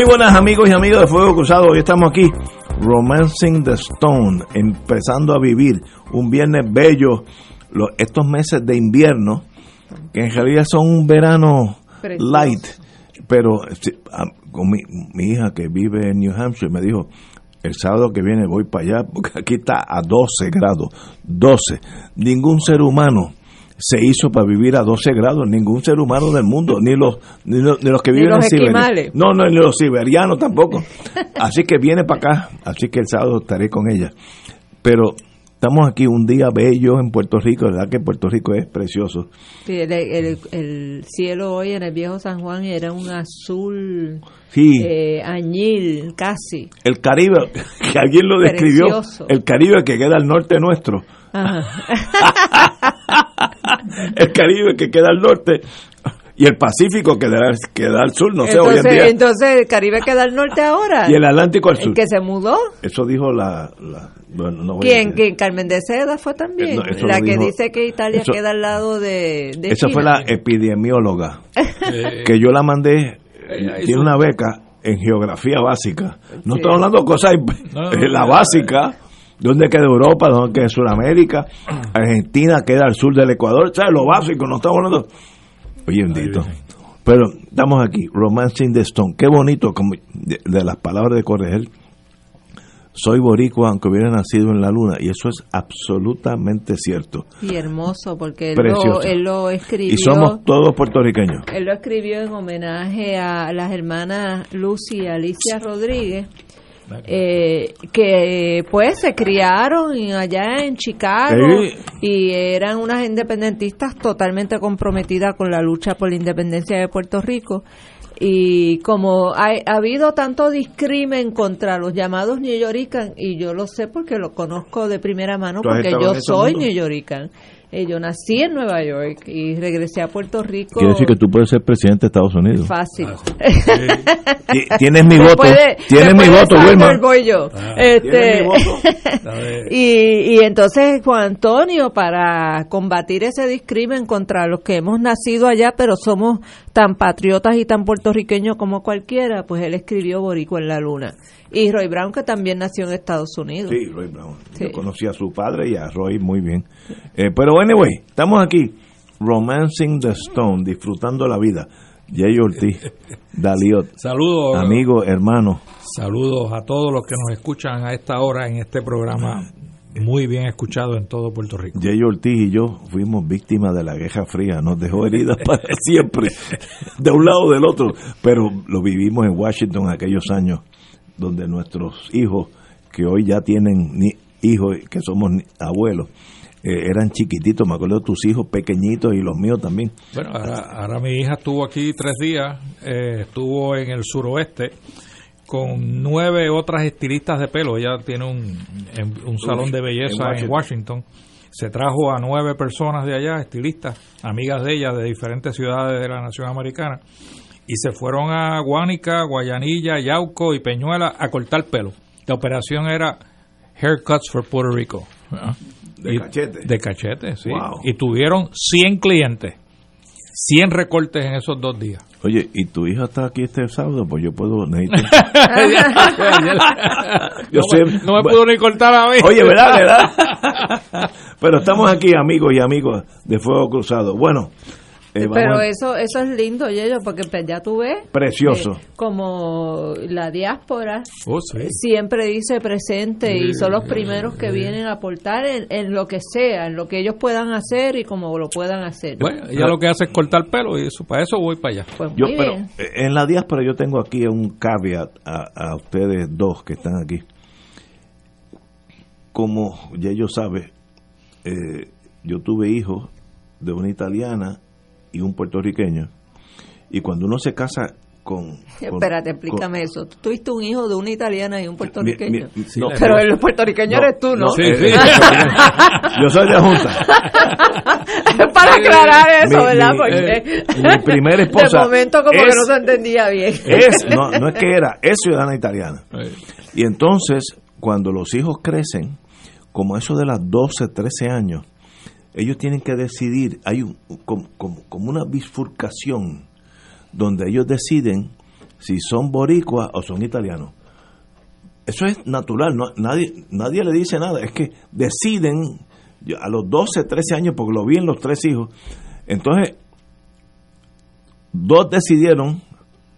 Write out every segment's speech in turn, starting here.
Muy buenas amigos y amigas de Fuego Cruzado, hoy estamos aquí, Romancing the Stone, empezando a vivir un viernes bello, los, estos meses de invierno, que en realidad son un verano Precioso. light, pero sí, a- con mi, mi hija que vive en New Hampshire me dijo, el sábado que viene voy para allá, porque aquí está a 12 grados, 12, ningún ser humano se hizo para vivir a 12 grados, ningún ser humano del mundo, ni los, ni los, ni los que viven los en Siberia. No, no, ni los siberianos tampoco. Así que viene para acá, así que el sábado estaré con ella. Pero estamos aquí un día bello en Puerto Rico, ¿verdad que Puerto Rico es precioso? Sí, el, el- el cielo hoy en el viejo San Juan era un azul Sí, eh, añil casi. el Caribe, que alguien lo describió, Precioso. el Caribe que queda al norte nuestro, Ajá. el Caribe que queda al norte y el Pacífico que queda, queda al sur, no sé, hoy en entonces, día, entonces el Caribe queda al norte ahora. y el Atlántico al el sur. que se mudó. Eso dijo la... la- bueno, no voy a ¿Quién? Carmen de Seda fue también. No, eso la que dijo- dice que Italia eso- queda al lado de, de Esa China. fue la epidemióloga que yo la mandé, eh, tiene una beca en geografía básica. No Sí. estamos hablando de cosas, No, eh, no, la no. básica, dónde queda Europa, dónde queda Sudamérica, Argentina queda al sur del Ecuador, ¿sabes? Lo básico, no estamos hablando. Oye, bendito. Pero estamos aquí, Romancing the Stone. Qué bonito, como de, de las palabras de Corregel. Soy boricua aunque hubiera nacido en la luna, y eso es absolutamente cierto. Y hermoso, porque él lo, él lo escribió. Y somos todos puertorriqueños. Él lo escribió en homenaje a las hermanas Lucy y Alicia Rodríguez, eh, que pues se criaron allá en Chicago Sí. y eran unas independentistas totalmente comprometidas con la lucha por la independencia de Puerto Rico. Y como ha, ha habido tanto discrimen contra los llamados New Yorkers, y yo lo sé porque lo conozco de primera mano, ¿Tú has porque yo soy? New Yorker. Eh, yo nací en Nueva York y regresé a Puerto Rico. Quiere decir que tú puedes ser presidente de Estados Unidos. Fácil. Ti- Tienes mi voto. Después de- Tienes mi voto, Wilma. voy yo. Ah, Este, mi voto. Y, y entonces Juan Antonio, para combatir ese discrimen contra los que hemos nacido allá, pero somos tan patriotas y tan puertorriqueños como cualquiera, pues él escribió Boricua en la Luna. Y Roy Brown, que también nació en Estados Unidos. Sí, Roy Brown. Sí. Yo conocí a su padre y a Roy muy bien. Eh, pero anyway, estamos aquí. Romancing the Stone, disfrutando la vida. Jay Ortiz, Daliot, Saludos, amigo, hermano. saludos a todos los que nos escuchan a esta hora en este programa muy bien escuchado en todo Puerto Rico. Jay Ortiz y yo fuimos víctimas de la Guerra Fría, nos dejó heridas para siempre, de un lado o del otro, pero lo vivimos en Washington aquellos años, donde nuestros hijos, que hoy ya tienen ni- hijos, que somos abuelos, eh, eran chiquititos, me acuerdo de tus hijos pequeñitos y los míos también. Bueno, ahora, ahora mi hija estuvo aquí tres días, eh, estuvo en el suroeste con nueve otras estilistas de pelo. Ella tiene un, un salón de belleza en en Washington. Se trajo a nueve personas de allá, estilistas, amigas de ella de diferentes ciudades de la nación americana, y se fueron a Guánica, Guayanilla, Yauco y Peñuela a cortar pelo. La operación era Haircuts for Puerto Rico. ¿ah? De Y- cachete. De cachete, sí. Wow. Y tuvieron 100 clientes. 100 recortes en esos dos días. Oye, ¿y tu hija está aquí este sábado? Pues yo puedo... necesito- Yo no, sé- me, no me pudo ni cortar a mí. Oye, ¿verdad? ¿verdad? Pero estamos aquí, amigos y amigos de Fuego Cruzado. Bueno, eh, Pero a- eso eso es lindo, Yello, porque pues, ya tú ves. Precioso. eh, como la diáspora Oh, sí. siempre dice presente y son los primeros que vienen a aportar en, en lo que sea, en lo que ellos puedan hacer y como lo puedan hacer. Bueno, ella lo que hace es cortar pelo y eso, para eso voy para allá. pues Yo, pero eh, en la diáspora yo tengo aquí un caveat a, a ustedes dos que están aquí. Como ya yo sabe, eh, yo tuve hijos de una italiana y un puertorriqueño. Y cuando uno se casa con... con- Espérate, con- explícame eso. Tú tuviste un hijo de una italiana y un puertorriqueño. Mi- mi- Sí, no, pero el puertorriqueño no, eres tú, ¿no? Sí, eh, sí. eh, yo soy de Junta. Para aclarar eso, Mi- ¿verdad? mi- Porque eh, mi primera esposa de momento como que no se entendía bien. Es, no, no es que era, es ciudadana italiana. Y entonces, cuando los hijos crecen, como eso de las 12, 13 años, ellos tienen que decidir, hay un, como, como- como una bifurcación donde ellos deciden si son boricuas o son italianos. Eso es natural, no, nadie, nadie le dice nada, es que deciden a los 12, 13 años, porque lo vi en los tres hijos, entonces dos decidieron,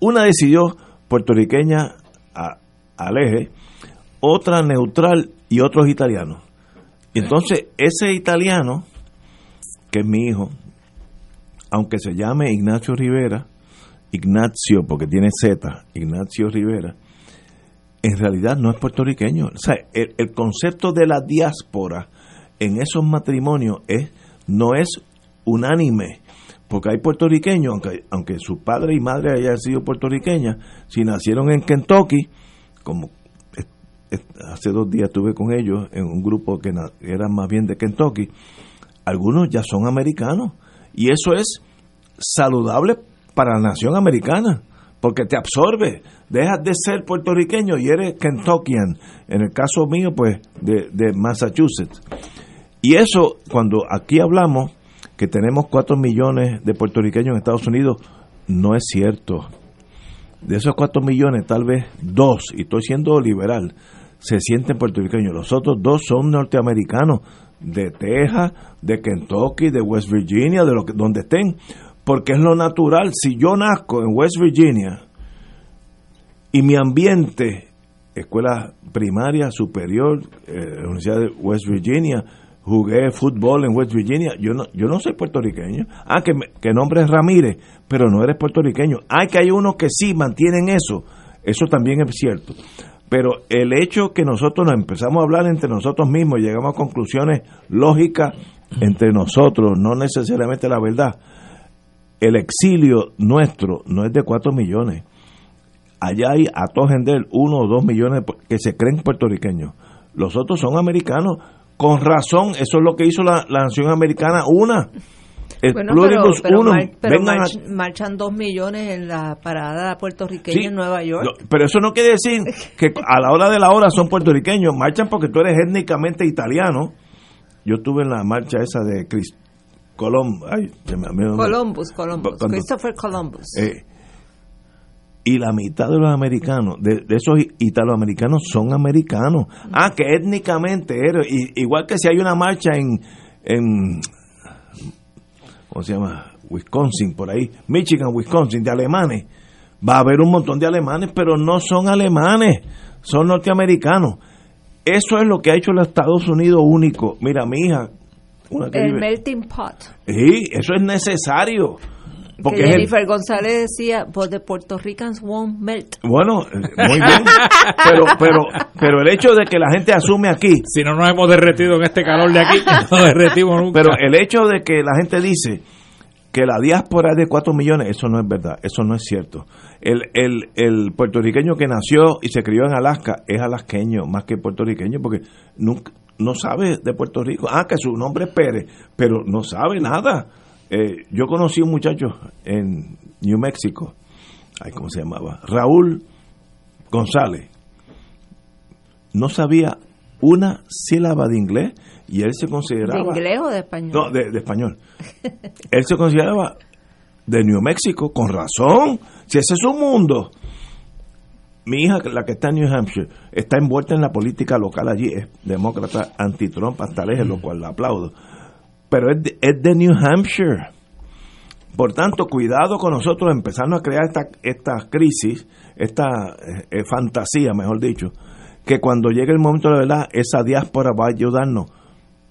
una decidió puertorriqueña a, al eje, otra neutral y otros italianos. Entonces ese italiano, que es mi hijo, aunque se llame Ignacio Rivera, Ignacio, porque tiene Z, Ignacio Rivera, en realidad no es puertorriqueño. O sea, el, concepto de la diáspora en esos matrimonios es no es unánime, porque hay puertorriqueños, aunque, aunque su padre y madre hayan sido puertorriqueñas, si nacieron en Kentucky, como hace dos días estuve con ellos en un grupo que era más bien de Kentucky, algunos ya son americanos, y eso es saludable para la nación americana, porque te absorbe, dejas de ser puertorriqueño y eres Kentuckian, en el caso mío pues de, Massachusetts. Y eso, cuando aquí hablamos que tenemos 4 millones de puertorriqueños en Estados Unidos, no es cierto. De esos 4 millones, tal vez dos, y estoy siendo liberal, se sienten puertorriqueños. Los otros dos son norteamericanos, de Texas, de Kentucky, de West Virginia, de lo que, donde estén, porque es lo natural. Si yo nazco en West Virginia y mi ambiente, escuela primaria, superior, eh, Universidad de West Virginia, jugué fútbol en West Virginia, yo no, yo no soy puertorriqueño. Ah, que, que nombre es Ramírez, pero no eres puertorriqueño. Ah, que hay unos que sí mantienen eso, eso también es cierto. Pero el hecho que nosotros nos empezamos a hablar entre nosotros mismos llegamos a conclusiones lógicas entre nosotros, no necesariamente la verdad, el exilio nuestro no es de 4 millones. Allá hay a todo gender uno o dos millones que se creen puertorriqueños. Los otros son americanos. Con razón, eso es lo que hizo la, la nación americana una. El Bueno, pluribus pero mar- pero Vengan a- march- marchan dos millones en la parada puertorriqueña Sí, en Nueva York. no, pero eso no quiere decir que a la hora de la hora son puertorriqueños. Marchan porque tú eres étnicamente italiano. Yo estuve en la marcha esa de Colom. Ay, me- Columbus, Columbus, Cuando- Christopher Columbus. Eh, y la mitad de los americanos, de, de esos italoamericanos, son americanos. Ah, que étnicamente eres. igual que si hay una marcha en, en. ¿Cómo se llama? Wisconsin, por ahí. Michigan, Wisconsin, de alemanes. Va a haber un montón de alemanes, pero no son alemanes, son norteamericanos. Eso es lo que ha hecho los Estados Unidos único. Mira, mi hija. Una que el vive- melting pot. Sí, eso es necesario. Porque que el- Jennifer González decía, but the Puerto Ricans won't melt. Bueno, eh, muy bien. Pero, pero, pero el hecho de que la gente asume aquí, Si no nos hemos derretido en este calor de aquí, no nos derretimos nunca. pero el hecho de que la gente dice que la diáspora es de 4 millones, eso no es verdad, eso no es cierto. El, el, el puertorriqueño que nació y se crió en Alaska es alasqueño más que puertorriqueño porque nunca, no sabe de Puerto Rico. Ah, que su nombre es Pérez, pero no sabe nada. Eh, yo conocí un muchacho en New Mexico, ay, ¿cómo se llamaba? Raúl González. No sabía una sílaba de inglés y él se ¿De consideraba... inglés o de español? No, de, de español. Él se consideraba de New México, con razón, si ese es su mundo. Mi hija, la que está en New Hampshire, está envuelta en la política local allí, es demócrata anti-Trump hasta lejos, lo cual la aplaudo. Pero es de, es de New Hampshire. Por tanto, cuidado con nosotros empezando a crear esta, esta crisis, esta eh, eh, fantasía, mejor dicho, que cuando llegue el momento de la verdad, esa diáspora va a ayudarnos.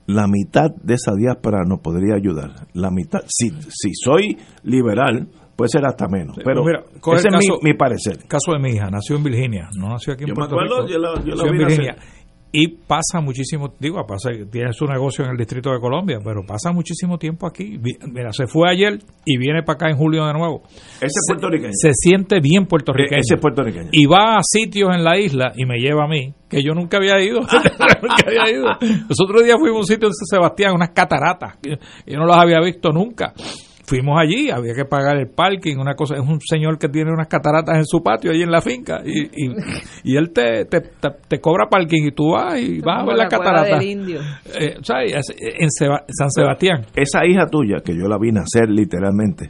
La mitad de esa diáspora nos podría ayudar. La mitad. Si, si soy liberal, puede ser hasta menos. Pero Mira, ese es mi, caso- mi parecer. caso de mi hija, nació en Virginia, no nació aquí en Yo me acuerdo, Rico. yo la- yo la nació en vi nacer. Y pasa muchísimo, digo, pasa, tiene su negocio en el Distrito de Colombia, pero pasa muchísimo tiempo aquí. Mira, se fue ayer y viene para acá en julio de nuevo. Ese es puertorriqueño. Se siente bien puertorriqueño. Ese es puertorriqueño. y va a sitios en la isla y me lleva a mí, que yo nunca había ido. nunca había ido. Los otros días fuimos a un sitio en San Sebastián, unas cataratas, que yo no las había visto nunca. Fuimos allí, había que pagar el parking, una cosa, es un señor que tiene unas cataratas en su patio allí en la finca y, y, y él te, te, te, te cobra parking y tú vas y vas a ver la, la catarata. del indio. Eh, En Seba- San Sebastián. Esa hija tuya, que yo la vi nacer literalmente,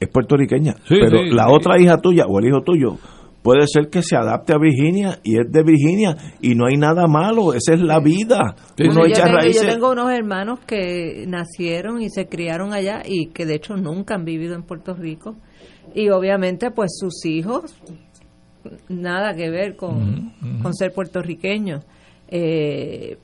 es puertorriqueña. Sí, pero sí, la sí. otra hija tuya o el hijo tuyo puede ser que se adapte a Virginia y es de Virginia y no hay nada malo. Esa es la vida. Sí, Uno Bueno, yo, echa tengo, yo raíces. tengo unos hermanos que nacieron y se criaron allá y que de hecho nunca han vivido en Puerto Rico. Y obviamente pues sus hijos, nada que ver con, con ser puertorriqueños. Eh,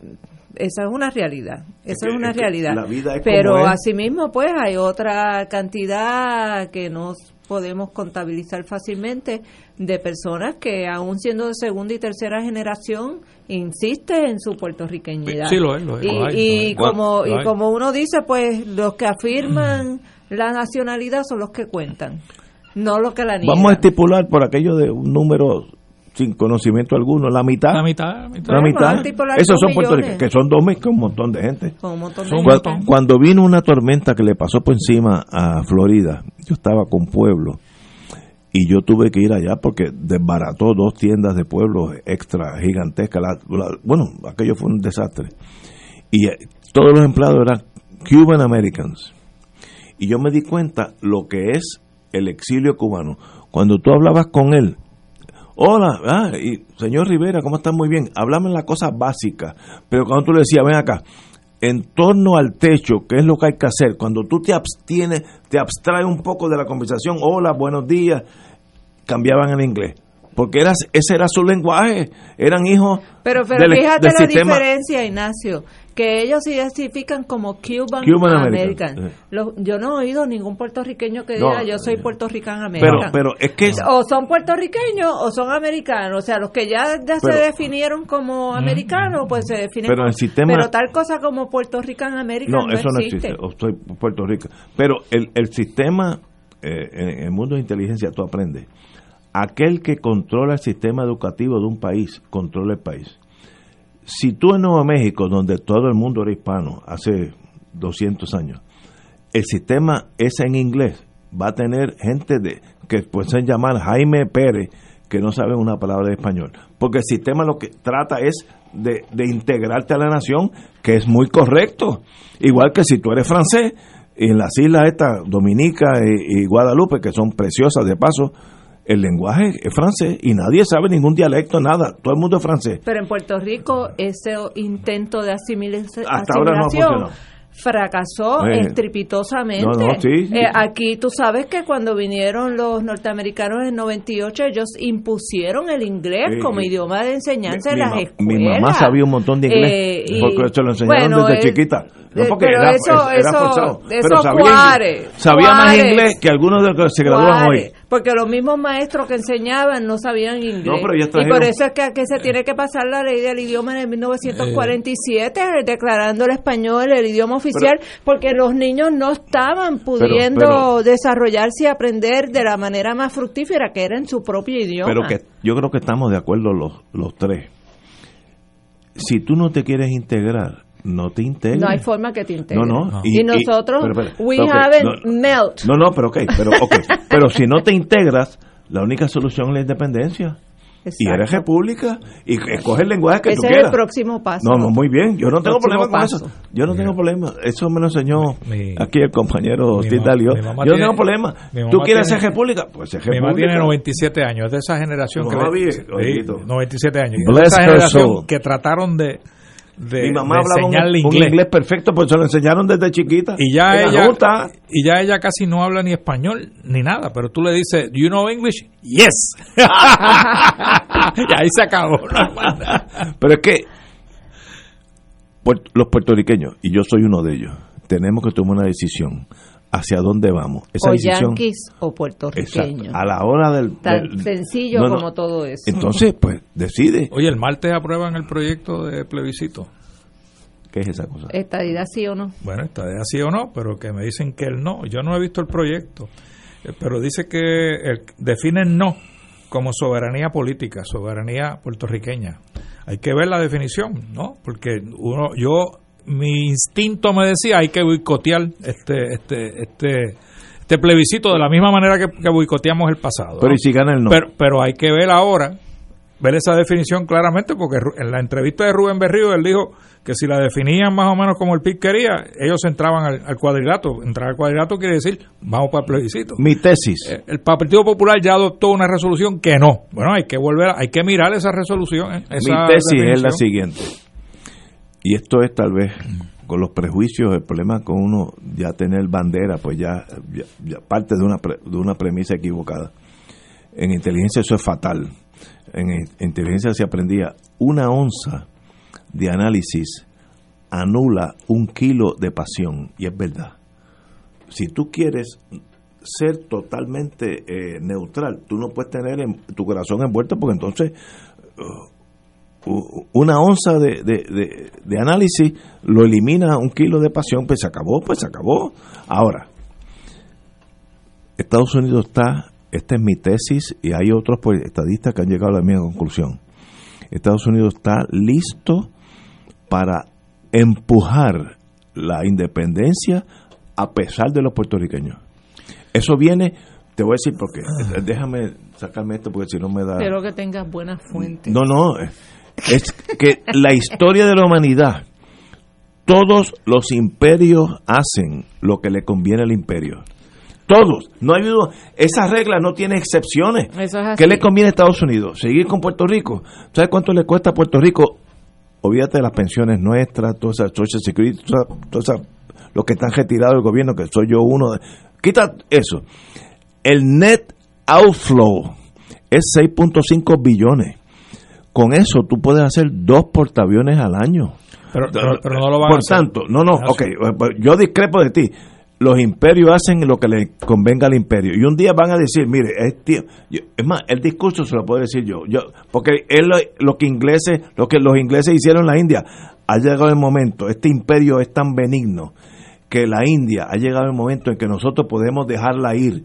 esa es una realidad, esa que- es una es realidad. la vida es Pero como es. asimismo pues hay otra cantidad que no podemos contabilizar fácilmente de personas que aún siendo de segunda y tercera generación insiste en su puertorriqueñidad. Sí, lo es, lo es, Y, lo hay, y lo hay. como Lo y como uno dice, pues los que afirman la nacionalidad son los que cuentan, no los que la niegan. Vamos a estipular por aquello de un número sin conocimiento alguno, la mitad. La mitad, la mitad. La Esos son puertorriqueños, que son dos mil, con un montón de gente. Con un montón de montón. Cuando vino una tormenta que le pasó por encima a Florida, yo estaba con Pueblo y yo tuve que ir allá porque desbarató dos tiendas de Pueblo extra gigantescas. La- la- bueno, aquello fue un desastre. Y eh, todos los empleados eran Cuban Americans. Y yo me di cuenta lo que es el exilio cubano. Cuando tú hablabas con él, hola, ah, y señor Rivera, ¿cómo estás? Muy bien. Hablame las cosas básicas. Pero cuando tú le decías, ven acá, en torno al techo, ¿qué es lo que hay que hacer? Cuando tú te abstienes, te abstraes un poco de la conversación, hola, buenos días, cambiaban el inglés. Porque era, ese era su lenguaje. Eran hijos Pero, pero del- fíjate del la sistema. diferencia, Ignacio, que ellos se identifican como Cuban, Cuban American. American, sí. Los- yo no he oído ningún puertorriqueño que No, diga yo soy puertorriquano Pero, American. pero es que o son puertorriqueños o son americanos, o sea, los que ya, ya Pero- se definieron como americanos, pues se definen Pero como el sistema- Pero tal cosa como Puerto Rican American No, no, eso no existe. O Estoy en Puerto Rico. Pero el, el sistema, eh, en el mundo de inteligencia, tú aprendes. Aquel que controla el sistema educativo de un país, controla el país. Si tú en Nuevo México, donde todo el mundo era hispano, hace 200 años, el sistema es en inglés, va a tener gente de que pueden llamar Jaime Pérez, que no saben una palabra de español. Porque el sistema lo que trata es de, de integrarte a la nación, que es muy correcto. Igual que si tú eres francés, y en las islas estas, Dominica y Guadalupe, que son preciosas de paso, el lenguaje es francés y nadie sabe ningún dialecto, nada. Todo el mundo es francés. Pero en Puerto Rico ese intento de asimila- Hasta ahora no ha asimilación fracasó Eh, estrepitosamente. no, no, sí, sí. Eh, aquí tú sabes que cuando vinieron los norteamericanos en 98 ellos impusieron el inglés como idioma de enseñanza Mi- en las mi escuelas. mi mamá sabía un montón de inglés, Eh, porque se lo enseñaron bueno, desde eh, chiquita. No porque pero era, eso, era eso, forzado, eso pero sabía, Juárez, sabía más inglés que algunos de los que se Juárez, hoy. Porque los mismos maestros que enseñaban no sabían inglés. No, pero ya y por eso es que aquí se tiene que pasar la ley del idioma en el 1947, declarando el español el idioma oficial, porque los niños no estaban pudiendo pero- desarrollarse y aprender de la manera más fructífera que era en su propio idioma. Pero que yo creo que estamos de acuerdo los, los tres. Si tú no te quieres integrar, no te integres. no hay forma que te integres. No, no. Y, nosotros, pero, pero, we ok, haven't no, melt. No, no, pero ok, pero, ok. pero si no te integras, la única solución es la independencia. y eres república y escoge el lenguaje que Ese tú es quieras. el próximo paso. No, no, muy bien. Yo no tengo problema con eso. Yo no tengo problema. Eso me lo enseñó Mi- aquí el compañero mi mi mamá Yo no tiene- tengo problema. mi ¿Tú quieres tiene- ser república? Pues ser Mi república. mamá tiene 97 años, es de esa generación Tu que sí, ojito. 97 años. es de esa her generación soul. que trataron de, de, Mi mamá de hablaba un, inglés. perfecto, pues se lo enseñaron desde chiquita. Y ya ella junta. y ya ella casi no habla ni español ni nada, pero tú le dices, "Do you know English?" Yes. y ahí se acabó. Pero es que puert- los puertorriqueños, y yo soy uno de ellos, tenemos que tomar una decisión hacia dónde vamos. Esa o decisión yanquis o puertorriqueños. a la hora del... Tan del- sencillo No, no. como todo eso. Entonces, pues, decide. Oye, el martes aprueban el proyecto de plebiscito. ¿Qué es esa cosa? Estadidad sí o no. Bueno, está de así o no, pero que me dicen que el no. Yo no he visto el proyecto, eh, pero dice que el, define el no como soberanía política, soberanía puertorriqueña. Hay que ver la definición, ¿no? Porque uno, yo, mi instinto me decía hay que boicotear este, este, este, este plebiscito de la misma manera que, que boicoteamos el pasado. Pero ¿no? ¿y si gana el no? Pero, pero hay que ver ahora, ver esa definición claramente, porque en la entrevista de Rubén Berrío él dijo que si la definían más o menos como el PIB quería, ellos entraban al, al cuadrilátero. Entrar al cuadrilátero quiere decir, vamos para el plebiscito. Mi tesis. Eh, El Partido Popular ya adoptó una resolución que no. Bueno, hay que volver, hay que mirar esa resolución. eh, esa Mi tesis es la siguiente. Y esto es tal vez con los prejuicios, el problema con uno ya tener bandera, pues ya, parte de una, pre- de una premisa equivocada. En inteligencia eso es fatal. En in- inteligencia se aprendía una onza de análisis anula un kilo de pasión. Y es verdad. Si tú quieres ser totalmente eh, neutral, tú no puedes tener en- tu corazón envuelto porque entonces u- una onza de, de, de- de análisis lo elimina un kilo de pasión, pues se acabó, pues se acabó. Ahora, Estados Unidos está, esta es mi tesis y hay otros pues, estadistas que han llegado a la misma conclusión. Estados Unidos está listo para empujar la independencia a pesar de los puertorriqueños. Eso viene, te voy a decir por qué. Déjame sacarme esto porque si no me da... Espero que tengas buenas fuentes. No, no, es que la historia de la humanidad, todos los imperios hacen lo que le conviene al imperio. Todos, no hay duda. Esa regla no tiene excepciones. Eso es así. ¿Qué le conviene a Estados Unidos? ¿Seguir con Puerto Rico? ¿Sabes cuánto le cuesta a Puerto Rico? Olvídate de las pensiones nuestras, todas esas Social Security, todas esas- todas esas- los que están retirados del gobierno, que soy yo uno. de- quita eso. El net outflow es 6.5 billones. Con eso tú puedes hacer dos portaaviones al año. Pero, pero- pero no lo van Por a hacer. tanto, no, no, ok, yo discrepo de ti. Los imperios hacen lo que le convenga al imperio. Y un día van a decir, mire, es, tío, yo- es más, el discurso se lo puedo decir yo. yo porque es lo, lo que ingleses, lo que los ingleses hicieron en la India. Ha llegado el momento, este imperio es tan benigno que la India ha llegado el momento en que nosotros podemos dejarla ir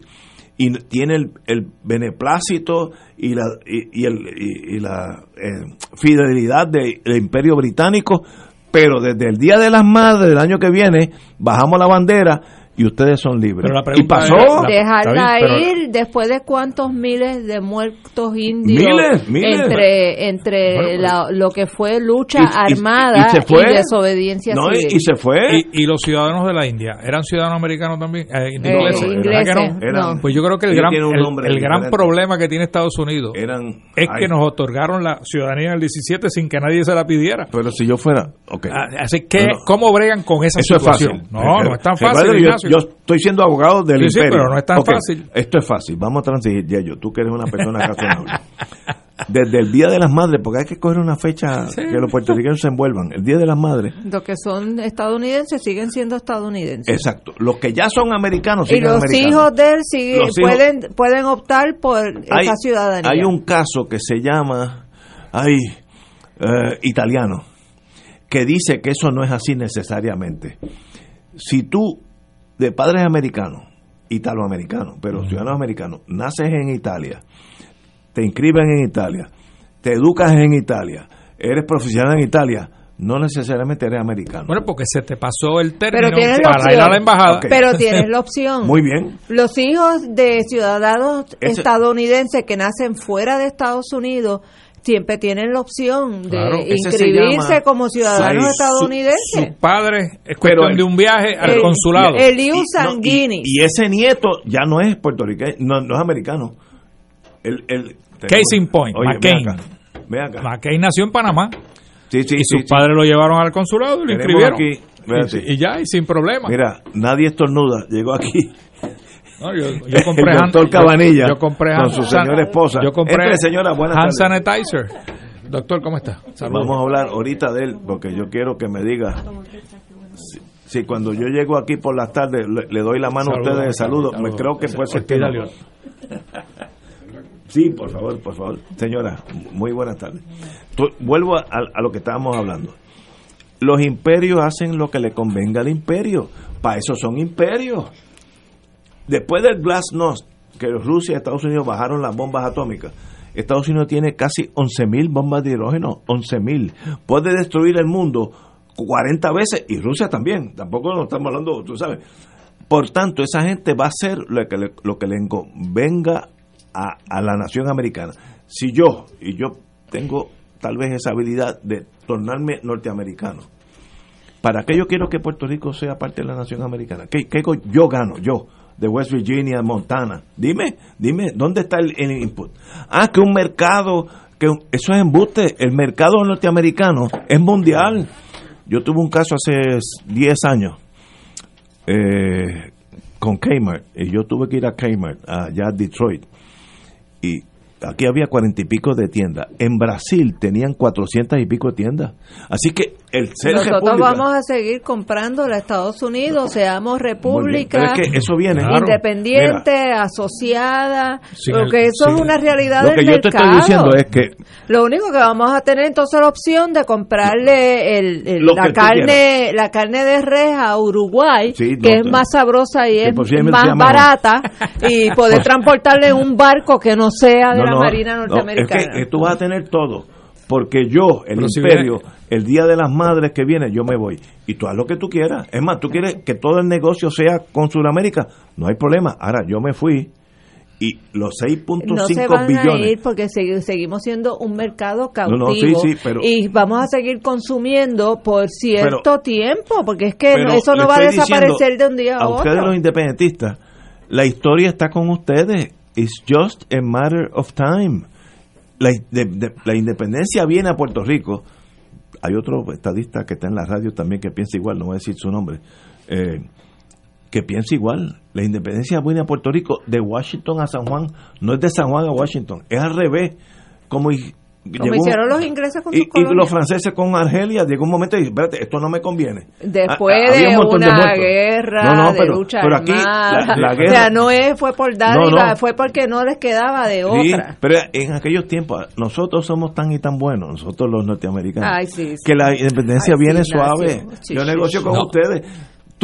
y tiene el, el beneplácito y la, y, el, y, la eh, fidelidad de- del imperio británico, pero desde el Día de las Madres del año que viene bajamos la bandera y ustedes son libres. Pero la y pasó. es- la- Dejarla bien, ir después de cuántos miles de muertos indios Miles, miles. entre entre Bueno, la- lo que fue lucha Y- armada y se fue. desobediencia No, civil. y se fue. Y, y los ciudadanos de la India, ¿eran ciudadanos americanos también? Eh, Eh, ingleses, ¿verdad ingleses, que no? Eran- no. Pues yo creo que el gran, el, el gran problema que tiene Estados Unidos Eran, es ay, que nos otorgaron la ciudadanía del 17 sin que nadie se la pidiera. Pero si yo fuera. ok. Ah, Así que, ¿cómo bregan con esa Eso es situación? fácil. No, no es tan Recuerda fácil, yo, yo estoy siendo abogado del Sí, sí, imperio. pero no es tan fácil. Esto es fácil. Vamos a transigir, Yayo. Tú que eres una persona razonable. Desde el Día de las Madres, porque hay que coger una fecha que los puertorriqueños se envuelvan. El Día de las Madres. Los que son estadounidenses siguen siendo estadounidenses. Exacto. Los que ya son americanos y siguen los americanos. hijos de él siguen- Los hijos- pueden pueden optar por hay, esa ciudadanía. hay un caso que se llama, ay, eh, italiano, que dice que eso no es así necesariamente. Si tú, de padres americanos, italoamericanos, pero ciudadanos americanos, naces en Italia, te inscriben en Italia, te educas en Italia, eres profesional en Italia, no necesariamente eres americano. Bueno, porque se te pasó el término Pero tienes la para ir a opción. la embajada. Pero tienes la opción. Muy bien. Los hijos de ciudadanos Ese- estadounidenses que nacen fuera de Estados Unidos siempre tienen la opción de Claro, inscribirse como ciudadanos su- estadounidenses. Sus padres, es cuestión de un viaje al el- consulado. el Liu Y- no, y- ese nieto ya no es puertorriqueño, no, no es americano. El, el, Case in point, Oye, McCain. Acá, acá. McCain nació en Panamá Sí, sí, y sí, sus sí. padres lo llevaron al consulado y lo Tenemos inscribieron. aquí, y, y ya, y sin problema. Mira, nadie estornuda. Llegó aquí No, yo, yo compré el hand- doctor Cabanilla yo, yo compré con su señora esposa. Yo compré Entre, señora, buenas hand tardes. sanitizer. Doctor, ¿cómo está? Saludos. Vamos a hablar ahorita de él, porque yo quiero que me diga si, si cuando yo llego aquí por las tardes le, le doy la mano a ustedes de saludo, saludos. me creo que puede ser. Sí, por favor, por favor. Señora, muy buenas tardes. Tu- vuelvo a, a lo que estábamos hablando. Los imperios hacen lo que le convenga al imperio. Para eso son imperios. Después del Glasnost, que Rusia y Estados Unidos bajaron las bombas atómicas, Estados Unidos tiene casi 11.000 bombas de hidrógeno, 11.000. Puede destruir el mundo 40 veces y Rusia también. Tampoco nos estamos hablando, tú sabes. Por tanto, esa gente va a hacer lo que le, lo que le convenga a, a la nación americana. Si yo, y yo tengo tal vez esa habilidad de tornarme norteamericano, ¿para qué yo quiero que Puerto Rico sea parte de la nación americana? ¿Qué, qué yo gano, yo, de West Virginia, Montana? Dime, dime, ¿dónde está el, input? Ah, que un mercado, que eso es embuste, el mercado norteamericano es mundial. Yo tuve un caso hace 10 años eh, con Kmart, y yo tuve que ir a Kmart, allá a Detroit, y aquí había cuarenta y pico de tiendas. En Brasil tenían cuatrocientas y pico de tiendas. Así que el ser Nosotros república- vamos a seguir comprando a Estados Unidos, seamos república. pero es que eso viene. Claro. Independiente, asociada, Sin porque el- eso es una realidad Lo del que yo te mercado. estoy diciendo es que Lo único que vamos a tener entonces la opción de comprarle el, la carne la carne de res a Uruguay, Sí, no, que es más sabrosa y es más barata, y poder transportarle en un barco que no sea de no, la no, Marina no, norteamericana. es que tú vas a tener todo. Porque yo, el Pero si imperio, viene- el día de las madres que viene, yo me voy. Y tú haz lo que tú quieras. Es más, tú quieres que todo el negocio sea con Sudamérica. No hay problema. Ahora, yo me fui y los 6.5 no se van billones. a ir porque segui- seguimos siendo un mercado cautivo No, no, sí, sí, pero- y vamos a seguir consumiendo por cierto Pero- tiempo porque es que eso no va a desaparecer diciendo de un día a, a ustedes otro. los independentistas, la historia está con ustedes. It's just a matter of time. La, la independencia viene a Puerto Rico. Hay otro estadista que está en la radio también que piensa igual, no voy a decir su nombre, eh, que piensa igual. La independencia viene a Puerto Rico de Washington a San Juan, no es de San Juan a Washington, es al revés. Como, Como llegó- hicieron los ingleses con y, sus y colonias. los franceses con Argelia, llegó un momento y dije, espérate, esto no me conviene. Después de un de una guerra, No, no, de pero- lucha pero aquí la- o guerra- sea, no es, fue por No, no. fue porque no les quedaba de Sí, otra. pero en aquellos tiempos nosotros somos tan y tan buenos, nosotros los norteamericanos, Ay, sí, sí. que la independencia Ay, viene suave. Yo negocio con ustedes.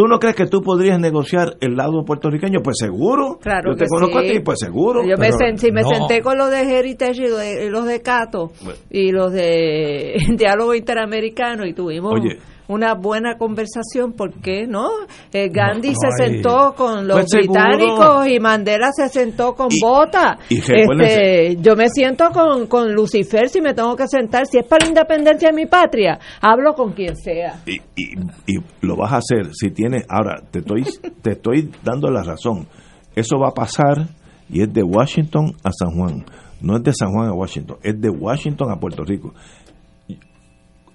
¿Tú no crees que tú podrías negociar el lado puertorriqueño? Pues seguro. Claro Yo te conozco sí. a ti, pues seguro. Yo me, Pero sen- si me no. senté con los de Heritage y los de, y los de Cato Bueno. y los de Diálogo Interamericano y tuvimos Oye. Una buena conversación, ¿por qué no? Eh, Gandhi No, no se sentó con los Pues seguro. británicos y Mandela se sentó con Y- Bota. y Este, yo me siento con, con Lucifer si me tengo que sentar. Si es para la independencia de mi patria, hablo con quien sea. y, y, y lo vas a hacer si tienes ahora te estoy te estoy dando la razón eso va a pasar y es de Washington a San Juan no es de San Juan a Washington es de Washington a Puerto Rico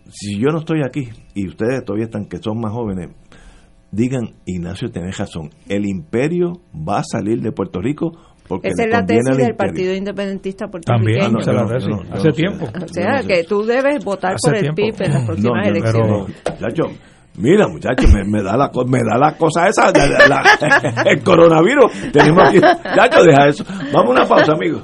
si yo no estoy aquí y ustedes todavía están que son más jóvenes digan Ignacio tenés razón el imperio va a salir de Puerto Rico porque Esa es la tesis del imperio. Partido Independentista También. Ah, no, no, no, Hace tiempo. O sea, que tú debes votar Hace por el tiempo. PIB en las próximas No, no, elecciones. pero, muchacho, mira, muchacho, me, me da la co- me da la cosa esa, la- la- la- el coronavirus. Tenemos aquí, muchacho, deja eso. Vamos a una pausa, amigos.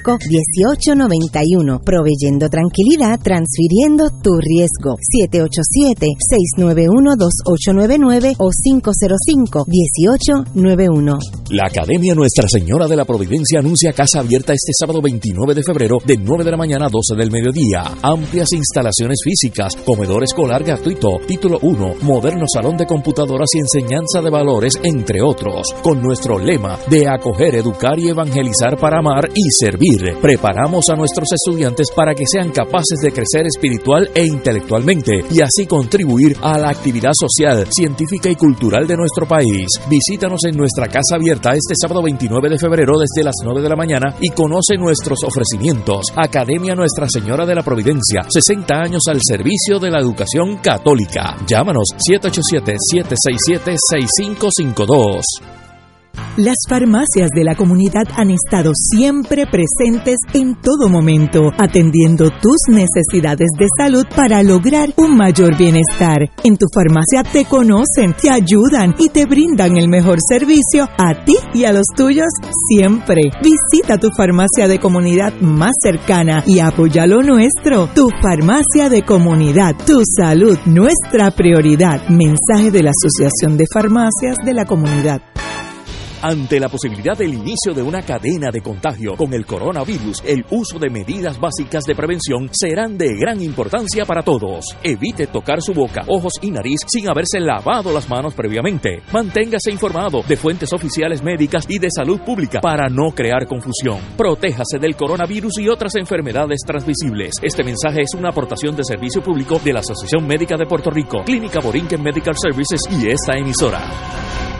505-1891. Proveyendo tranquilidad, transfiriendo tu riesgo. 787-691-2899 o 505-1891. La Academia Nuestra Señora de la Providencia anuncia casa abierta este sábado 29 de febrero de 9 de la mañana a 12 del mediodía. Amplias instalaciones físicas, comedor escolar gratuito, título 1, moderno salón de computadoras y enseñanza de valores, entre otros. Con nuestro lema de acoger, educar y evangelizar para amar y servir. Preparamos a nuestros estudiantes para que sean capaces de crecer espiritual e intelectualmente y así contribuir a la actividad social, científica y cultural de nuestro país. Visítanos en nuestra casa abierta este sábado 29 de febrero desde las 9 de la mañana y conoce nuestros ofrecimientos. Academia Nuestra Señora de la Providencia, 60 años al servicio de la educación católica. Llámanos 787-767-6552. Las farmacias de la comunidad han estado siempre presentes en todo momento, atendiendo tus necesidades de salud para lograr un mayor bienestar. En tu farmacia te conocen, te ayudan y te brindan el mejor servicio a ti y a los tuyos siempre. Visita tu farmacia de comunidad más cercana y apoya lo nuestro. Tu farmacia de comunidad, tu salud, nuestra prioridad. Mensaje de la Asociación de Farmacias de la Comunidad. Ante la posibilidad del inicio de una cadena de contagio con el coronavirus, el uso de medidas básicas de prevención serán de gran importancia para todos. Evite tocar su boca, ojos y nariz sin haberse lavado las manos previamente. Manténgase informado de fuentes oficiales médicas y de salud pública para no crear confusión. Protéjase del coronavirus y otras enfermedades transmisibles. Este mensaje es una aportación de servicio público de la Asociación Médica de Puerto Rico, Clínica Borinquen Medical Services y esta emisora.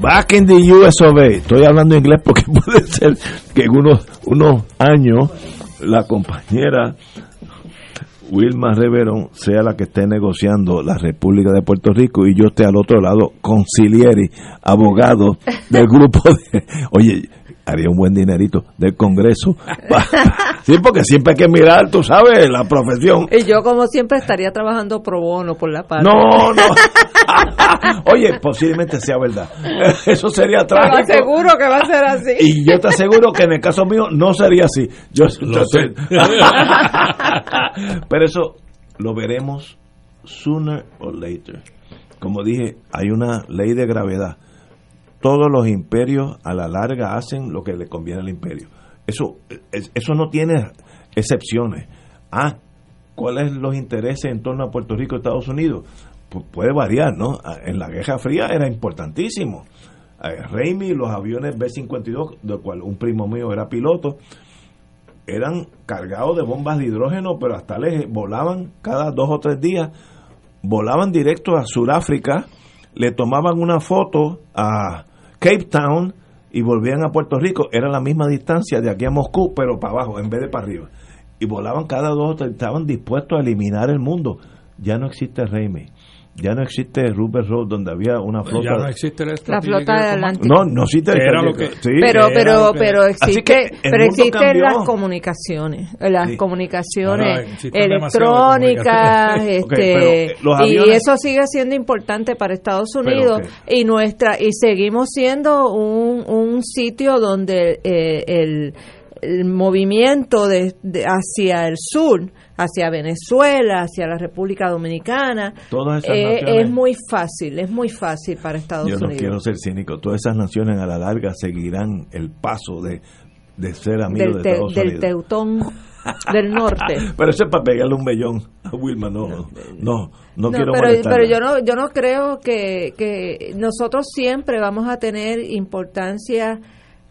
Back in the US. Estoy hablando inglés porque puede ser que en unos, unos años la compañera Wilma Reverón sea la que esté negociando la República de Puerto Rico y yo esté al otro lado, concilieri, abogado del grupo de... Oye, haría un buen dinerito del Congreso. sí, porque siempre hay que mirar, tú sabes, la profesión. Y yo, como siempre, estaría trabajando pro bono por la paz. No, no. Oye, posiblemente sea verdad. Eso sería trágico. Te aseguro que va a ser así. Y yo te aseguro que en el caso mío no sería así. Yo Lo sé. Pero eso lo veremos sooner or later. Como dije, hay una ley de gravedad. Todos los imperios a la larga hacen lo que le conviene al imperio. Eso, es- eso no tiene excepciones. Ah, ¿cuáles los intereses en torno a Puerto Rico y Estados Unidos? Pu- puede variar, ¿no? Ah, En la Guerra Fría era importantísimo. Eh, Raimi, los aviones B-52, del cual un primo mío era piloto, eran cargados de bombas de hidrógeno, pero hasta les volaban cada dos o tres días, volaban directo a Sudáfrica, le tomaban una foto a Cape Town y volvían a Puerto Rico. Era la misma distancia de aquí a Moscú, pero para abajo en vez de para arriba. Y volaban cada dos estaban dispuestos a eliminar el mundo. Ya no existe Raimi. Ya no existe Rupert Road, donde había una flota. Ya no existe la flota del Atlántico. No, no existe. Era lo que- Sí. pero era pero lo que- pero existe pero existen las comunicaciones las Sí. comunicaciones Ahora electrónicas comunicaciones. Este y eso sigue siendo importante para Estados Unidos y nuestra y seguimos siendo un, un sitio donde eh, el el movimiento de, de- hacia el sur, hacia Venezuela, hacia la República Dominicana, Todas esas eh, naciones- es muy fácil, es muy fácil para Estados Yo no Unidos. quiero ser cínico. Todas esas naciones a la larga seguirán el paso de, de ser amigos del, de te- Estados del Unidos. Teutón del Norte. Pero eso es para pegarle un bellón a Wilma. No, no, no, No, quiero pero, molestarla. pero yo no yo no creo que, que nosotros siempre vamos a tener importancia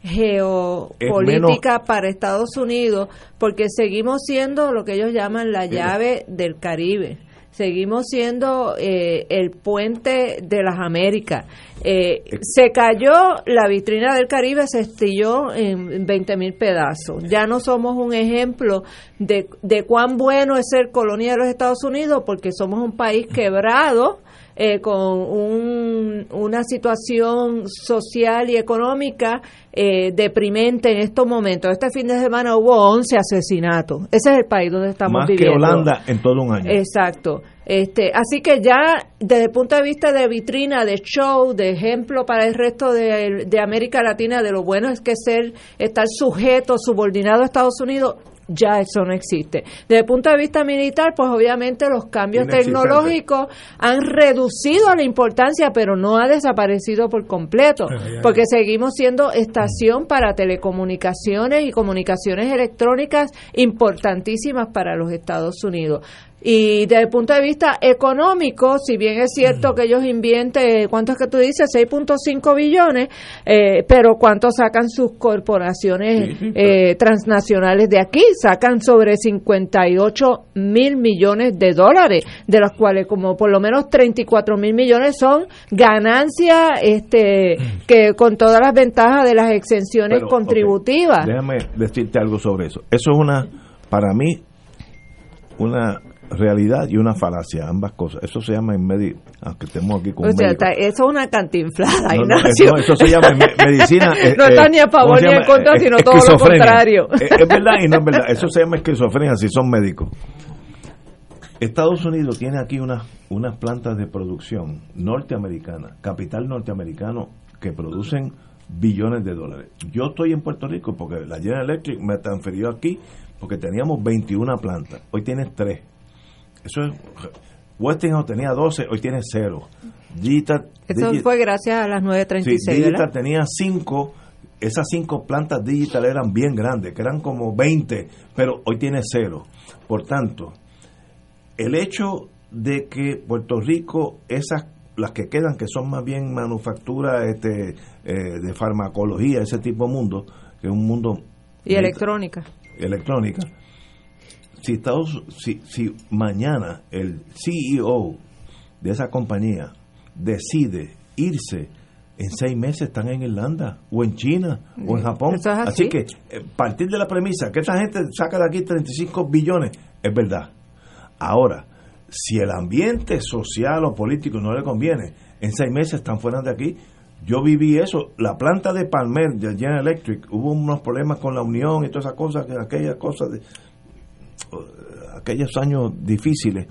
geopolítica para Estados Unidos porque seguimos siendo lo que ellos llaman la llave del Caribe seguimos siendo eh, el puente de las Américas. Eh, se cayó la vitrina del Caribe, se estilló en 20 mil pedazos. Ya no somos un ejemplo de, de cuán bueno es ser colonia de los Estados Unidos porque somos un país quebrado. Eh, con un- una situación social y económica eh, deprimente en estos momentos. Este fin de semana hubo 11 asesinatos. Ese es el país donde estamos Más que viviendo. Holanda en todo un año. Exacto. Este, así que ya desde el punto de vista de vitrina, de show, de ejemplo para el resto de, de América Latina de lo bueno es que ser estar sujeto, subordinado a Estados Unidos, ya eso no existe. Desde el punto de vista militar, pues obviamente los cambios tecnológicos han reducido la importancia, pero no ha desaparecido por completo, porque seguimos siendo estación para telecomunicaciones y comunicaciones electrónicas importantísimas para los Estados Unidos. Y desde el punto de vista económico, si bien es cierto que ellos invierten, ¿cuánto es que tú dices? 6.5 billones, eh, pero ¿cuánto sacan sus corporaciones eh, transnacionales de aquí? Sacan sobre 58 mil millones de dólares, de los cuales como por lo menos 34 mil millones son ganancias este, que con todas las ventajas de las exenciones Pero, contributivas. Déjame decirte algo sobre eso. Eso es una, para mí, una realidad y una falacia, ambas cosas. Eso se llama en medio, aunque estemos aquí con O un sea, médico. está- eso es una cantinflada, No, no, eso, eso se llama en me- medicina. eh, No eh, está ni a favor ¿cómo se ni en contra, Eh, sino todo lo contrario. Eh, Es verdad y no es verdad. Eso se llama esquizofrenia si son médicos. Estados Unidos tiene aquí unas unas plantas de producción norteamericana, capital norteamericano, que producen billones de dólares. Yo estoy en Puerto Rico porque la General Electric me transfirió aquí porque teníamos 21 plantas. Hoy tienes 3. Eso es. Westinghouse tenía 12, hoy tiene 0. Digital, Eso Digi- fue gracias a las Sí, 936, Digital ¿verdad? tenía cinco, esas cinco plantas Digital eran bien grandes, que eran como 20, pero hoy tiene cero. Por tanto, el hecho de que Puerto Rico, esas las que quedan, que son más bien manufactura este, eh, de farmacología, ese tipo de mundo, que es un mundo Y electrónica. electrónica, si, Estados, si, si mañana el CEO de esa compañía decide irse, en seis meses están en Irlanda, o en China, o en Japón. Es así. que, eh, partir de la premisa que esta gente saca de aquí 35 billones, es verdad. Ahora, si el ambiente social o político no le conviene, en seis meses están fuera de aquí. Yo viví eso. La planta de Palmer, de General Electric, hubo unos problemas con la unión y todas esas cosas, que aquellas cosas de aquellos años difíciles.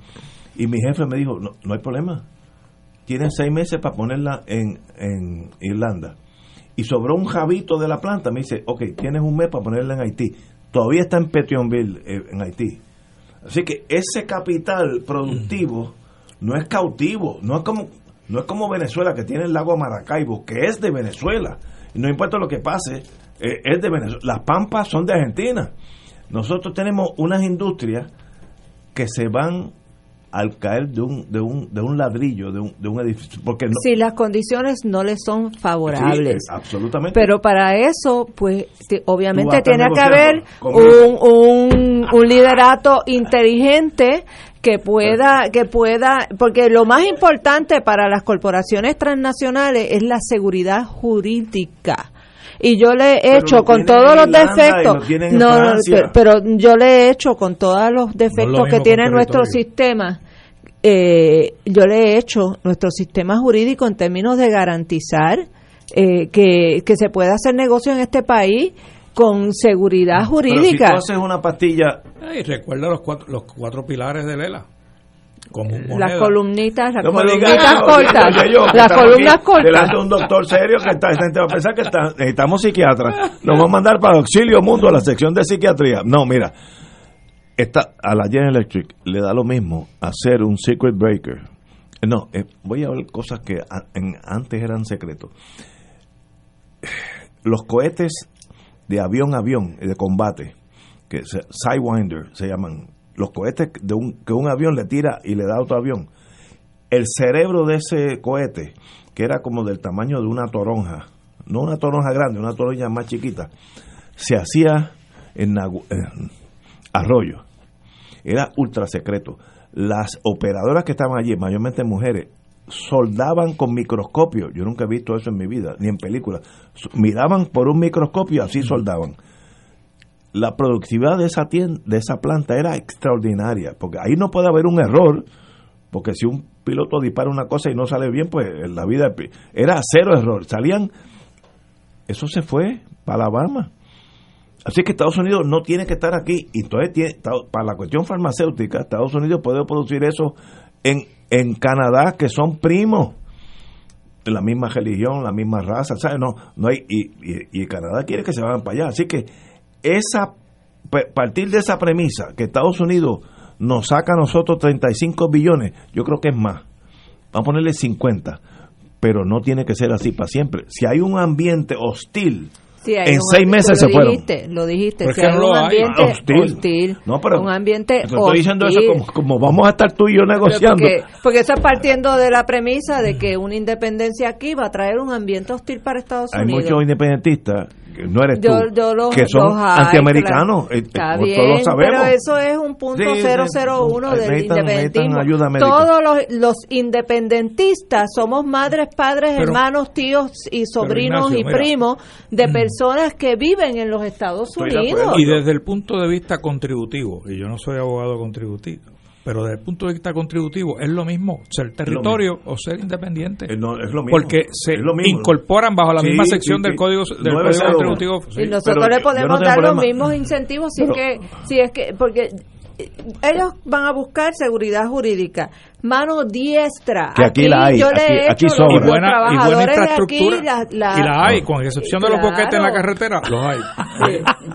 Y mi jefe me dijo, no, no hay problema. Tienen seis meses para ponerla en, en Irlanda. Y sobró un jabito de la planta. Me dice, ok, tienes un mes para ponerla en Haití. Todavía está en Petionville, eh, en Haití. Así que ese capital productivo no es cautivo, no es como no es como Venezuela que tiene el lago Maracaibo, que es de Venezuela. Y no importa lo que pase, eh, es de Venezuela. Las pampas son de Argentina. Nosotros tenemos unas industrias que se van al caer de un, de un, de un ladrillo, de un, de un edificio. Porque no, Si las condiciones no les son favorables. Sí, absolutamente. Pero para eso, pues, obviamente tiene que haber un, un, un liderato inteligente que pueda, que pueda, porque lo más importante para las corporaciones transnacionales es la seguridad jurídica. Y yo le he Pero hecho con todos los defectos, no, no, pero, yo le he hecho con todos los defectos que tiene nuestro sistema, eh, yo le he hecho nuestro sistema jurídico en términos de garantizar eh, que, que se pueda hacer negocio en este país con seguridad Pero si jurídica. tú haces una pastilla Y recuerda los cuatro, los cuatro pilares de Lela. Las columnitas, las No columnitas digas cortas, yo, las columnas aquí cortas. Delante de un doctor serio que esta gente va a pensar que está- necesitamos psiquiatra. Nos vamos a mandar para Auxilio Mundo a la sección de psiquiatría. No, mira, esta, a la General Electric le da lo mismo hacer un secret breaker. No, eh, voy a ver cosas que a- en- antes eran secretos. Los cohetes de avión a avión, de combate, que se, Sidewinder se llaman, los cohetes que un avión le tira y le da otro avión. El cerebro de ese cohete, que era como del tamaño de una toronja, no una toronja grande, una toronja más chiquita, se hacía en, en arroyo. Era ultra secreto. Las operadoras que estaban allí, mayormente mujeres, soldaban con microscopio. Yo nunca he visto eso en mi vida, ni en películas. Miraban por un microscopio, así soldaban. La productividad de esa tienda, de esa planta era extraordinaria, porque ahí no puede haber un error, porque si un piloto dispara una cosa y no sale bien, pues en la vida era cero error. Salían, eso se fue para Alabama. Así que Estados Unidos no tiene que estar aquí. Y entonces, para la cuestión farmacéutica, Estados Unidos puede producir eso en, en Canadá, que son primos la misma religión, la misma raza, ¿sabes? No, no hay, y, y, y Canadá quiere que se vayan para allá. Así que esa pa- partir de esa premisa, que Estados Unidos nos saca a nosotros 35 billones, yo creo que es más. Vamos a ponerle 50. Pero no tiene que ser así para siempre. Si hay un ambiente hostil, Sí, hay en un seis ambiente- meses lo se fueron. dijiste, Lo dijiste, si es que hay no un lo hay. ambiente Hostil. hostil, No, pero- un ambiente Te estoy diciendo eso como, como vamos a estar tú y yo negociando. Porque, porque eso es partiendo de la premisa de que una independencia aquí va a traer un ambiente hostil para Estados Hay Unidos. muchos independentistas, no eres tú, yo, yo los, que son antiamericanos. claro. eh, Está bien, todos sabemos. pero eso es un punto Sí, sí, 001 del necesitan- independentismo. Todos los, los independentistas somos madres, padres, Pero- hermanos, tíos y sobrinos Ignacio, y mira. primos de personas que viven en los Estados de Unidos. Y desde el punto de vista contributivo, y yo no soy abogado contributivo, pero desde el punto de vista contributivo es lo mismo ser territorio o ser independiente. Eh, no, es lo mismo. porque se mismo. incorporan bajo la Sí, misma sección sí. del código del código contributivo. sí. y nosotros pero le podemos no dar los mismos incentivos si Pero- es que si es que porque ellos van a buscar seguridad jurídica mano diestra Que aquí la hay, yo le aquí- he aquí hecho sobra. los, y buena, y buena trabajadores de aquí infraestructura. la- la- y la hay, con excepción de los boquetes en la carretera, los hay.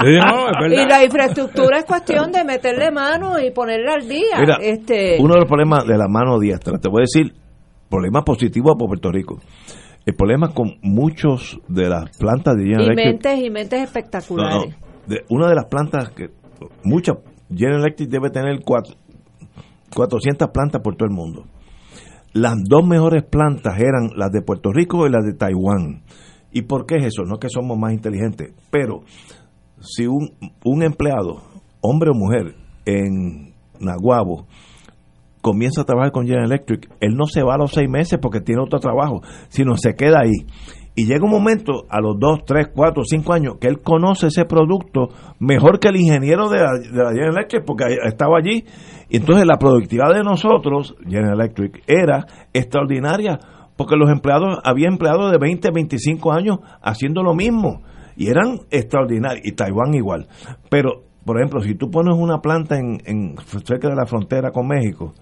No, y la infraestructura es cuestión de meterle mano y ponerla al día Mira, este uno de los problemas de la mano diestra, te voy a decir, problema positivo para Puerto Rico. El problema con muchos de las plantas de General y mentes y mentes No, espectaculares no, de- una de las plantas que muchas General Electric debe tener cuatro, 400 plantas por todo el mundo. Las dos mejores plantas eran las de Puerto Rico y las de Taiwán. ¿Y por qué es eso? No es que somos más inteligentes, pero si un, un empleado, hombre o mujer, en Naguabo, comienza a trabajar con General Electric, él no se va a los seis meses porque tiene otro trabajo, sino se queda ahí. Y llega un momento, a los dos, tres, cuatro, cinco años, que él conoce ese producto mejor que el ingeniero de la, de la General Electric, porque estaba allí. Y entonces la productividad de nosotros, General Electric, era extraordinaria, porque los empleados, había empleados de 20, 25 años haciendo lo mismo, y eran extraordinarios, y Taiwán igual. Pero, por ejemplo, si tú pones una planta en, en cerca de la frontera con México,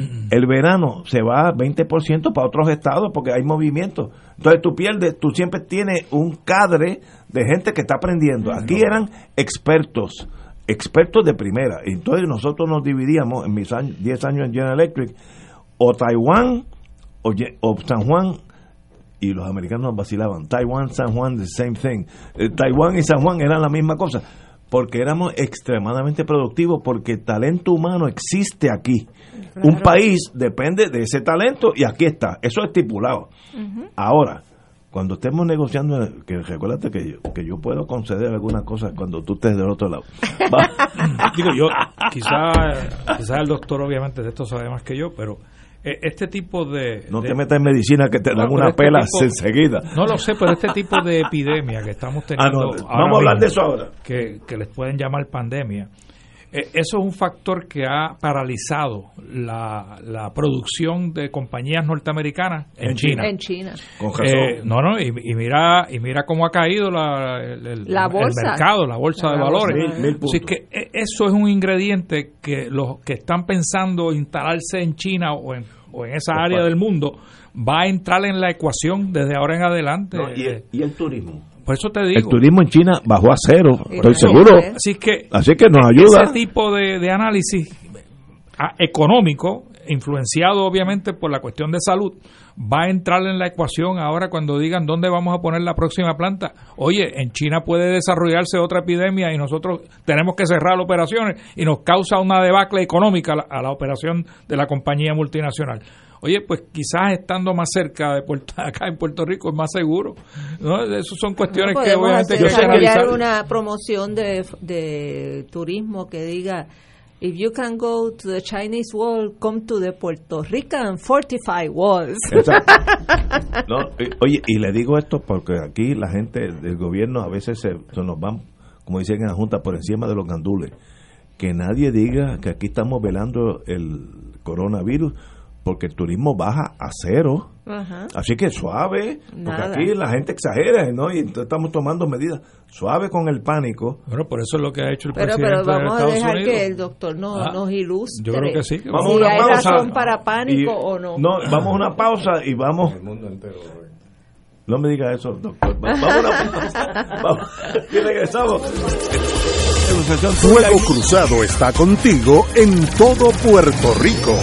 el verano se va 20% para otros estados porque hay movimiento. Entonces tú pierdes, tú siempre tienes un cadre de gente que está aprendiendo. Aquí eran expertos, expertos de primera. Entonces nosotros nos dividíamos en mis años, 10 años en General Electric, o Taiwán o San Juan, y los americanos vacilaban. Taiwán, San Juan, the same thing. Eh, Taiwán y San Juan eran la misma cosa. Porque éramos extremadamente productivos, porque el talento humano existe aquí. Un país depende de ese talento y aquí está. Eso es estipulado. Ahora, cuando estemos negociando, que recuérdate que yo, que yo puedo conceder algunas cosas cuando tú estés del otro lado. Digo, yo, quizá, quizá el doctor obviamente de esto sabe más que yo, pero este tipo de... No de- te metas en medicina que te No, dan una este pela tipo- enseguida. No lo sé, pero este tipo de epidemia que estamos Ah, teniendo... no, ahora vamos a hablar mismo, de eso ahora. Que, que les pueden llamar pandemia. Eh, eso es un factor que ha paralizado la, la producción de compañías norteamericaas en, China. En China. Eh, no, no, y, mira y mira cómo ha caído la, el, mercado, la bolsa de valores. Así que eh, eso es un ingrediente que los que están pensando instalarse en China o en, o en esa área del mundo va a entrar en la ecuación desde ahora en adelante. ¿Y el turismo? Por eso te digo. El turismo en China bajó a cero, estoy seguro. Así que, Así que nos ayuda. Ese tipo de, análisis ah, económico, influenciado obviamente por la cuestión de salud, va a entrar en la ecuación ahora cuando digan dónde vamos a poner la próxima planta. Oye, en China puede desarrollarse otra epidemia y nosotros tenemos que cerrar las operaciones y nos causa una debacle económica a la operación de la compañía multinacional. Oye, pues quizás estando más cerca de Puerto, acá en Puerto Rico es más seguro. ¿no? Esas son cuestiones que obviamente hay que desarrollar una promoción de, de turismo que diga If you can go to the Chinese wall, come to the Puerto Rican fortified walls. No, oye, y le digo esto porque aquí la gente del gobierno a veces se, nos van, como dicen en la Junta, por encima de los gandules. Que nadie diga que aquí estamos velando el coronavirus porque el turismo baja a cero. Así que suave, porque aquí la gente exagera, ¿no? Y entonces estamos tomando medidas suave con el pánico. Bueno, por eso es lo que ha hecho el pero, presidente Pero vamos a dejar que el doctor no, ah, nos ilustre. Yo creo que sí. vamos si hay razón para pánico o no. No, vamos a una pausa y vamos... El mundo entero. No me diga eso, doctor. Vamos a una pausa. vamos. Y regresamos. Fuego Cruzado está contigo en todo Puerto Rico.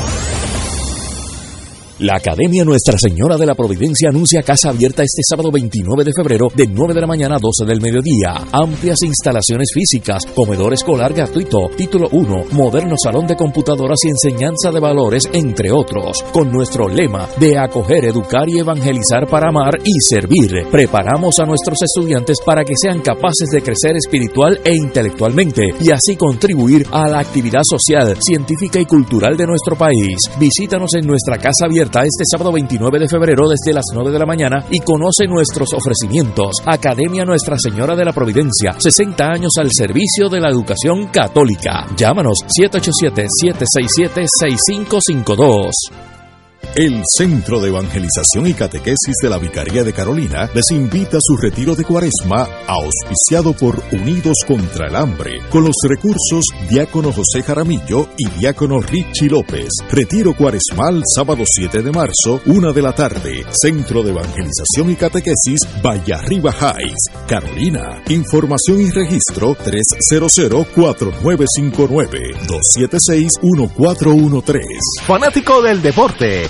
La Academia Nuestra Señora de la Providencia anuncia casa abierta este sábado 29 de febrero de 9 de la mañana a 12 del mediodía. Amplias instalaciones físicas, comedor escolar gratuito, título 1, moderno salón de computadoras y enseñanza de valores, entre otros. Con nuestro lema de acoger, educar y evangelizar para amar y servir. Preparamos a nuestros estudiantes para que sean capaces de crecer espiritual e intelectualmente y así contribuir a la actividad social, científica y cultural de nuestro país. Visítanos en nuestra casa abierta este sábado 29 de febrero desde las 9 de la mañana y conoce nuestros ofrecimientos. Academia Nuestra Señora de la Providencia, 60 años al servicio de la educación católica. Llámanos 787-767-6552. El Centro de Evangelización y Catequesis de la Vicaría de Carolina les invita a su retiro de cuaresma auspiciado por Unidos contra el Hambre, con los recursos Diácono José Jaramillo y Diácono Richie López. Retiro cuaresmal sábado 7 de marzo, una de la tarde. Centro de Evangelización y Catequesis Arriba Heights, Carolina. Información y registro 300-4959-276-1413. Fanático del deporte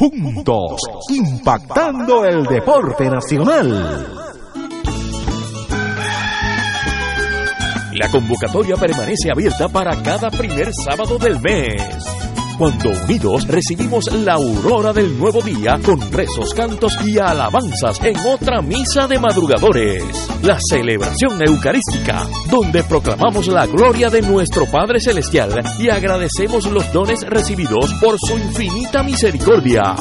juntos, impactando el deporte nacional. La convocatoria permanece abierta para cada primer sábado del mes cuando unidos recibimos la aurora del nuevo día con rezos, cantos y alabanzas en otra misa de madrugadores, la celebración eucarística, donde proclamamos la gloria de nuestro Padre Celestial y agradecemos los dones recibidos por su infinita misericordia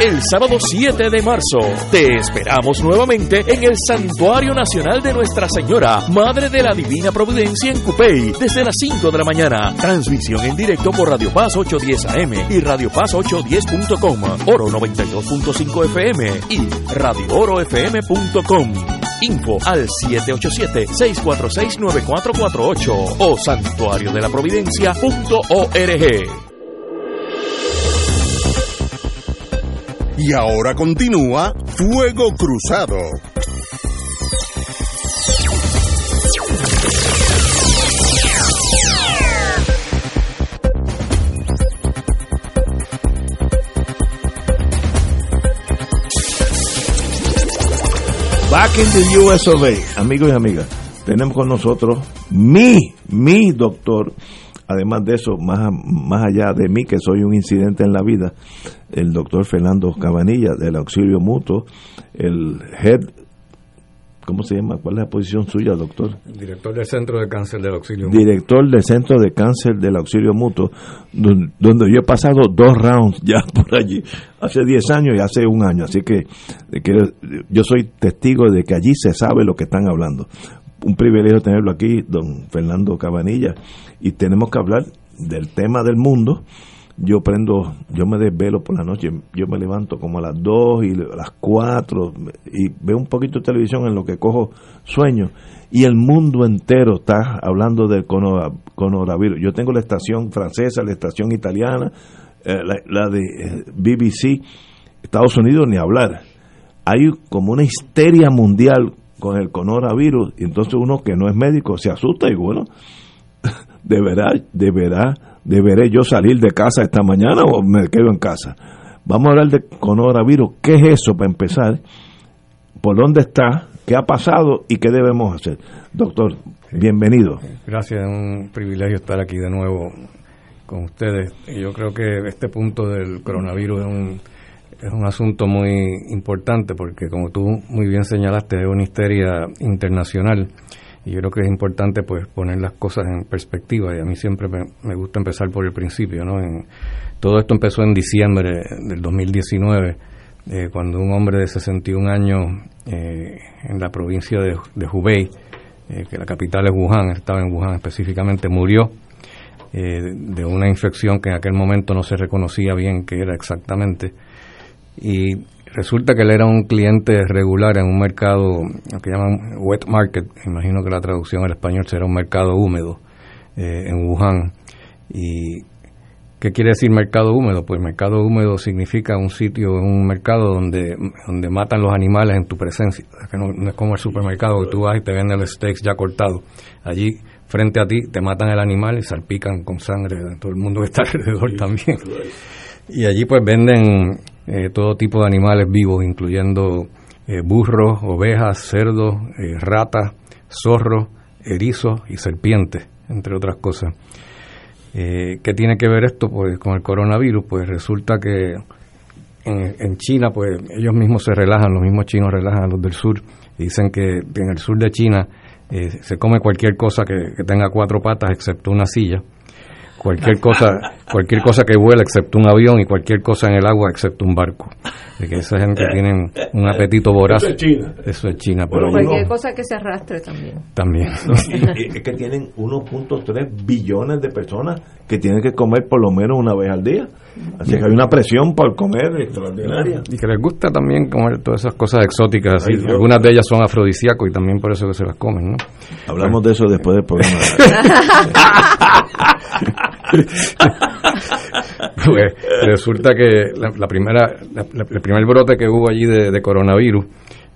el sábado 7 de marzo. Te esperamos nuevamente en el Santuario Nacional de Nuestra Señora, Madre de la Divina Providencia en Cupey, desde las 5 de la mañana. Transmisión en directo por Radio Paz 810 AM y Radio Paz 810.com, Oro 92.5 FM y radioorofm.com. Info al 787-646-9448 o santuariodelaprovidencia.org. Y ahora continúa Fuego Cruzado. Back in the US of amigos y amigas, tenemos con nosotros mi, mi doctor, además de eso, más, más allá de mí, que soy un incidente en la vida, el doctor Fernando Cabanilla del Auxilio Mutuo, el head ¿Cómo se llama? ¿Cuál es la posición suya, doctor? Director del Centro de Cáncer del Auxilio Mutuo. Director del Centro de Cáncer del Auxilio Mutuo, donde, yo he pasado dos rounds ya por allí, hace 10 años y hace un año. Así que, que yo soy testigo de que allí se sabe lo que están hablando. Un privilegio tenerlo aquí, don Fernando Cabanilla, y tenemos que hablar del tema del mundo yo prendo, yo me desvelo por la noche, yo me levanto como a las 2 y a las 4 y veo un poquito de televisión en lo que cojo sueño y el mundo entero está hablando del coronavirus. Yo tengo la estación francesa, la estación italiana, eh, la, de eh, BBC, Estados Unidos ni hablar. Hay como una histeria mundial con el coronavirus y entonces uno que no es médico se asusta y bueno, de verdad, de verdad ¿Deberé yo salir de casa esta mañana o me quedo en casa? Vamos a hablar de coronavirus. ¿Qué es eso para empezar? ¿Por dónde está? ¿Qué ha pasado y qué debemos hacer? Doctor, bienvenido. Gracias, es un privilegio estar aquí de nuevo con ustedes. Yo creo que este punto del coronavirus es un, es un asunto muy importante porque, como tú muy bien señalaste, es una histeria internacional. Y yo creo que es importante pues poner las cosas en perspectiva. Y a mí siempre me, gusta empezar por el principio no en, todo esto empezó en diciembre del 2019 eh, cuando un hombre de 61 años eh, en la provincia de, de Hubei eh, que la capital es Wuhan estaba en Wuhan específicamente murió de una infección que en aquel momento no se reconocía bien qué era exactamente y Resulta que él era un cliente regular en un mercado que llaman wet market, imagino que la traducción al español será un mercado húmedo eh, en Wuhan. ¿Y qué quiere decir mercado húmedo? Pues mercado húmedo significa un sitio, un mercado donde, donde matan los animales en tu presencia. Que no, es como el supermercado que tú vas y te venden el steaks ya cortado. Allí frente a ti te matan el animal y salpican con sangre todo el mundo que está alrededor también. Y allí pues venden eh, todo tipo de animales vivos, incluyendo eh, burros, ovejas, cerdos, eh, ratas, zorros, erizos y serpientes, entre otras cosas. ¿Qué tiene que ver esto pues, con el coronavirus? Pues resulta que en, China, pues ellos mismos se relajan, los mismos chinos relajan a los del sur, dicen que en el sur de China se come cualquier cosa que tenga cuatro patas excepto una silla cualquier cosa cualquier cosa que vuela excepto un avión y cualquier cosa en el agua excepto un barco. De que esa gente tiene un apetito voraz. Eso es China. Eso es China pero cualquier cosa que se arrastre también. También. Es que tienen 1.3 billones de personas que tienen que comer por lo menos una vez al día. Así que hay una presión por comer extraordinaria. Y que les gusta también comer todas esas cosas exóticas así. algunas de ellas son afrodisíacos y también por eso que se las comen ¿no? hablamos de eso después del programa pues resulta que la, primera, el primer brote que hubo allí de, coronavirus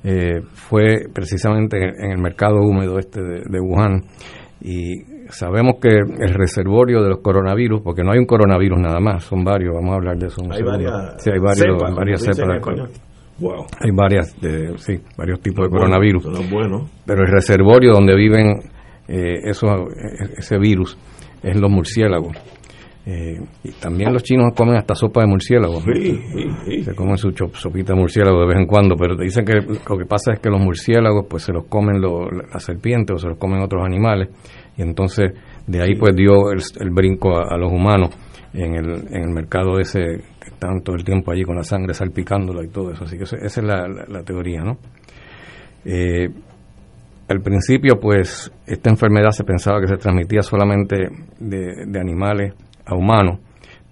eh, fue precisamente en, el mercado húmedo este de, Wuhan y sabemos que el reservorio de los coronavirus, porque no hay un coronavirus nada más, son varios, vamos a hablar de eso. hay varias, sí, hay varios, varias cepas. Wow. Hay varias, de, sí, varios tipos de coronavirus. Pero el reservorio donde viven eh, esos, ese virus es los murciélagos. Eh, y también los chinos comen hasta sopa de murciélago. Se comen su sopita de murciélago de vez en cuando, pero dicen que lo que pasa es que los murciélagos pues se los comen las serpientes o se los comen otros animales y entonces de ahí pues dio el, brinco a, los humanos en el, en el mercado ese que están todo el tiempo allí con la sangre salpicándola y todo eso. Así que esa es la, teoría, ¿no? Eh, al principio, pues, esta enfermedad se pensaba que se transmitía solamente de, animales a humanos,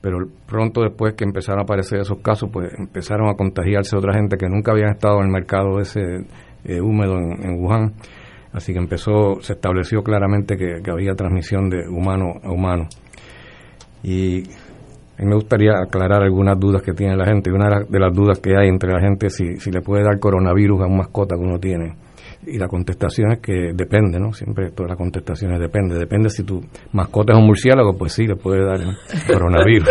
pero pronto después que empezaron a aparecer esos casos, pues empezaron a contagiarse otra gente que nunca habían estado en el mercado ese eh, húmedo en, Wuhan. Así que empezó, se estableció claramente que, había transmisión de humano a humano. Y me gustaría aclarar algunas dudas que tiene la gente. Y una de las dudas que hay entre la gente es si, si le puede dar coronavirus a un mascota que uno tiene. Y la contestación es que depende, ¿no? Siempre todas las contestaciones depende. Depende si tu mascota es un murciélago, pues sí, le puede dar coronavirus.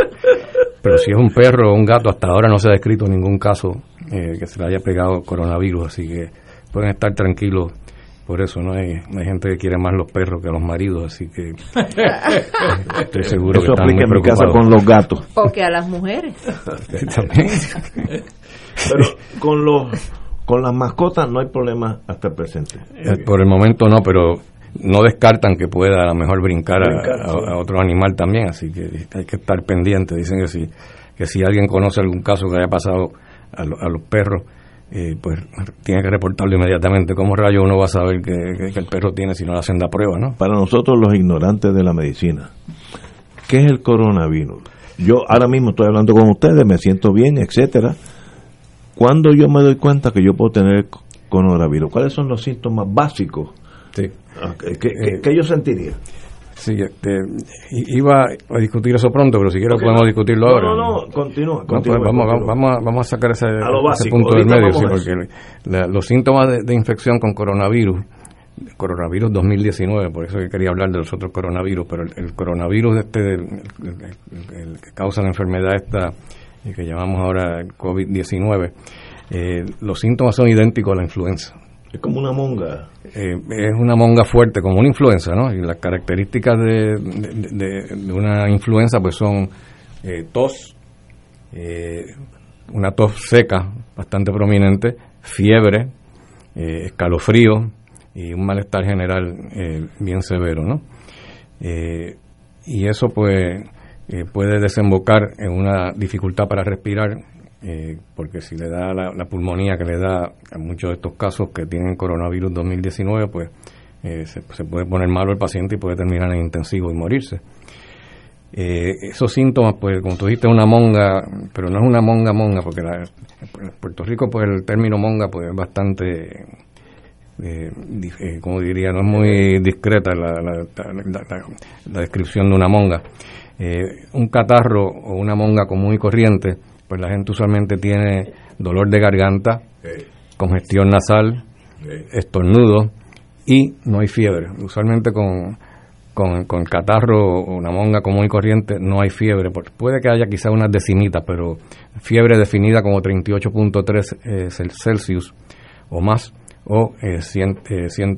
Pero si es un perro o un gato, hasta ahora no se ha descrito ningún caso eh, que se le haya pegado coronavirus, así que pueden estar tranquilos por eso no hay, gente que quiere más los perros que los maridos, así que estoy seguro Eso que están aplica muy en mi casa preocupados. con los gatos. O que a las mujeres. También. Pero con los con las mascotas no hay problema hasta el presente. Eh, Por el momento no, pero no descartan que pueda a lo mejor brincar, a- Brincar, a, sí. a otro animal también, así que hay que estar pendiente. Dicen que si, que si alguien conoce algún caso que haya pasado a, lo- a los perros, eh, pues tiene que reportarlo inmediatamente. ¿Cómo rayo uno va a saber que, que- que el perro tiene si no le hacen la prueba, no? Para nosotros los ignorantes de la medicina, ¿qué es el coronavirus? Yo ahora mismo estoy hablando con ustedes, me siento bien, etcétera. ¿Cuándo yo me doy cuenta que yo puedo tener coronavirus? ¿Cuáles son los síntomas básicos Sí. ah, que, que- que yo sentiría? Sí, este, iba a discutir eso pronto, pero si quieres Ok, podemos no. discutirlo No, ahora. no, no, continúa, No, continúa, pues vamos, continúa. vamos, a, vamos a sacar ese, A punto del medio, sí, porque la- los síntomas de, de infección con coronavirus, coronavirus 2019, por eso que quería hablar de los otros coronavirus, pero el, el coronavirus este, el, el- el- el que causa la enfermedad esta, que llamamos ahora el COVID-19, eh, los síntomas son idénticos a la influenza. Es como una monga. Eh, es una monga fuerte, como una influenza, ¿no? Y las características de, de- de- de una influenza, pues son eh, tos, una tos seca, bastante prominente, fiebre, escalofrío y un malestar general eh, bien severo, ¿no? Y eso, pues, eh, puede desembocar en una dificultad para respirar, eh, porque si le da la, pulmonía que le da a muchos de estos casos que tienen coronavirus 2019, pues eh, se, se puede poner malo el paciente y puede terminar en intensivo y morirse. Eh, esos síntomas, pues, como tú dijiste, una monga, pero no es una monga monga, porque la- en Puerto Rico, pues, el término monga, pues, es bastante, eh, como diría, no es muy discreta la descripción de una monga. Eh, un catarro o una monga común y corriente, pues la gente usualmente tiene dolor de garganta, congestión nasal, estornudo y no hay fiebre. Usualmente con, con, con catarro o una monga común y corriente no hay fiebre. Puede que haya quizá unas decimitas, pero fiebre definida como 38.3 eh, cel- Celsius o más, o eh, 100, eh, 100, eh,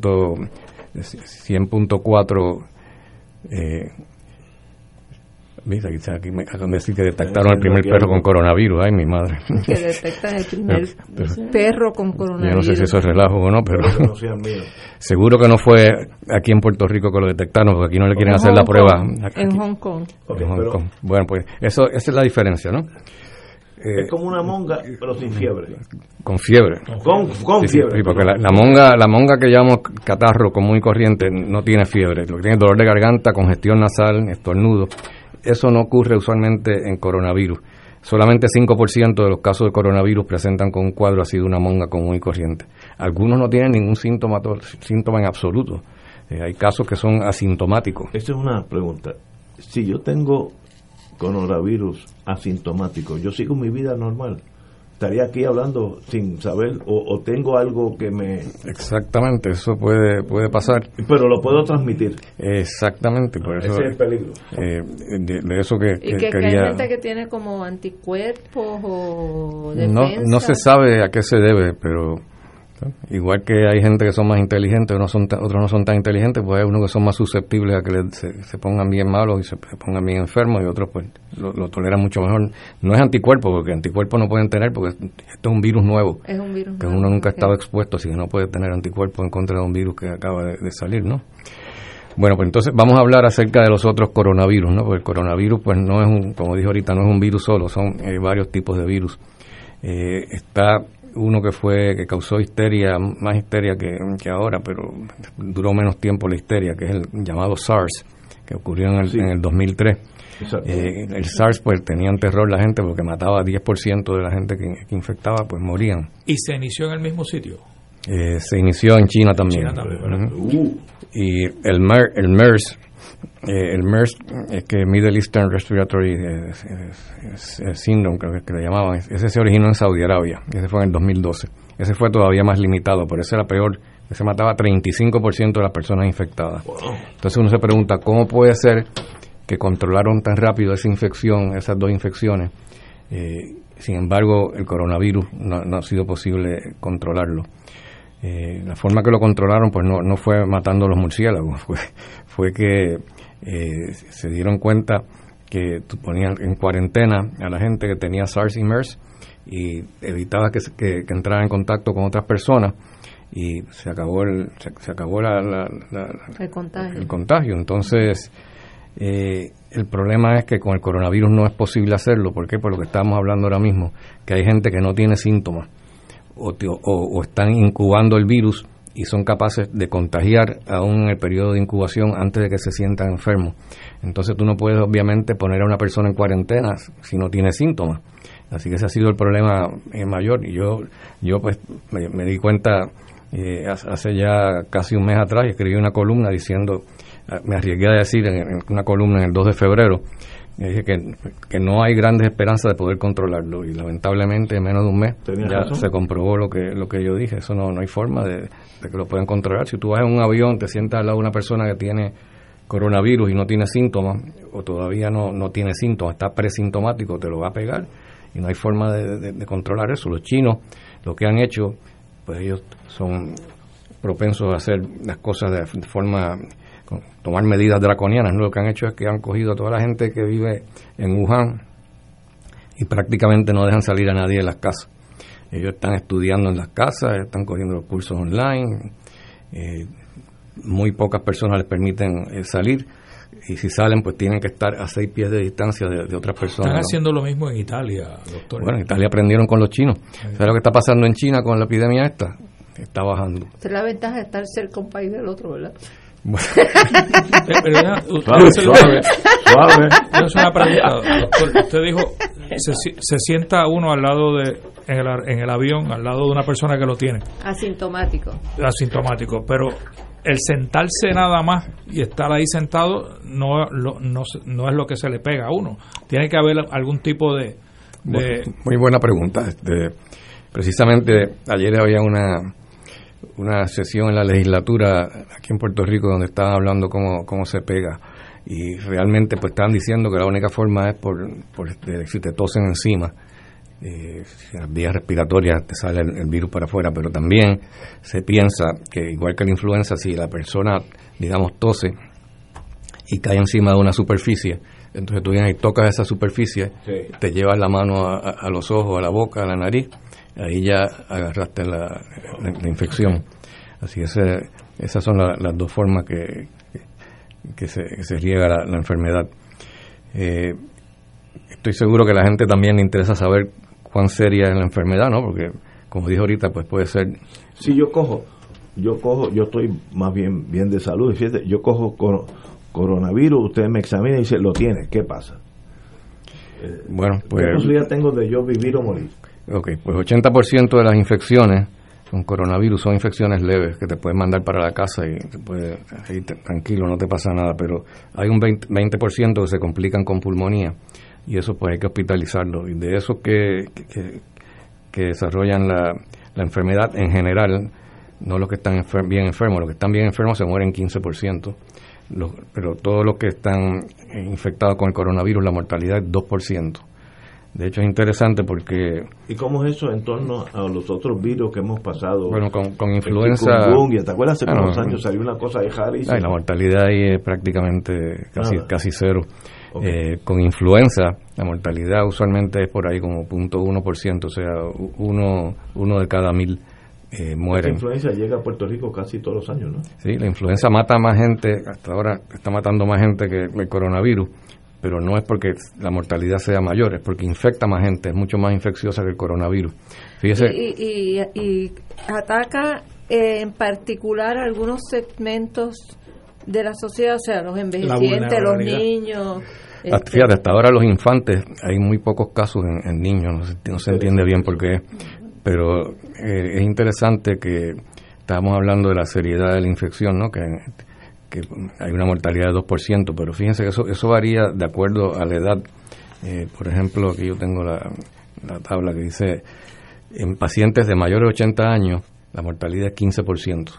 100.4 eh, Mira, aquí, aquí me acaban de decir que detectaron el primer perro con coronavirus. Ay, mi madre. Que detectan el primer Pero- perro con Yo coronavirus. no sé si eso es relajo o no, pero no seguro que no fue aquí en Puerto Rico que lo detectaron, porque aquí no le quieren En hacer la prueba. Aquí- En Hong Kong. En Hong pero Kong. Bueno, pues eso, esa es la diferencia, ¿no? Eh, es como una monga, pero sin fiebre. con fiebre. Con, con sí, fiebre. sí, porque la, la monga, la monga que llamamos catarro común y corriente no tiene fiebre, lo que tiene es dolor de garganta, congestión nasal, estornudo. Eso no ocurre usualmente en coronavirus. Solamente 5% de los casos de coronavirus presentan con un cuadro así de una monga común y corriente. Algunos no tienen ningún síntoma, to- síntoma en absoluto. Eh, hay casos que son asintomáticos. Esa es una pregunta. Si yo tengo coronavirus asintomático, yo sigo mi vida normal. Estaría aquí hablando sin saber o, o tengo algo que me... Exactamente, eso puede, puede pasar. Pero lo puedo transmitir. Exactamente, por eso, Ese es el peligro. eh, de, de eso que, Y que que, que quería... hay gente que tiene como anticuerpos o No, defensa. no se sabe a qué se debe, pero ¿no? Igual que hay gente que son más inteligentes, unos son ta- otros no son tan inteligentes, pues hay unos que son más susceptibles a que le- se, se pongan bien malos y se, se pongan bien enfermos y otros pues lo, lo toleran mucho mejor. No es anticuerpo, porque anticuerpos no pueden tener, porque esto es un virus nuevo, Es un virus. que nuevo, uno nunca ha estado expuesto, así que no puede tener anticuerpos en contra de un virus que acaba de, de salir, ¿no? Bueno, pues entonces vamos a hablar acerca de los otros coronavirus, ¿no? Porque el coronavirus, pues no es un, como dije ahorita, no es un virus solo, son eh, varios tipos de virus. Eh, está uno que fue, que causó histeria, más histeria que, que ahora, pero duró menos tiempo la histeria, que es el llamado SARS, que ocurrió en el, Sí. en el 2003. Exacto. Eh, el SARS, pues tenían terror la gente porque mataba a 10% de la gente que, que infectaba, pues morían. Y se inició en el mismo sitio. Eh, se inició en China también. Uh, Y el, MER, el MERS, eh, el MERS, es que Middle Eastern Respiratory eh, eh, eh, Syndrome, creo que, que le llamaban, ese se originó en Saudi Arabia, ese fue en el 2012. Ese fue todavía más limitado, pero ese era peor, ese mataba a 35% de las personas infectadas. Entonces uno se pregunta, ¿cómo puede ser que controlaron tan rápido esa infección, esas dos infecciones? Eh, sin embargo, el coronavirus no, no ha sido posible controlarlo. Eh, la forma que lo controlaron pues no, no fue matando a los murciélagos, fue, fue que eh, se dieron cuenta que ponían en cuarentena a la gente que tenía SARS y MERS y evitaba que, que, que entrara en contacto con otras personas y se acabó el, se, acabó la, el, contagio. el contagio. Entonces, eh, el problema es que con el coronavirus no es posible hacerlo. ¿Por qué? Por lo que estamos hablando ahora mismo, que hay gente que no tiene síntomas o, o, están incubando el virus y son capaces de contagiar aún en el periodo de incubación antes de que se sientan enfermos. Entonces tú no puedes obviamente poner a una persona en cuarentena si no tiene síntomas. Así que ese ha sido el problema eh, mayor. Y yo, yo pues me, di cuenta eh, hace ya casi un mes atrás escribí una columna diciendo, ah, me arriesgué a decir en, una columna en el 2 de febrero, dije que, que, no hay grandes esperanzas de poder controlarlo y lamentablemente en menos de un mes ya se comprobó lo que lo que yo dije. Eso no no hay forma de, que lo puedan controlar. Si tú vas en un avión te sientas al lado de una persona que tiene coronavirus y no tiene síntomas o todavía no no tiene síntomas está presintomático te lo va a pegar y no hay forma de, controlar eso. Los chinos lo que han hecho, pues ellos son propensos a hacer las cosas de forma, tomar medidas draconianas. ¿no? Lo que han hecho es que han cogido a toda la gente que vive en Wuhan y prácticamente no dejan salir a nadie de las casas. Ellos están estudiando en las casas, están cogiendo los cursos online, eh, muy pocas personas les permiten eh, salir y si salen pues tienen que estar a seis pies de distancia de, otras personas. Están haciendo lo mismo en Italia, doctor. Bueno, en Italia aprendieron con los chinos. ¿Sabes lo que está pasando en China con la epidemia esta? Está bajando. Esa es la ventaja de estar cerca un país del otro, ¿verdad? Suave, suave, suave. Es una pregunta, doctor. Usted dijo, se, se sienta uno al lado de, en el, en el avión, al lado de una persona que lo tiene. Asintomático. Asintomático, pero el sentarse nada más y estar ahí sentado no, no, no, es lo que se le pega a uno. Tiene que haber algún tipo de... Muy buena pregunta. Este, precisamente ayer había una, una sesión en la legislatura aquí en Puerto Rico donde estaban hablando cómo, cómo se pega. Y realmente pues estaban diciendo que la única forma es por, por este, si te tosen encima eh, las vías respiratorias te sale el, virus para afuera, pero también se piensa que igual que la influenza, si la persona, digamos, tose y cae encima de una superficie, entonces tú vienes y tocas esa superficie, te llevas la mano a, los ojos, a la boca, a la nariz, ahí ya agarraste la, infección. Así que esas son las dos formas que, que, se, riega la, enfermedad. Eh, estoy seguro que a la gente también le interesa saber cuán seria es la enfermedad, ¿no? Porque, como dijo ahorita, pues puede ser... Si yo cojo, yo cojo, yo estoy más bien bien de salud, fíjate, yo cojo coronavirus, usted me examina y dice, lo tiene, ¿qué pasa? Bueno, pues... ¿Qué posibilidad tengo de yo vivir o morir? Ok, pues 80% de las infecciones con coronavirus son infecciones leves que te pueden mandar para la casa y te puede, ahí tranquilo, no te pasa nada, pero hay un 20%, 20 que se complican con pulmonía y eso pues hay que hospitalizarlo. Y de esos que, que, desarrollan la, la, enfermedad en general, no los que están bien enfermos, los que están bien enfermos se mueren 15%, los, pero todos los que están infectados con el coronavirus, la mortalidad es 2%. De hecho es interesante porque... ¿Y cómo es eso en torno a los otros virus que hemos pasado? Bueno, con, con influenza... ¿Te acuerdas hace unos años salió una cosa de Harris? la mortalidad ahí es prácticamente casi, casi cero. Eh, con influenza, la mortalidad usualmente es por ahí como 0.1%, o sea, uno, uno de cada mil eh, mueren. La influenza llega a Puerto Rico casi todos los años, ¿no? Sí, la influenza mata más gente, hasta ahora está matando más gente que el coronavirus, pero no es porque la mortalidad sea mayor, es porque infecta más gente, es mucho más infecciosa que el coronavirus. Fíjese. Y, y, ataca eh, en particular algunos segmentos de la sociedad, o sea, los envejecientes, los niños. Este, fíjate, hasta ahora los infantes, hay muy pocos casos en, niños, no se, entiende bien por qué, pero eh, es interesante que estábamos hablando de la seriedad de la infección, ¿no? que, que hay una mortalidad de 2%, pero fíjense que eso, eso varía de acuerdo a la edad. Eh, por ejemplo, aquí yo tengo la, la tabla que dice, en pacientes de mayores de 80 años, la mortalidad es 15%,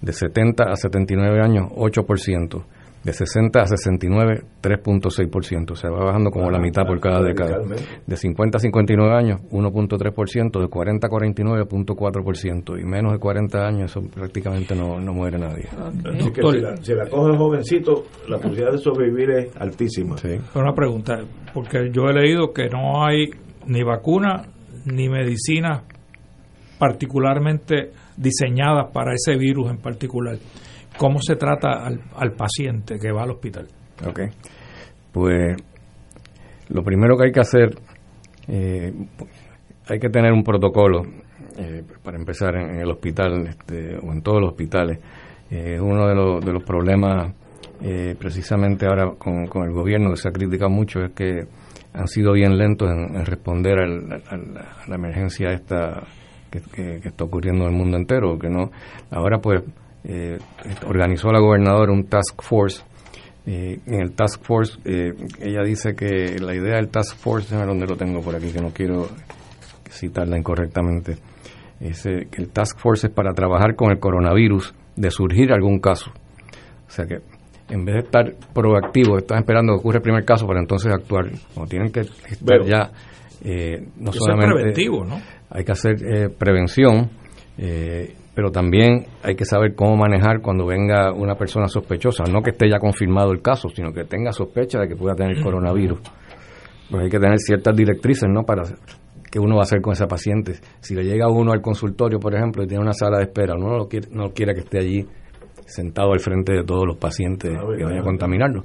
de 70 a 79 años, 8%, de 60 a 69, 3.6%. O sea, va bajando como la mitad por cada década. De 50 a 59 años, 1.3%. De 40 a 49, 0.4%. Y menos de 40 años, eso prácticamente no, no muere nadie. si, la, si la coge jovencito, la posibilidad de sobrevivir es altísima. Sí. Una pregunta, porque yo he leído que no hay ni vacuna ni medicina particularmente diseñadas para ese virus en particular. ¿Cómo se trata al, al paciente que va al hospital? Ok. Pues lo primero que hay que hacer, eh, hay que tener un protocolo eh, para empezar en, el hospital este, o en todos los hospitales. Eh, uno de, los de los problemas eh, precisamente ahora con, con, el gobierno que se ha criticado mucho es que han sido bien lentos en, responder al, a la emergencia esta que, que, que, está ocurriendo en el mundo entero. Que no, ahora pues eh, organizó la gobernadora un task force. Eh, en el task force, eh, ella dice que la idea del task force, no donde lo tengo por aquí, que no quiero citarla incorrectamente, es que el task force es para trabajar con el coronavirus de surgir algún caso. O sea que en vez de estar proactivo, estás esperando que ocurra el primer caso para entonces actuar. Como tienen que estar Pero, ya, eh, no solamente. Es preventivo, ¿no? Hay que hacer eh, prevención, eh, pero también hay que saber cómo manejar cuando venga una persona sospechosa. No que esté ya confirmado el caso, sino que tenga sospecha de que pueda tener coronavirus. Pues hay que tener ciertas directrices, ¿no? Para qué uno va a hacer con esa paciente. Si le llega uno al consultorio, por ejemplo, y tiene una sala de espera, uno no quiere, no quiere que esté allí sentado al frente de todos los pacientes que vayan a contaminarlo.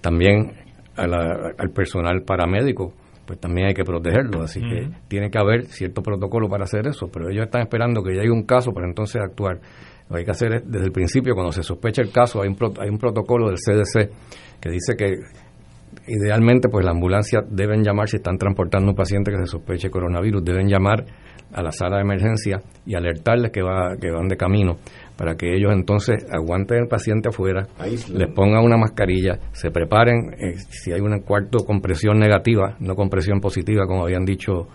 También a la, al personal paramédico, pues también hay que protegerlo, así que uh -huh. tiene que haber cierto protocolo para hacer eso, pero ellos están esperando que ya haya un caso para entonces actuar. Lo que hay que hacer es, desde el principio, cuando se sospecha el caso, hay un, hay un protocolo del CDC que dice que idealmente pues la ambulancia deben llamar si están transportando un paciente que se sospeche coronavirus, deben llamar a la sala de emergencia y alertarles que, va, que van de camino para que ellos entonces aguanten el paciente afuera, les pongan una mascarilla, se preparen, eh, si hay un cuarto con presión negativa, no con presión positiva, como habían dicho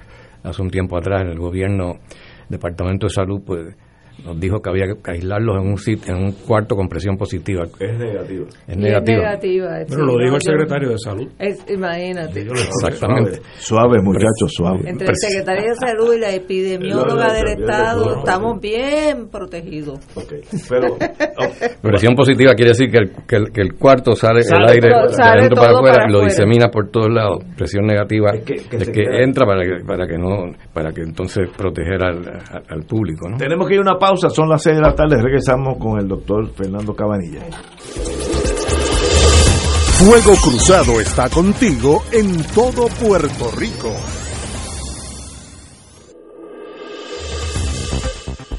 hace un tiempo atrás en el gobierno, Departamento de Salud, pues nos dijo que había que aislarlos en un sitio, en un cuarto con presión positiva. Es negativo. Es negativa. Es negativa Pero lo dijo el secretario de Salud. Es, imagínate. Exactamente. Suave, muchachos, suave. Entre el secretario de Salud y la epidemióloga del Estado estamos bien protegidos. Okay. Pero, oh, presión positiva quiere decir que el, que el, que el cuarto sale, sale, el aire todo, sale adentro para afuera para y lo disemina por todos lados. Presión negativa Es que- que es se que queda. entra para que, para que no para que entonces proteger al, al, al público, ¿no? Tenemos que ir a una pausa, son las 6 de la tarde, regresamos con el doctor Fernando Cabanilla. Fuego Cruzado está contigo en todo Puerto Rico.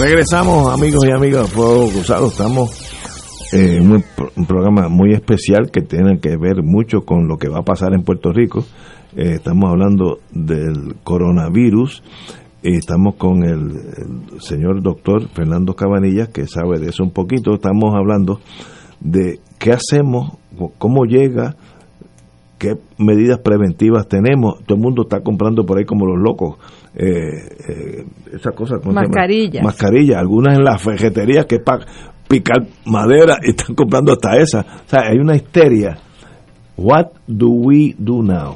Regresamos, amigos y amigas Fuego Cruzado. Estamos en un, programa muy especial que tiene que ver mucho con lo que va a pasar en Puerto Rico. Eh, estamos hablando del coronavirus. Y estamos con el, el, señor doctor Fernando Cabanillas, que sabe de eso un poquito. Estamos hablando de qué hacemos, cómo llega, qué medidas preventivas tenemos. Todo el mundo está comprando por ahí como los locos. Eh, eh, esas cosas. Mascarillas. Mascarillas. Algunas en las ferreterías que para picar madera y están comprando hasta esa. O sea, hay una histeria. What do we do now?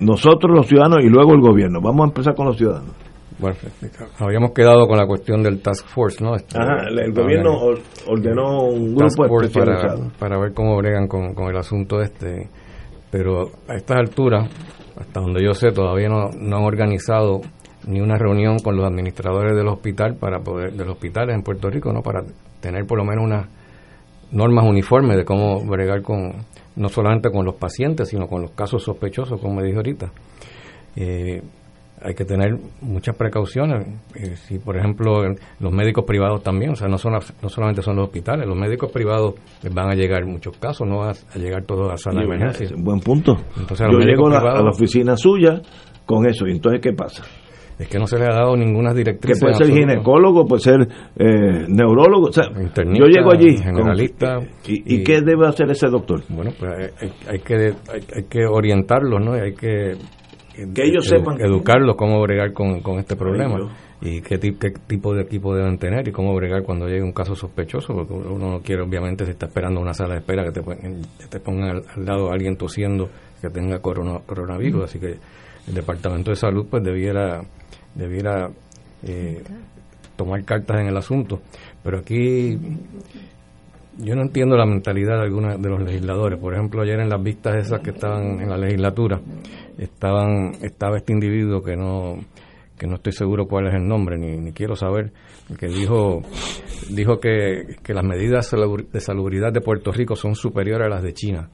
Nosotros los ciudadanos y luego el gobierno. Vamos a empezar con los ciudadanos. Bueno, habíamos quedado con la cuestión del Task Force, ¿no? Este, Ajá, el gobierno ordenó un grupo Force para, para ver cómo bregan con, con, el asunto este. Pero a estas alturas, hasta donde yo sé, todavía no, no han organizado ni una reunión con los administradores del hospital para poder de los hospitales en Puerto Rico, ¿no? Para tener por lo menos unas normas uniformes de cómo bregar con no solamente con los pacientes, sino con los casos sospechosos, como me dije ahorita. Eh, hay que tener muchas precauciones. Eh, si, por ejemplo, los médicos privados también, o sea, no, son, no solamente son los hospitales, los médicos privados van a llegar muchos casos, no van a llegar todos a sala de emergencia. Buen punto. Entonces, Yo llego privados, a la oficina suya con eso, y entonces, ¿qué pasa? Es que no se le ha dado ninguna directriz. Que puede ser ginecólogo, puede ser eh, neurólogo. O sea, yo llego allí. Generalista. Con, y, y, qué debe hacer ese doctor? Bueno, pues hay, hay que, hay, hay, que orientarlos, ¿no? Hay que. Que ellos edu, sepan. Educarlos cómo bregar con, con este problema. Y qué, qué, tipo de equipo deben tener y cómo bregar cuando llegue un caso sospechoso, porque uno no quiere, obviamente, si está esperando una sala de espera, que te, que te pongan al, al lado alguien tosiendo que tenga corona, coronavirus. Así que el Departamento de Salud, pues, debiera debiera eh, tomar cartas en el asunto. Pero aquí yo no entiendo la mentalidad de algunos de los legisladores. Por ejemplo, ayer en las vistas esas que estaban en la legislatura, estaban estaba este individuo que no que no estoy seguro cuál es el nombre ni, ni quiero saber que dijo dijo que, que las medidas de salubridad de Puerto Rico son superiores a las de China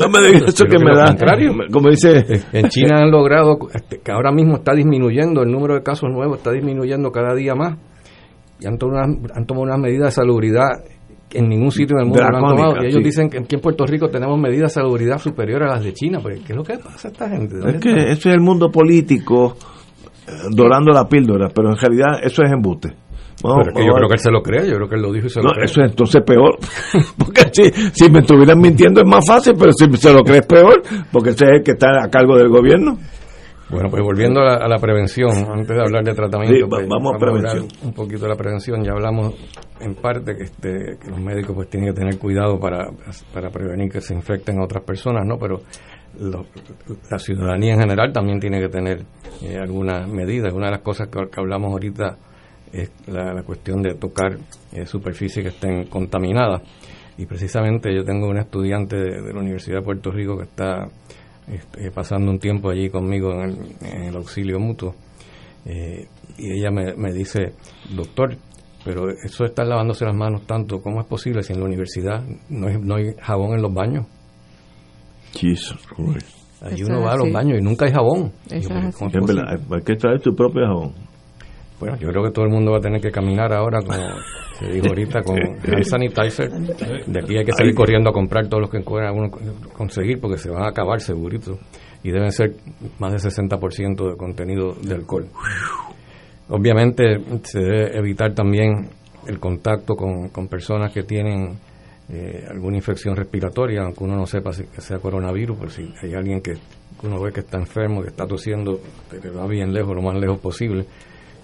no me digas eso que me da. Contrario. Como dice. En China han logrado este, que ahora mismo está disminuyendo el número de casos nuevos, está disminuyendo cada día más. Y han tomado unas, han tomado unas medidas de salubridad en ningún sitio en el mundo han tomado. Y ellos sí. dicen que aquí en Puerto Rico tenemos medidas de salubridad superiores a las de China. Pero ¿qué es lo que pasa a esta gente? Es que está? eso es el mundo político eh, dorando la píldora, pero en realidad eso es embuste. Pero es que yo creo que él se lo cree, yo creo que él lo dijo y se no, lo cree. Eso es entonces peor. porque si, si me estuvieran mintiendo es más fácil, pero si se lo crees peor, porque ese es el que está a cargo del gobierno. Bueno, pues volviendo a la, a la prevención, antes de hablar de tratamiento, sí, pues, vamos, a prevención. un poquito de la prevención. Ya hablamos en parte que, este, que los médicos pues tienen que tener cuidado para, para prevenir que se infecten a otras personas, ¿no? Pero lo, la ciudadanía en general también tiene que tener eh, algunas medidas. Una de las cosas que, que hablamos ahorita es la, la cuestión de tocar eh, superficies que estén contaminadas. Y precisamente yo tengo una estudiante de, de la Universidad de Puerto Rico que está este, pasando un tiempo allí conmigo en el, en el auxilio mutuo. Eh, y ella me, me, dice, doctor, pero eso de estar lavándose las manos tanto, ¿cómo es posible si en la universidad no hay, no hay jabón en los baños? Jesus Ahí uno va a los baños y nunca hay jabón. Yo, ¿cómo es verdad, hay que traer tu propio jabón. Bueno, yo creo que todo el mundo va a tener que caminar ahora, como se dijo ahorita, con hand sanitizer. De aquí hay que salir corriendo a comprar todos los que pueda uno conseguir, porque se van a acabar segurito. Y deben ser más del 60% de contenido de alcohol. Obviamente se debe evitar también el contacto con, con personas que tienen eh, alguna infección respiratoria, aunque uno no sepa si que sea coronavirus, pero si hay alguien que uno ve que está enfermo, que está tosiendo, que va bien lejos, lo más lejos posible,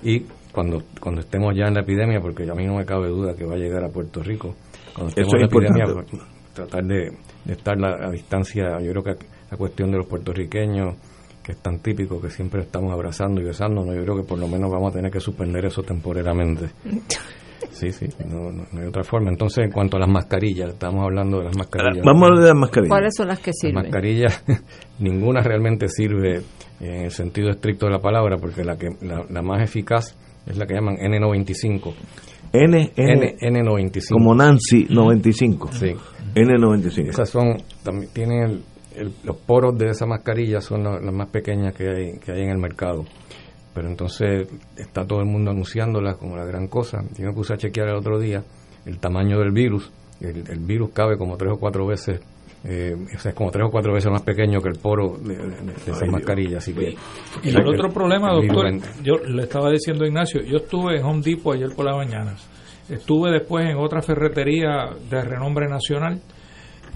y cuando, cuando estemos ya en la epidemia, porque a mí no me cabe duda que va a llegar a Puerto Rico, cuando estemos Eso en la es epidemia, importante. pues, tratar de, de estar la- a distancia, yo creo que la cuestión de los puertorriqueños, que es tan típico que siempre estamos abrazando y besándonos, yo creo que por lo menos vamos a tener que suspender eso temporariamente. Sí, sí, no, no- no hay otra forma. Entonces, en cuanto a las mascarillas, estamos hablando de las mascarillas. Vamos a hablar de las mascarillas. ¿Cuáles son las que Las sirven? mascarillas, ninguna realmente sirve en el sentido estricto de la palabra, porque la que la, la más eficaz es la que llaman N95. N, N, N, N95. como Nancy 95. Sí. N95. Esas son, también tienen el- el- los poros de esa mascarilla son la- las más pequeñas que hay, que hay en el mercado. Pero entonces está todo el mundo anunciándolas como la gran cosa. Yo me puse a chequear el otro día el tamaño del virus. El, el virus cabe como tres o cuatro veces, eh, o sea, es como tres o cuatro veces más pequeño que el poro de, de, de esa Ay, mascarilla. Así que, Y el otro problema, el doctor, yo le estaba diciendo a Ignacio, yo estuve en Home Depot ayer por la mañana, estuve después en otra ferretería de renombre nacional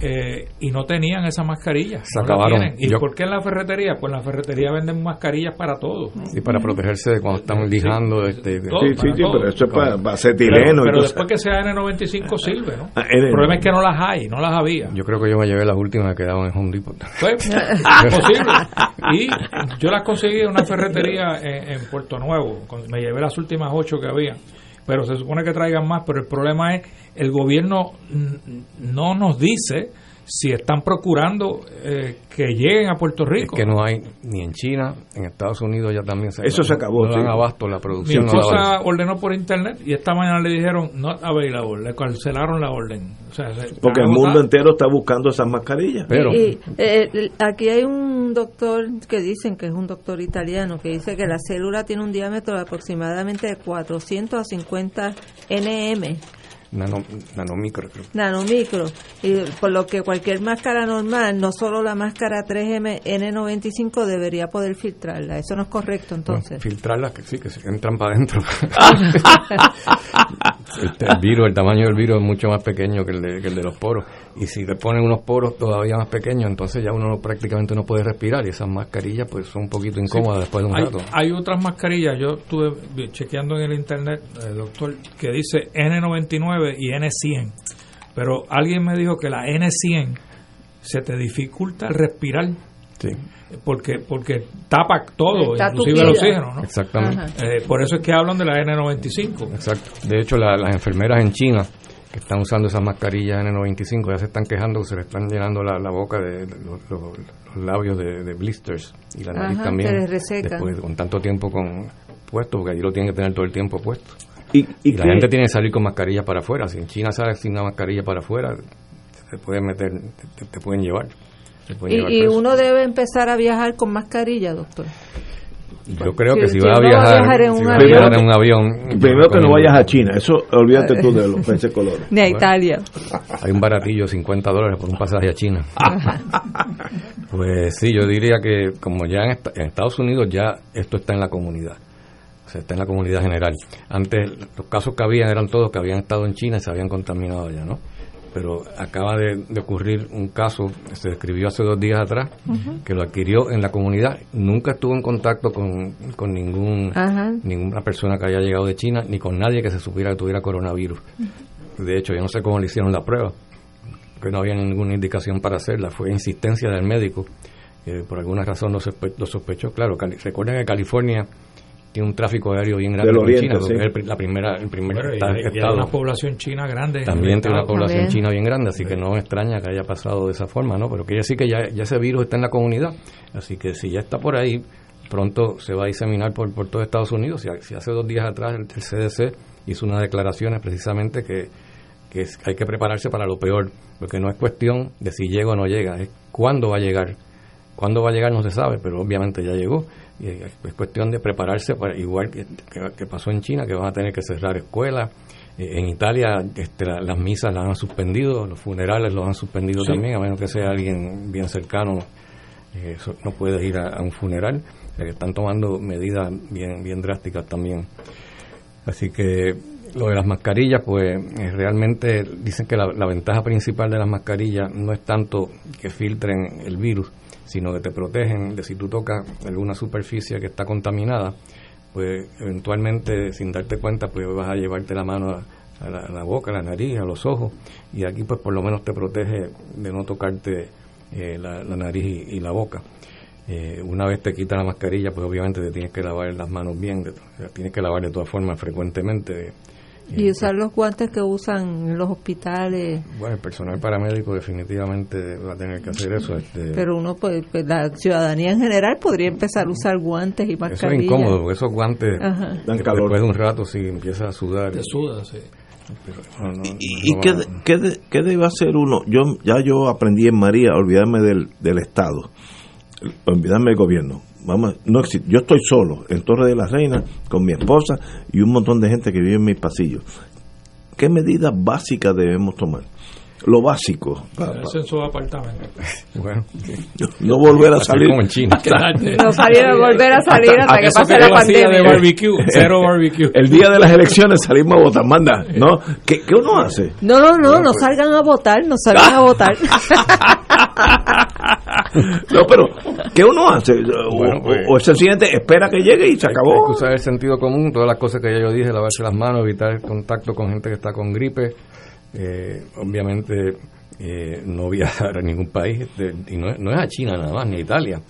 eh, y no tenían esa mascarilla. Se no acabaron. ¿Y Yo- por qué en la ferretería? Pues en la ferretería venden mascarillas para todo. Y para protegerse de cuando están lijando. Este, de- Todo, Sí, sí, sí, pero eso es para, para acetileno Pero, y pero cosas. después que sea N95 sirve, ¿no? Ah, El problema es que no las hay, no las había. Yo creo que yo me llevé las últimas que quedaban en Home Depot. Pues, posible. Y yo las conseguí en una ferretería en, en Puerto Nuevo. Me llevé las últimas ocho que había. Pero se supone que traigan más. Pero el problema es, el gobierno no nos dice si están procurando eh, que lleguen a Puerto Es Rico. que no hay ni en China, en Estados Unidos ya también se Eso se acabó, No dan abasto la Mi producción. no da esposa abasto. ordenó por internet y esta mañana le dijeron not available, le cancelaron la orden. O sea, se- Porque el mundo entero está buscando esas mascarillas. Pero Y, eh, aquí hay un doctor que dicen que es un doctor italiano que dice que la célula tiene un diámetro de aproximadamente de 400 a 50 nm, nano, nanomicro, creo. nanomicro, y por lo que cualquier máscara normal, no solo la máscara 3M N95 debería poder filtrarla. Eso no es correcto entonces. Bueno, filtrarlas, que sí, que se entran para adentro. el, virus, el tamaño del virus es mucho más pequeño que el, de, que el de los poros. Y si le ponen unos poros todavía más pequeños, entonces ya uno no- prácticamente no puede respirar. Y esas mascarillas pues son un poquito incómodas después de un hay, rato. hay otras mascarillas, yo estuve chequeando en el internet, eh, doctor, que dice N99 y N100. Pero alguien me dijo que la N100 se te dificulta respirar. Sí. Porque, porque tapa todo, Está inclusive el oxígeno, ¿no? Exactamente. Eh, por eso es que hablan de la N95. Exacto. De hecho, la- las enfermeras en China que están usando esas mascarillas N95 ya se están quejando que se le están llenando la, la boca de, de los, los- los labios de, de blisters y la nariz Ajá, también. se les resecan. Después, con tanto tiempo con puesto, porque allí lo tienen que tener todo el tiempo puesto. Y, Y, y la gente tiene que salir con mascarilla para afuera. Si en China sales sin una mascarilla para afuera, te pueden meter, te, te pueden llevar. Y, y uno debe empezar a viajar con mascarilla, doctor. Yo creo si- que si, si vas a uno va a viajar, en si un avión- viajar en un avión, yo Primero que no vayas a China, eso olvídate tú de los peces colores. Ni a Bueno. Italia. Hay un baratillo, 50 dólares por un pasaje a China. Pues sí, yo diría que como ya en Estados Unidos ya esto está en la comunidad. O sea, está en la comunidad general. Antes los casos que habían eran todos que habían estado en China y se habían contaminado ya, ¿no? Pero acaba de, de ocurrir un caso, se describió hace dos días atrás, que lo adquirió en la comunidad. Nunca estuvo en contacto con, con ningún Ajá. ninguna persona que haya llegado de China, ni con nadie que se supiera que tuviera coronavirus. De hecho, yo no sé cómo le hicieron la prueba, que no había ninguna indicación para hacerla, fue insistencia del médico, que por alguna razón lo, sospe- lo sospechó. Claro, Cali- recuerden que California tiene un tráfico aéreo bien grande con China, porque sí. es el pri- la primera, el primer Bueno, y, y estado. una población china grande. También tiene una población También. china bien grande, así que no extraña que haya pasado de esa forma, ¿no? Pero quiere decir que ya, ya ese virus está en la comunidad, así que si ya está por ahí, pronto se va a diseminar por, por todo Estados Unidos. Si, si hace dos días atrás el, el CDC hizo unas declaraciones precisamente que, que es- hay que prepararse para lo peor, porque no es cuestión de si llega o no llega, es cuándo va a llegar. Cuándo va a llegar no se sabe, pero obviamente ya llegó. Es es cuestión de prepararse para, igual que, pasó en China, que van a tener que cerrar escuelas. Eh, En Italia este, la- las misas las han suspendido, los funerales los han suspendido Sí. también, a menos que sea alguien bien cercano, eh, no puedes ir a, a un funeral. O sea, que están tomando medidas bien, bien drásticas también. Así que lo de las mascarillas, pues eh, realmente dicen que la, la ventaja principal de las mascarillas no es tanto que filtren el virus, sino que te protegen de si tú tocas alguna superficie que está contaminada, pues eventualmente sin darte cuenta pues vas a llevarte la mano a, a la, boca, a la nariz, a los ojos y aquí pues por lo menos te protege de no tocarte eh, la, nariz y, la boca. Eh, una vez te quitas la mascarilla, pues obviamente te tienes que lavar las manos bien, tienes que lavar de todas formas frecuentemente. Y usar los guantes que usan en los hospitales. Bueno, el personal paramédico definitivamente va a tener que hacer eso. Este, Pero uno, pues, pues, la ciudadanía en general podría empezar a usar guantes y eso es mascarillas. incómodo, porque esos guantes, Ajá. Dan después calor. de un rato, si empiezas a sudar. Te suda, sí. pero no, no, ¿Y no qué, de- qué, de- qué debe hacer uno? Yo Ya yo aprendí en María olvidarme del, del Estado, olvidarme del gobierno. Vamos, no existe. Yo estoy solo en Torre de la Reina con mi esposa y un montón de gente que vive en mis pasillos. ¿Qué medidas básicas debemos tomar? Lo básico. en su apartamento. Bueno, no volver a salir. como en China. Quedarte. No salir a volver a salir hasta que pase la de pandemia. barbecue, cero barbecue. El día de las elecciones salimos a votar, manda, ¿no? ¿Qué, qué uno hace? No, no, no, no pues. salgan a votar, no salgan a votar. No, pero ¿qué uno hace? O, Bueno, pues- o- siguiente espera que llegue y se Hay acabó. que usar el sentido común, todas las cosas que ya yo dije, lavarse las manos, evitar el contacto con gente que está con gripe, eh, obviamente eh, no viajar a ningún país, de- y no, es- no es a China nada más, ni a Italia.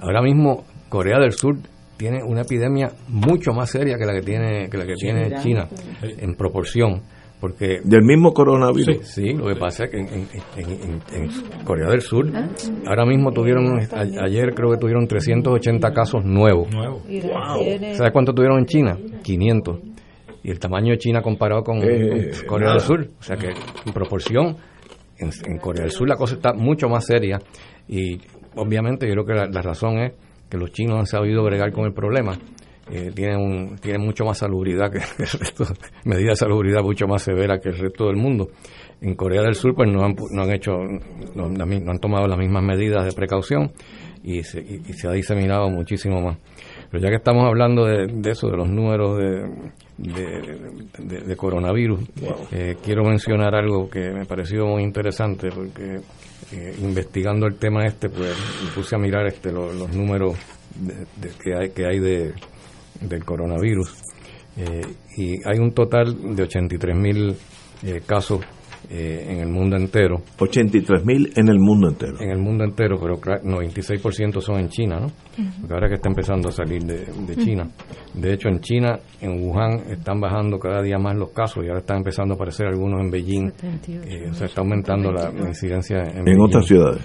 Ahora mismo Corea del Sur tiene una epidemia mucho más seria que la que tiene que la que tiene China en proporción, porque Del mismo coronavirus. Sí, lo que pasa es que en, en- en- en- en Corea del Sur ahora mismo tuvieron, a- ayer creo que tuvieron 380 casos nuevos. Nuevo. ¿Sabes cuánto tuvieron en China? 500. Y el tamaño de China comparado con, Eh, con Corea del Sur. O sea que en proporción, en, en Corea del Sur la cosa está mucho más seria. Y obviamente yo creo que la, la razón es que los chinos han sabido bregar con el problema. Eh, tienen, un, tienen mucho más salubridad que el resto, medidas de salubridad mucho más severas que el resto del mundo. En Corea del Sur pues no han, no han hecho, no, han tomado las mismas medidas de precaución y se, y- y se ha diseminado muchísimo más. Pero ya que estamos hablando de, de eso, de los números de, de, de- de coronavirus, eh, quiero mencionar algo que me pareció muy interesante porque eh, investigando el tema este, pues me puse a mirar este lo- los números que hay, que hay de, del coronavirus. Eh, y hay un total de 83 mil casos eh, en el mundo entero. 83 mil en el mundo entero. En el mundo entero, pero cla- 96% son en China, ¿no? Porque ahora que está empezando a salir de, de China. De hecho, en China, en Wuhan, están bajando cada día más los casos y ahora están empezando a aparecer algunos en Beijing. Eh, o sea, está aumentando la, la incidencia en, En Beijing. otras ciudades.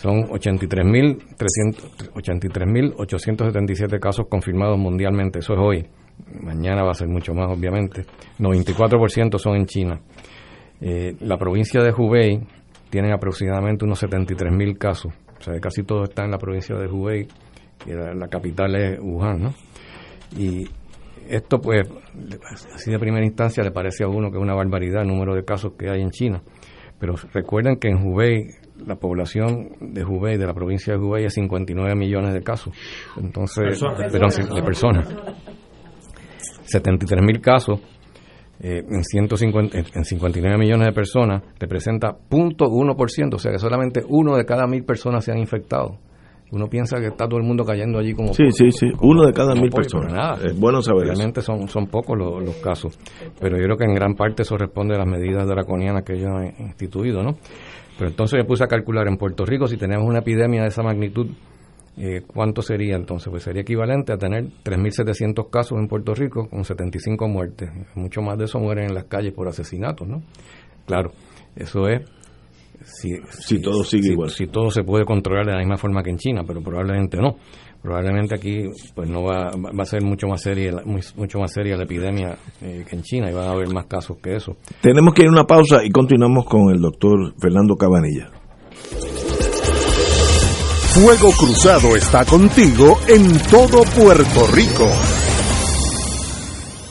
Son 83.300 83.877 casos confirmados mundialmente. Eso es hoy. Mañana va a ser mucho más, obviamente. 94% son en China. Eh, la provincia de Hubei tiene aproximadamente unos 73.000 casos. O sea, casi todo está en la provincia de Hubei, que la, la capital es Wuhan, ¿no? Y esto, pues, así de primera instancia le parece a uno que es una barbaridad el número de casos que hay en China. Pero recuerden que en Hubei, la población de Hubei, de la provincia de Hubei, es 59 millones de casos. Entonces, Personas. perdón, de personas. 73 mil casos eh, en, 150, en- en 59 millones de personas representa 0.1%, o sea que solamente uno de cada mil personas se han infectado. Uno piensa que está todo el mundo cayendo allí como Sí, sí, sí. Uno de cada mil personas. nada. Es bueno saber eso. Realmente son, son pocos los, los casos. Pero yo creo que en gran parte eso responde a las medidas draconianas que ellos han instituido, ¿no? Pero entonces me puse a calcular en Puerto Rico, si tenemos una epidemia de esa magnitud, eh, ¿cuánto sería entonces? Pues sería equivalente a tener 3.700 casos en Puerto Rico con 75 muertes. Mucho más de eso mueren en las calles por asesinatos, ¿no? Claro, eso es si, Si todo sigue si- igual. Si todo se puede controlar de la misma forma que en China, pero probablemente no. Probablemente aquí pues no va, a ser mucho más seria mucho más seria la epidemia eh, que en China y van a haber más casos que eso. Tenemos que ir a una pausa y continuamos con el doctor Fernando Cabanilla. Fuego Cruzado está contigo en todo Puerto Rico.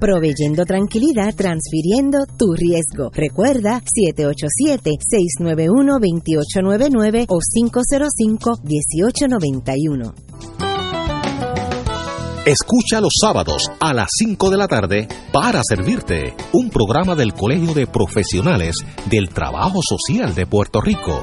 proveyendo tranquilidad, transfiriendo tu riesgo. Recuerda 787-691-2899 o 505-1891. Escucha los sábados a las 5 de la tarde para servirte un programa del Colegio de Profesionales del Trabajo Social de Puerto Rico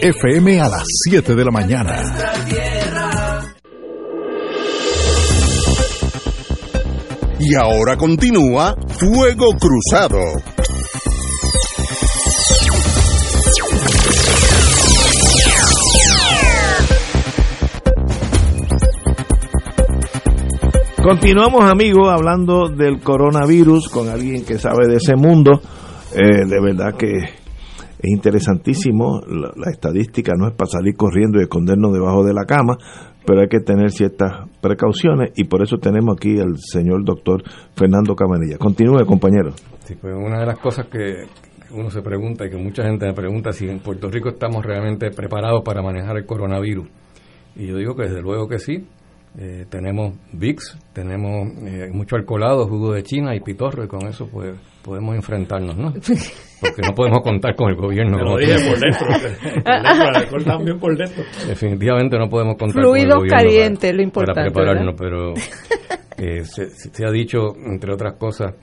FM a las 7 de la mañana. Y ahora continúa Fuego Cruzado. Continuamos, amigos, hablando del coronavirus con alguien que sabe de ese mundo. Eh, de verdad que es interesantísimo. La, la, estadística no es para salir corriendo y escondernos debajo de la cama, pero hay que tener ciertas precauciones y por eso tenemos aquí al señor doctor Fernando Camarilla. Continúe, compañero. Sí, pues una de las cosas que uno se pregunta y que mucha gente me pregunta si en Puerto Rico estamos realmente preparados para manejar el coronavirus. Y yo digo que desde luego que sí. Eh, tenemos VIX, tenemos eh, mucho alcoholado, jugo de China y pitorro, y con eso pues podemos enfrentarnos, ¿no? Porque no podemos contar con el gobierno. Lo dije por dentro. el alcohol también por dentro. Definitivamente no podemos contar Fluidos con el gobierno calientes, para, lo importante. Para prepararnos, pero eh, se, se, ha dicho, entre otras cosas,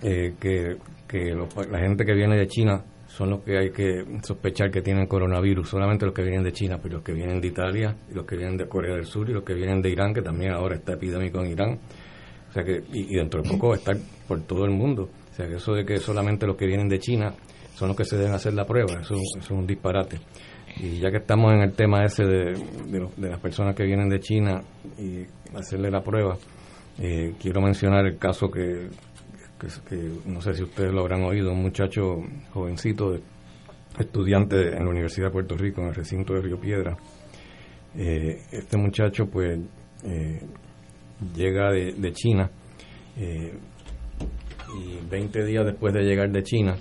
que, que los, la gente que viene de China son los que hay que sospechar que tienen coronavirus, solamente los que vienen de China, pero los que vienen de Italia, y los que vienen de Corea del Sur y los que vienen de Irán, que también ahora está epidémico en Irán. O sea que, y, y dentro de poco va a estar por todo el mundo. Sea eso de que solamente los que vienen de China son los que se deben hacer la prueba, eso, es un disparate. Y ya que estamos en el tema ese de, las personas que vienen de China y hacerle la prueba, eh, quiero mencionar el caso que, que, no sé si ustedes lo habrán oído, un muchacho jovencito, estudiante en la Universidad de Puerto Rico, en el recinto de Río Piedra. Eh, este muchacho, pues, eh, llega de, China y 20 días después de llegar de China,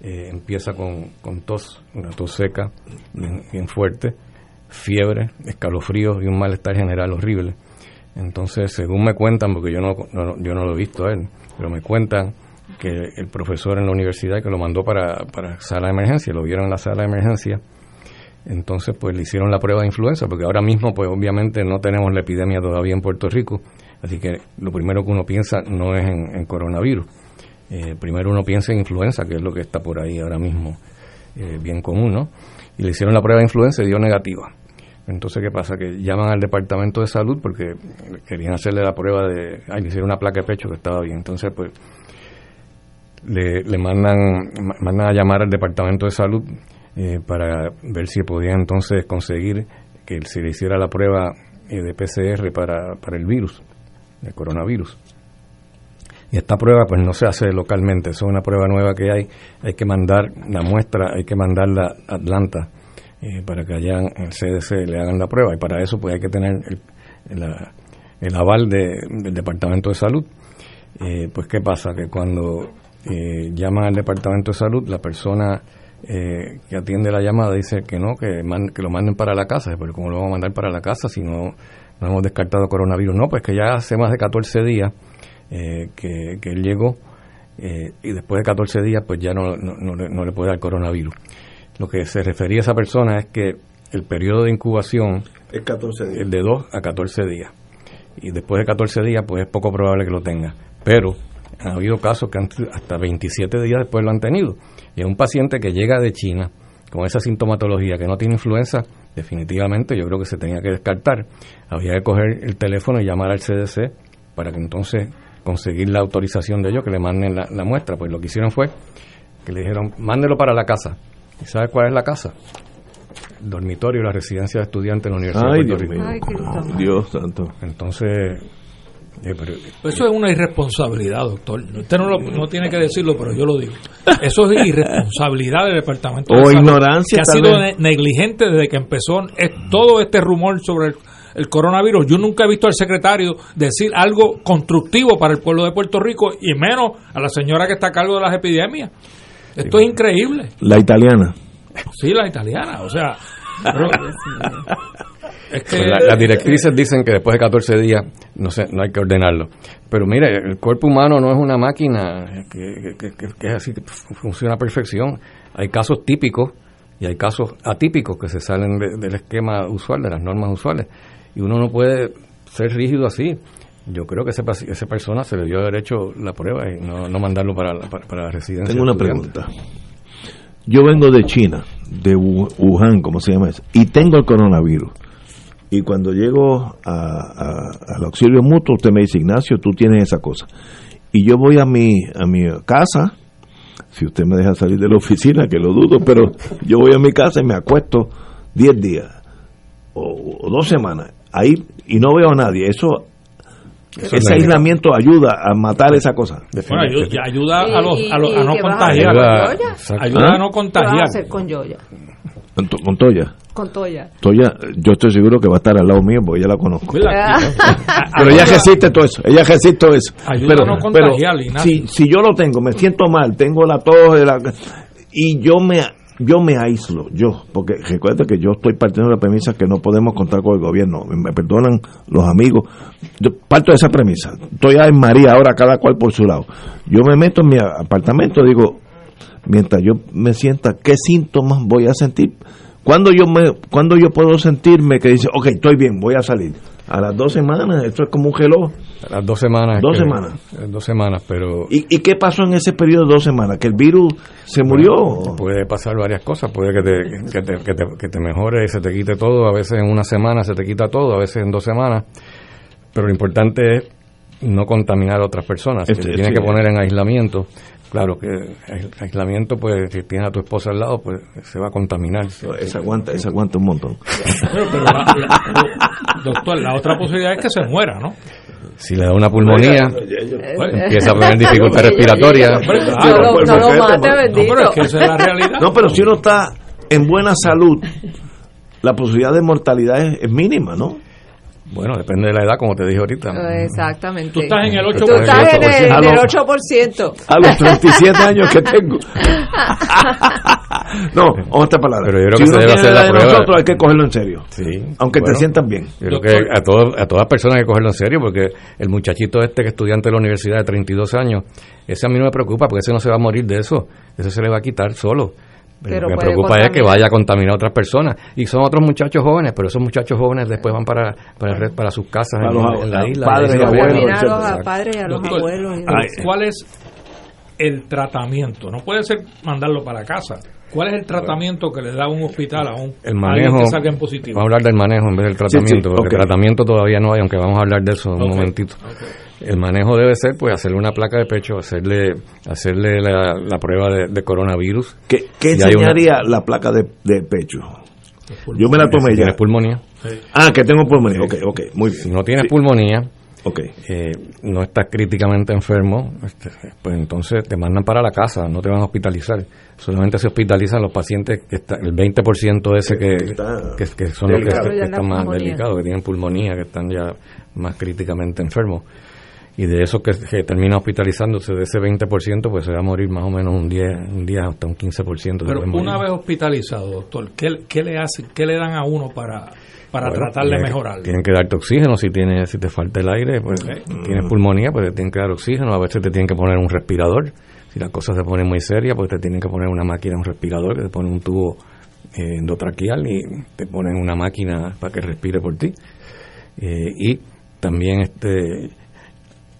empieza con, con, tos, una tos seca, bien, fuerte, fiebre, escalofríos y un malestar general horrible. Entonces, según me cuentan, porque yo no, no, yo no lo he visto a él, pero me cuentan que el profesor en la universidad que lo mandó para, para sala de emergencia, lo vieron en la sala de emergencia, entonces pues le hicieron la prueba de influenza, porque ahora mismo pues obviamente no tenemos la epidemia todavía en Puerto Rico, así que lo primero que uno piensa no es en, coronavirus, eh, primero uno piensa en influenza, que es lo que está por ahí ahora mismo eh, bien común, ¿no? Y le hicieron la prueba de influenza y dio negativa. Entonces, ¿qué pasa? Que llaman al departamento de salud porque querían hacerle la prueba de. Ay, le hicieron una placa de pecho que estaba bien. Entonces, pues, le, le mandan, mandan a llamar al departamento de salud eh, para ver si podían entonces conseguir que se le hiciera la prueba de PCR para, para el virus, el coronavirus. Y esta prueba, pues, no se hace localmente. Es una prueba nueva que hay. Hay que mandar la muestra, hay que mandarla a Atlanta eh, para que allá en el CDC le hagan la prueba y para eso pues hay que tener el, el aval de- del Departamento de Salud. Eh, pues qué pasa que cuando eh, llama al Departamento de Salud la persona eh, que atiende la llamada dice que no, que, man- que lo manden para la casa, pero ¿cómo lo vamos a mandar para la casa si no, no hemos descartado coronavirus? No, pues que ya hace más de 14 días eh, que, que él llegó eh, y después de 14 días pues ya no, no, no le- no le puede dar coronavirus. Lo que se refería a esa persona es que el periodo de incubación Es 14 días. de 2 a 14 días. Y después de 14 días, pues es poco probable que lo tenga. Pero ha habido casos que han- hasta 27 días después lo han tenido. Y es un paciente que llega de China con esa sintomatología que no tiene influenza, definitivamente yo creo que se tenía que descartar. Había que coger el teléfono y llamar al CDC para que entonces conseguir la autorización de ellos que le manden la, la muestra. Pues lo que hicieron fue que le dijeron, mándelo para la casa. ¿Y sabe cuál es la casa? El dormitorio, la residencia de estudiantes en la Universidad Ay, de Puerto Dios Rico. mío. Ay, Cristo. Dios santo. Entonces, Eso es una irresponsabilidad, doctor. Usted no, lo- no tiene que decirlo, pero yo lo digo. Eso es irresponsabilidad del Departamento de O Salud, ignorancia, Que ha sido ne- negligente desde que empezó todo este rumor sobre el, el coronavirus. Yo nunca he visto al secretario decir algo constructivo para el pueblo de Puerto Rico y menos a la señora que está a cargo de las epidemias. Esto es increíble. La italiana. Sí, la italiana, o sea. pero- es que Pues la- las directrices dicen que después de 14 días no sé, no hay que ordenarlo. Pero mire, el cuerpo humano no es una máquina que, que- que- que es así, que fu- funciona a perfección. Hay casos típicos y hay casos atípicos que se salen de- del esquema usual, de las normas usuales. Y uno no puede ser rígido así. Yo creo que ese, esa persona se le dio derecho la prueba y no, no mandarlo para, la- para, para la residencia. Tengo una pregunta. Yo vengo de China, de Wu- Wuhan, como se llama eso, y tengo el coronavirus. Y cuando llego a, a- al auxilio mutuo, usted me dice, Ignacio, tú tienes esa cosa. Y yo voy a mi, a mi casa, si usted me deja salir de la oficina, que lo dudo, pero yo voy a mi casa y me acuesto 10 días o, o dos semanas ahí y no veo a nadie. Eso, Eso ese es aislamiento ayuda a matar esa cosa. Bueno, ayuda, ayuda a, los, ¿Y- a, los- a y no qué contagiar. Ayuda ¿Ah? a no ¿Qué vas a contagiar. hacer con Yoya? Con, to- con Toya. Con Toya. Toya, yo estoy seguro que va a estar al lado mío porque ya la conozco. Pero ella resiste todo eso, ella resiste todo eso. Ayuda pero, pero si, si yo lo tengo, me siento mal, tengo la tos de la- y yo me yo me aíslo, yo, porque recuerda que yo estoy partiendo de la premisa que no podemos contar con el gobierno, me, me perdonan los amigos, yo parto de esa premisa, estoy en María ahora cada cual por su lado, yo me meto en mi apartamento, digo, mientras yo me sienta, ¿qué síntomas voy a sentir? cuando yo me cuando yo puedo sentirme que dice, ok, estoy bien, voy a salir? A las dos semanas, esto es como un reloj. A Las dos semanas. Dos que- semanas. eh, Dos semanas, pero... ¿Y, ¿Y qué pasó en ese periodo de dos semanas? ¿Que el virus se murió? Puede pasar varias cosas, puede que te, que, te, que, te, que te mejore y se te quite todo, a veces en una semana se te quita todo, a veces en dos semanas, pero lo importante es no contaminar a otras personas, Este, si te tienes sí. que poner en aislamiento, claro que el aislamiento, pues si tienes a tu esposa al lado, pues se va a contaminar. Esa aguanta, esa aguanta un montón. Pero, pero la- la- doctor, la otra posibilidad es que se muera, ¿no? Si le da una pulmonía, Bueno. empieza a tener dificultad respiratoria. Pues, no lo perfecto, mate, pero- bendito. No, pero es que esa es la realidad. No, pero si uno está en buena salud, la posibilidad de mortalidad es, es mínima, ¿no? Bueno, depende de la edad, como te dije ahorita. Exactamente. Tú estás en el Tú estás en el, en el 8%. A los 37 años que tengo. no, otra palabra. Pero yo creo si que se debe hacer la la de prueba. nosotros, hay que cogerlo en serio. Sí. Aunque bueno, te sientas bien. Yo creo que a, todo- a todas personas hay que cogerlo en serio porque el muchachito este que es estudiante de la universidad de 32 años, ese a mí no me preocupa porque ese no se va a morir de eso, ese se le va a quitar solo. Pero Lo que me preocupa es que vaya a contaminar a otras personas. Y son otros muchachos jóvenes, pero esos muchachos jóvenes después van para, para, el re- para sus casas Para en, los en la isla. padres y abuelos, a los etcétera. a padres y a los Doctor, abuelos. ¿Cuál es el tratamiento? No puede ser mandarlo para casa. ¿Cuál es el tratamiento que le da un hospital a un El manejo, que salga en positivo? vamos a hablar del manejo en vez del Sí, sí, tratamiento, porque ok. tratamiento todavía no hay, aunque vamos a hablar de eso en un momentito. El manejo debe ser, pues, hacerle una placa de pecho, hacerle hacerle la, la prueba de, de coronavirus. ¿Qué, qué una- enseñaría la placa de, de pecho? Yo me la tomé Si ya. tienes pulmonía. Ah, que tengo pulmonía. Ok, ok, muy bien. Si no tienes pulmonía, Okay. eh, no estás críticamente enfermo, este, pues entonces te mandan para la casa, no te van a hospitalizar. Solamente se hospitalizan los pacientes que está, el 20% de ese que, que, que son los que, están más Pulmonía. delicados, que tienen pulmonía, que están ya más críticamente enfermos. Y de esos que, que termina hospitalizándose, de ese 20%, pues se va a morir más o menos un 10, un 10 hasta un 15%. se Pero una vez hospitalizado, doctor, ¿qué, qué le hacen, qué le dan a uno para, para Bueno, tratar de mejorarlo? Tienen que darte oxígeno si tienes, si te falta el aire, pues tienes pulmonía, pues te tienen que dar oxígeno, a veces te tienen que poner un respirador, si la cosa se pone muy seria, pues te tienen que poner una máquina, un respirador, que te ponen un tubo eh, endotraqueal y te ponen una máquina para que respire por ti. Eh, y también este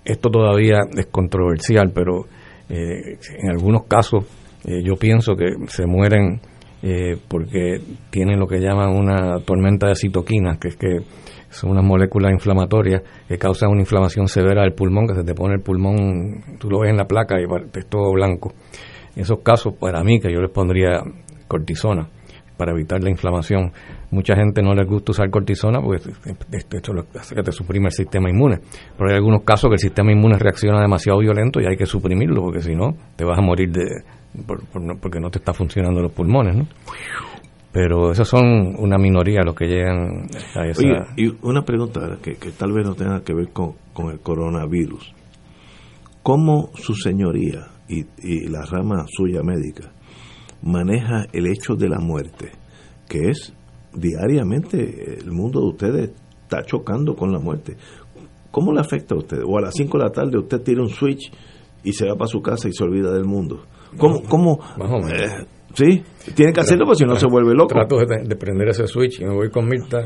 esto todavía es controversial, pero eh, en algunos casos eh, yo pienso que se mueren eh, porque tienen lo que llaman una tormenta de citoquinas, que es que son unas moléculas inflamatorias que causan una inflamación severa del pulmón, que se te pone el pulmón, tú lo ves en la placa y es todo blanco. En esos casos, para mí, que yo les pondría cortisona para evitar la inflamación. Mucha gente no les gusta usar cortisona porque esto, lo hace que te suprime el sistema inmune. Pero hay algunos casos que el sistema inmune reacciona demasiado violento y hay que suprimirlo porque si no te vas a morir de por- por porque no te está funcionando los pulmones. Pero esos son una minoría los que llegan a esa... Oye, y una pregunta que, tal vez no tenga que ver con, con el coronavirus. ¿Cómo su señoría y, y la rama suya médica maneja el hecho de la muerte? Que es diariamente el mundo de ustedes está chocando con la muerte. ¿Cómo le afecta a usted? O a las 5 de la tarde usted tira un switch y se va para su casa y se olvida del mundo. ¿Cómo? cómo Más o menos. eh, sí, tiene que hacerlo porque si no se vuelve loco. Trato de, de prender ese switch y me voy con Mirta,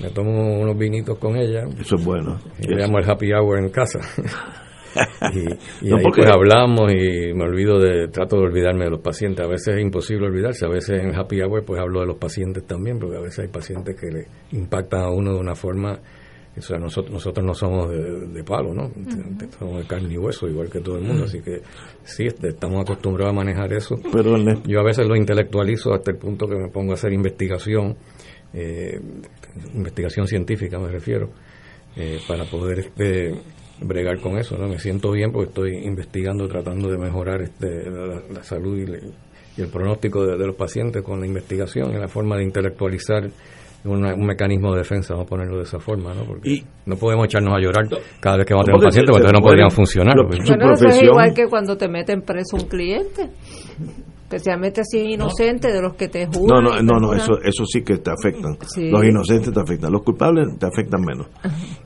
me tomo unos vinitos con ella. Eso es bueno. Y le llamo el happy hour en casa. y y No, ahí porque- pues hablamos y me olvido de, trato de olvidarme de los pacientes. A veces es imposible olvidarse, a veces en happy hour pues hablo de los pacientes también, porque a veces hay pacientes que le impactan a uno de una forma, o sea, nosotros, nosotros no somos de, de palo, ¿no? Somos de carne y hueso, igual que todo el mundo, así que sí, este, estamos acostumbrados a manejar eso. Pero Yo a veces lo intelectualizo hasta el punto que me pongo a hacer investigación, eh, investigación científica me refiero, eh, para poder este, bregar con eso. ¿no? Me siento bien porque estoy investigando, tratando de mejorar este, la, la salud y, le- y el pronóstico de, de los pacientes con la investigación y la forma de intelectualizar una- un mecanismo de defensa, vamos a ponerlo de esa forma, ¿no? Porque no podemos echarnos a llorar cada vez que vamos a tener un porque paciente porque entonces no podrían funcionar. su Bueno, eso es igual que cuando te meten preso un cliente, especialmente así inocente de los que te No, juran. no, no, no, perjuran. eso, eso sí que te afectan. Sí. Los inocentes te afectan, los culpables te afectan menos.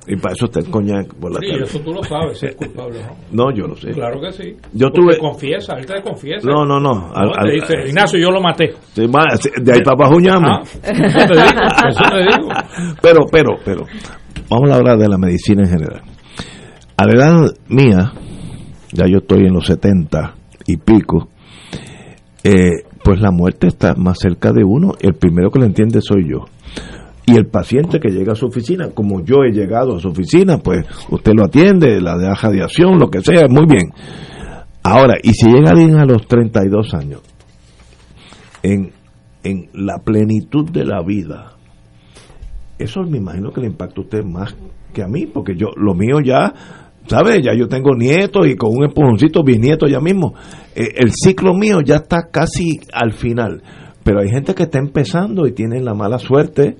Y para eso está el coñac por la Sí, tarde. eso tú lo sabes, si es culpable o no. No, yo lo sé. Claro que sí. Yo Porque tuve- confiesa, él te confiesa. No, no, no. Al- No, al- te dice, Ignacio, yo lo maté. Sí, sí, de ahí para abajo. Ah, eso te digo, eso te digo. Pero, pero, pero, vamos a hablar de la medicina en general. A la edad mía, ya yo estoy en los 70 y pico, eh, pues la muerte está más cerca de uno. El primero que lo entiende soy yo. Y el paciente que llega a su oficina, como yo he llegado a su oficina, pues usted lo atiende, la de radiación, lo que sea, muy bien. Ahora, y si llega alguien a los 32 años, en, en la plenitud de la vida, eso me imagino que le impacta a usted más que a mí, porque yo, lo mío ya, ¿sabe? Ya yo tengo nietos y con un empujoncito bisnieto ya mismo. Eh, el ciclo mío ya está casi al final, pero hay gente que está empezando y tienen la mala suerte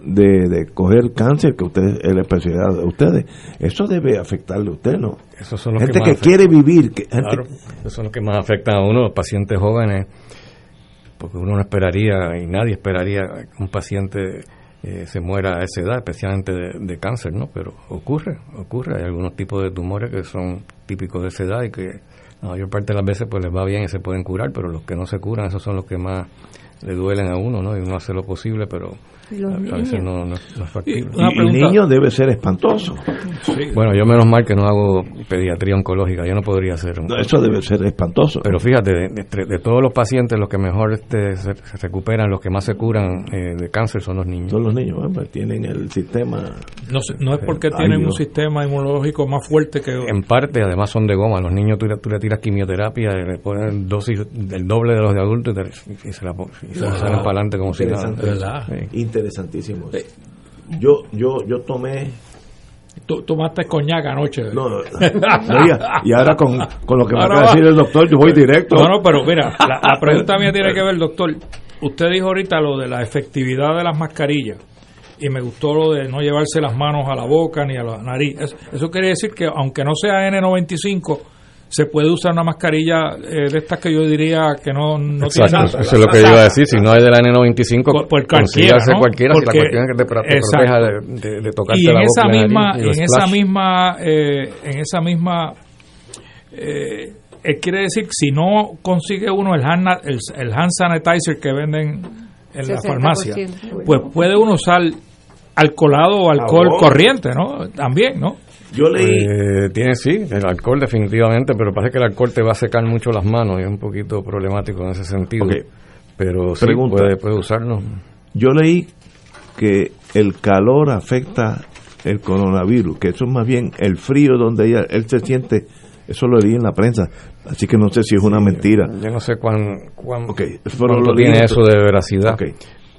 de, de coger cáncer, que usted es la especialidad de ustedes. Eso debe afectarle a usted, ¿no? Esos son los gente que que, más quiere vivir, que, gente- Claro, esos son los que más afectan a uno, los pacientes jóvenes, porque uno no esperaría y nadie esperaría un paciente eh, se muera a esa edad, especialmente de, cáncer, ¿no? Pero ocurre, ocurre. Hay algunos tipos de tumores que son típicos de esa edad y que la mayor parte de las veces pues les va bien y se pueden curar, pero los que no se curan, esos son los que más le duelen a uno, ¿no? Y uno hace lo posible, pero a, a veces no, no- no es factible. y el niño debe ser espantoso. Bueno, yo menos mal que no hago pediatría oncológica, yo no podría hacer. un- No, eso debe ser espantoso. Pero fíjate, de, de- de todos los pacientes, los que mejor este, se, se recuperan, los que más se curan eh, de cáncer son los niños. Son los niños, bueno, pues tienen el sistema. No, es porque Ay, tienen un sistema inmunológico más fuerte que En parte, además, son de goma. Los niños tú, le- tú le tiras quimioterapia, le ponen dosis del doble de los de adultos y, te- y se la pon- y se Wow. para adelante como si nada. Interesante. Sí. Interesantísimo. Yo, yo, yo tomé tú tomaste coñac anoche. No, no, y, ahora con, con lo que me acaba de decir el doctor, yo voy directo. No, no, pero mira, la, la pregunta mía tiene que ver, doctor. Usted dijo ahorita lo de la efectividad de las mascarillas y me gustó lo de no llevarse las manos a la boca ni a la nariz. Eso, quiere decir que aunque no sea N95, se puede usar una mascarilla eh, de estas que yo diría que no, no tiene nada. Eso es lo que yo iba a decir. Si no es de la N95, por, por cualquiera, ¿no? cualquiera si la cuestión es que te, proteja de, de, tocarte y en la esa boca misma, y en esa misma, eh, en esa misma, eh, quiere decir si no consigue uno el hand, el, el hand sanitizer que venden en la farmacia, pues puede uno usar alcoholado o alcohol corriente, ¿no? También, ¿no? Yo leí. Eh, tiene sí, el alcohol definitivamente, pero parece que el alcohol te va a secar mucho las manos y es un poquito problemático en ese sentido. Pero sí, puede, puede usarlo. Yo leí que el calor afecta el coronavirus, que eso es más bien el frío donde ella, él se siente, eso lo leí en la prensa, así que no sé si es una mentira. Yo no sé cuán, cuán cuánto tiene eso de veracidad,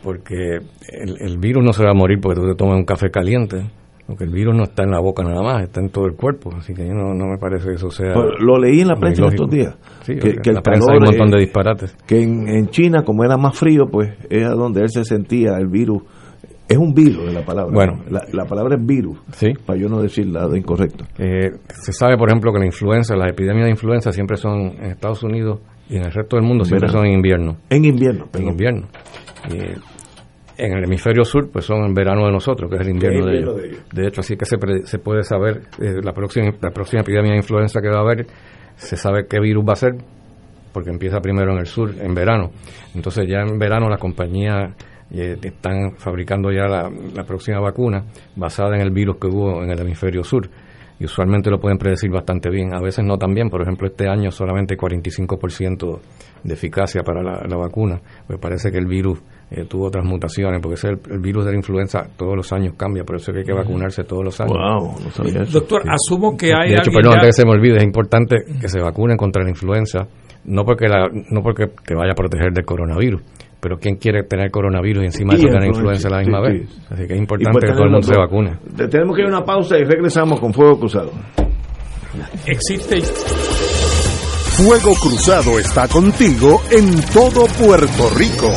porque el, el virus no se va a morir porque tú te tomas un café caliente porque el virus no está en la boca nada más, está en todo el cuerpo, así que no, no me parece que eso sea... Pues, lo leí en la prensa estos días. que, en la prensa hay un montón de disparates. Que en, China, como era más frío, pues era donde él se sentía el virus. Es un virus en la palabra. Bueno. La, palabra es virus, sí. para yo no decir nada incorrecto. Eh, se sabe, por ejemplo, que la influenza, las epidemias de influenza siempre son en Estados Unidos y en el resto del mundo siempre son en invierno. En invierno, En invierno. Eh, en el hemisferio sur, pues son en verano de nosotros, que es el invierno, de, ellos. de, hecho, así que se, se puede saber eh, la, próxima, la próxima epidemia de influenza que va a haber, se sabe qué virus va a ser, porque empieza primero en el sur, en verano. Entonces ya en verano las compañías eh, están fabricando ya la, la, próxima vacuna basada en el virus que hubo en el hemisferio sur. Y usualmente lo pueden predecir bastante bien. A veces no tan bien. Por ejemplo, este año solamente 45% de eficacia para la, la vacuna. Pues parece que el virus eh, tuvo otras mutaciones, porque el, el, virus de la influenza todos los años cambia, por eso que hay que vacunarse todos los años. Doctor, asumo que hay. De hecho, perdón, antes que se me olvide, es importante que se vacunen contra la influenza, no porque, la, no porque te vaya a proteger del coronavirus, pero ¿quién quiere tener coronavirus y encima de tener influenza a la misma vez? Así que es importante que todo el mundo se vacune. Tenemos que ir a una pausa y regresamos con Fuego Cruzado. Existe. Fuego Cruzado está contigo en todo Puerto Rico.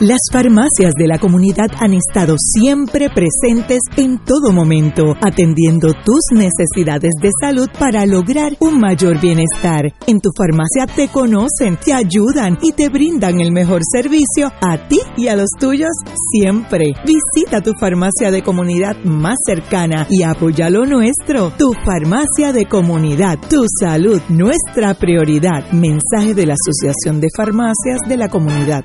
Las farmacias de la comunidad han estado siempre presentes en todo momento, atendiendo tus necesidades de salud para lograr un mayor bienestar. En tu farmacia te conocen, te ayudan y te brindan el mejor servicio a ti y a los tuyos siempre. Visita tu farmacia de comunidad más cercana y apoya lo nuestro. Tu farmacia de comunidad, tu salud, nuestra prioridad. Mensaje de la Asociación de Farmacias de la Comunidad.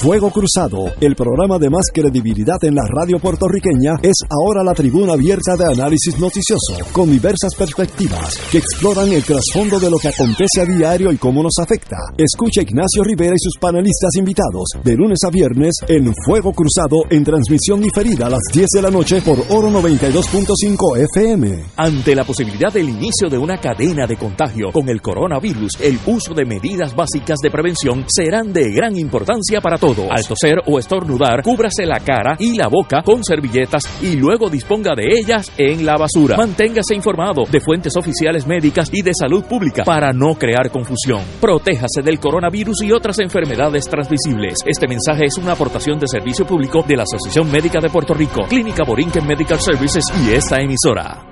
Fuego Cruzado, el programa de más credibilidad en la radio puertorriqueña, es ahora la tribuna abierta de análisis noticioso, con diversas perspectivas que exploran el trasfondo de lo que acontece a diario y cómo nos afecta. Escucha Ignacio Rivera y sus panelistas invitados de lunes a viernes en Fuego Cruzado en transmisión diferida a las 10 de la noche por Oro 92.5 FM. Ante la posibilidad del inicio de una cadena de contagio con el coronavirus, el uso de medidas básicas de prevención serán de gran importancia para todos al toser o estornudar, cúbrase la cara y la boca con servilletas y luego disponga de ellas en la basura. Manténgase informado de fuentes oficiales médicas y de salud pública para no crear confusión. Protéjase del coronavirus y otras enfermedades transmisibles. Este mensaje es una aportación de servicio público de la Asociación Médica de Puerto Rico, Clínica Borinquen Medical Services y esta emisora.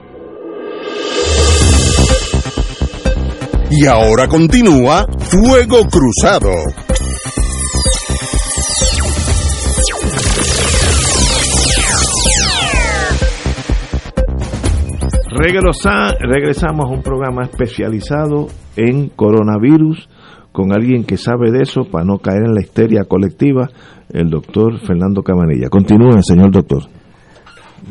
Y ahora continúa Fuego Cruzado. Regresamos a un programa especializado en coronavirus con alguien que sabe de eso para no caer en la histeria colectiva, el doctor Fernando Camanilla. Continúe, señor doctor.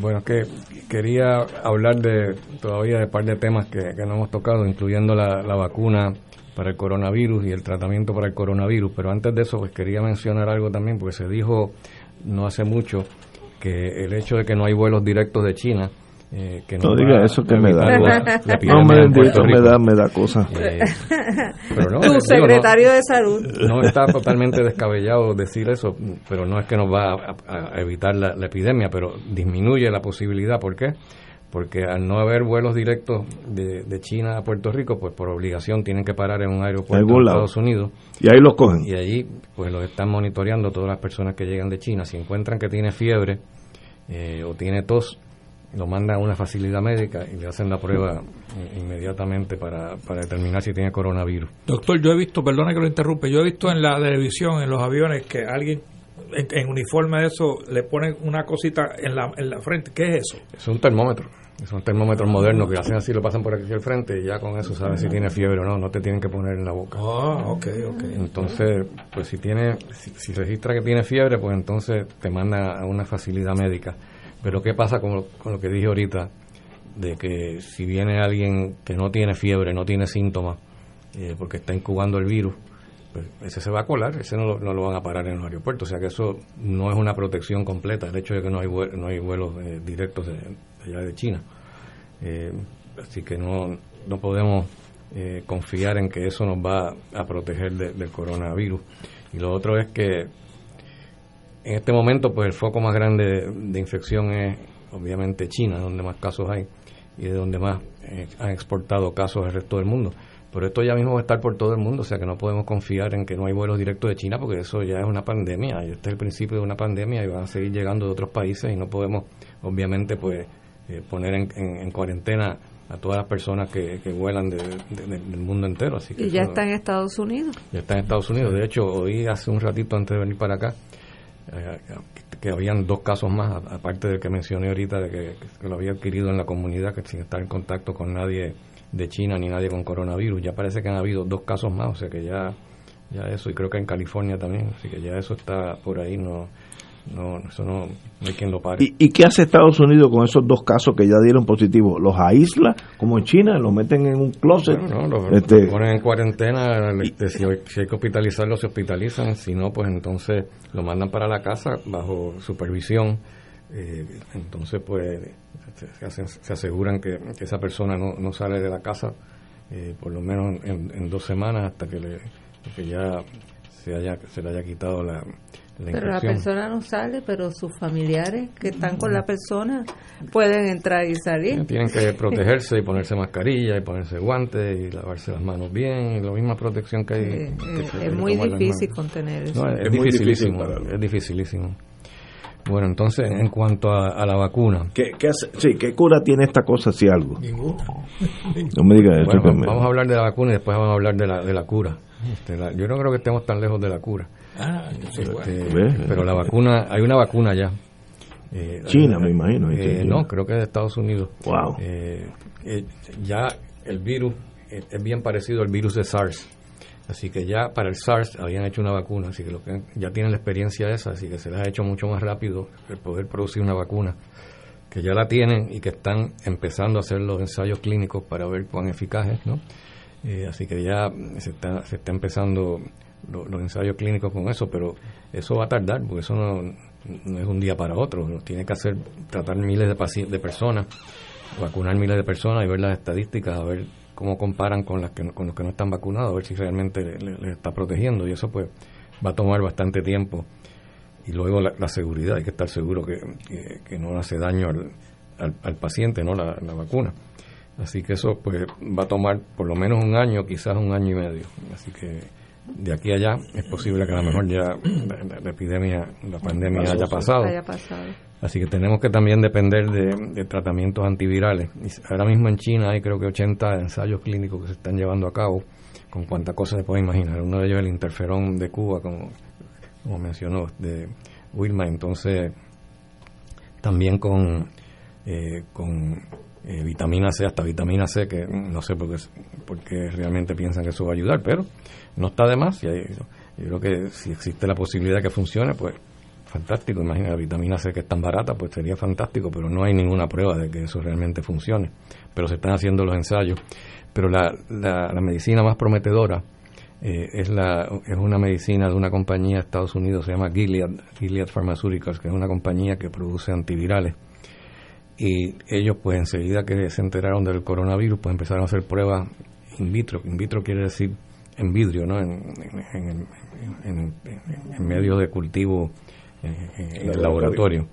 Bueno, que quería hablar de todavía de un par de temas que, no hemos tocado, incluyendo la, vacuna para el coronavirus y el tratamiento para el coronavirus. Pero antes de eso, pues quería mencionar algo también, porque se dijo no hace mucho que el hecho de que no hay vuelos directos de China eh, que no nos diga eso que me da. la- No me en Puerto me da, me da cosa. Eh, pero no, tu digo, no- secretario de salud. no está totalmente descabellado decir eso, pero no es que nos va a, evitar la, la epidemia, pero disminuye la posibilidad. ¿Por qué? Porque al no haber vuelos directos de, de China a Puerto Rico, pues por obligación tienen que parar en un aeropuerto de. Estados Unidos. Y ahí los cogen. Y allí, pues los están monitoreando todas las personas que llegan de China. Si encuentran que tiene fiebre eh, o tiene tos, lo mandan a una facilidad médica y le hacen la prueba inmediatamente para, para determinar si tiene coronavirus. Doctor, yo he visto, perdona que lo interrumpe, yo he visto en la televisión, en los aviones, que alguien en, en uniforme de eso le ponen una cosita en la, en la frente. ¿Qué es eso? Es un termómetro. Es un termómetro moderno que hacen así, lo pasan por aquí al frente y ya con eso saben si tiene fiebre o no. No te tienen que poner en la boca. Ah, ok, ok. Entonces, pues si tiene, si, si registra que tiene fiebre, pues entonces te manda a una facilidad médica. Pero ¿qué pasa con lo, con lo que dije ahorita? De que si viene alguien que no tiene fiebre, no tiene síntomas, eh, porque está incubando el virus, pues ese se va a colar, ese no lo, van a parar en los aeropuertos. O sea que eso no es una protección completa, el hecho de que no hay, vuel- no hay vuelos eh, directos allá de China. Eh, así que no, no podemos eh, confiar en que eso nos va a proteger de- del coronavirus. Y lo otro es que en este momento pues el foco más grande de, de infección es obviamente China, donde más casos hay y de donde más eh, han exportado casos al resto del mundo. Pero esto ya mismo va a estar por todo el mundo, o sea que no podemos confiar en que no hay vuelos directos de China porque eso ya es una pandemia, y este es el principio de una pandemia y van a seguir llegando de otros países y no podemos obviamente pues eh, poner en, en- en cuarentena a todas las personas que, que vuelan de- de- del mundo entero. Así que Y ya eso- está en Estados Unidos. ya está en Estados Unidos. De hecho, oí hace un ratito antes de venir para acá que, que habían dos casos más, aparte del que mencioné ahorita, de que, que lo había adquirido en la comunidad, que sin estar en contacto con nadie de China ni nadie con coronavirus. Ya parece que han habido dos casos más, o sea que ya, ya eso, y creo que en California también, así que ya eso está por ahí, no, no eso no, no hay quien lo pare. ¿Y, ¿Y qué hace Estados Unidos con esos dos casos que ya dieron positivo? ¿Los aísla como en China? ¿Los meten en un closet? Bueno, no, los, Este, los ponen en cuarentena, este, si, hay, si hay que hospitalizarlo, se hospitalizan, si no, pues entonces lo mandan para la casa bajo supervisión. Eh, entonces, pues se, se hacen- se aseguran que, que esa persona no, no sale de la casa eh, por lo menos en, en dos semanas hasta que, le, que ya se, haya, se le haya quitado la, la Pero la persona no sale, pero sus familiares que están con la persona pueden entrar y salir. Tienen que protegerse y ponerse mascarilla y ponerse guantes y lavarse las manos bien y la misma protección que hay. Eh, que eh, es muy difícil contener eso. No, es, dificilísimo, difícil es dificilísimo. Bueno, entonces, en cuanto a, a la vacuna. ¿Qué, qué hace- sí, ¿qué cura tiene esta cosa si algo? Ninguna. No me digas eso. Bueno, vamos a hablar de la vacuna y después vamos a hablar de la, de la cura. Este, la- yo no creo que estemos tan lejos de la cura. Ah. Este, pero la vacuna, hay una vacuna ya. Eh, China, me imagino, eh, este, no, creo que es de Estados Unidos. Wow. Eh, eh, ya el virus eh, es bien parecido al virus de SARS. Así que ya para el SARS habían hecho una vacuna, así que, lo que ya tienen la experiencia esa, así que se les ha hecho mucho más rápido el poder producir una vacuna, que ya la tienen y que están empezando a hacer los ensayos clínicos para ver cuán eficaces, ¿no? Eh, así que ya se está, se está empezando lo- los ensayos clínicos con eso, pero eso va a tardar, porque eso no, es un día para otro, lo tiene que hacer, tratar miles de, de personas, vacunar miles de personas y ver las estadísticas, a ver cómo comparan con las que con los que no están vacunados, a ver si realmente le- le- les está protegiendo y eso pues va a tomar bastante tiempo y luego la, la seguridad, hay que estar seguro que, que- que no hace daño al, al, al paciente, no la, la vacuna. Así que eso pues va a tomar por lo menos un año, quizás un año y medio. Así que de aquí a allá es posible que a lo mejor ya la, la epidemia, la pandemia haya pasado. Haya pasado. Así que tenemos que también depender de, de tratamientos antivirales. Ahora mismo en China hay creo que 80 ensayos clínicos que se están llevando a cabo con cuánta cosa se puede imaginar. Uno de ellos es el interferón de Cuba, como, como mencionó, de Wilma. Entonces, también con, eh, con eh, vitamina C, hasta vitamina C, que no sé por qué, por qué realmente piensan que eso va a ayudar, pero no está de más. Y hay- yo creo que si existe la posibilidad que funcione, pues fantástico. Imagina, vitamina C que es tan barata, pues sería fantástico, pero no hay ninguna prueba de que eso realmente funcione. Pero se están haciendo los ensayos. Pero la, la, la medicina más prometedora eh, es, la, es una medicina de una compañía de Estados Unidos, se llama Gilead, Gilead Pharmaceuticals, que es una compañía que produce antivirales. Y ellos, pues enseguida que se enteraron del coronavirus, pues empezaron a hacer pruebas in vitro. In vitro quiere decir en vidrio, ¿no? En, en, en, en medio de cultivo eh, en el laboratorio.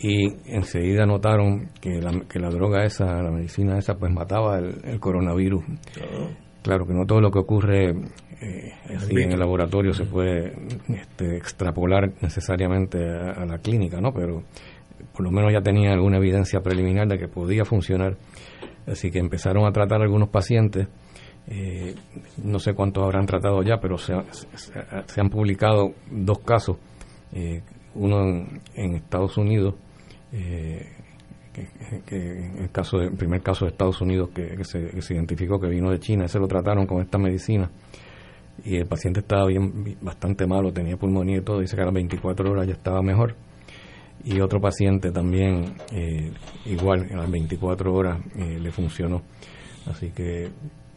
Y enseguida notaron que la, que la droga esa, la medicina esa, pues mataba el, el coronavirus. Claro que no todo lo que ocurre eh, así en el laboratorio se puede este, extrapolar necesariamente a, a, la clínica, ¿no? Pero por lo menos ya tenía alguna evidencia preliminar de que podía funcionar. Así que empezaron a tratar algunos pacientes. Eh, no sé cuántos habrán tratado ya, pero se, se, se han publicado dos casos. Eh, uno en, Estados Unidos, eh, que, el caso de, el primer caso de Estados Unidos que, se, que identificó que vino de China, ese lo trataron con esta medicina y el paciente estaba bien bastante malo, tenía pulmonía y todo, dice que a las 24 horas ya estaba mejor. Y otro paciente también, eh, igual, a las 24 horas eh, le funcionó. Así que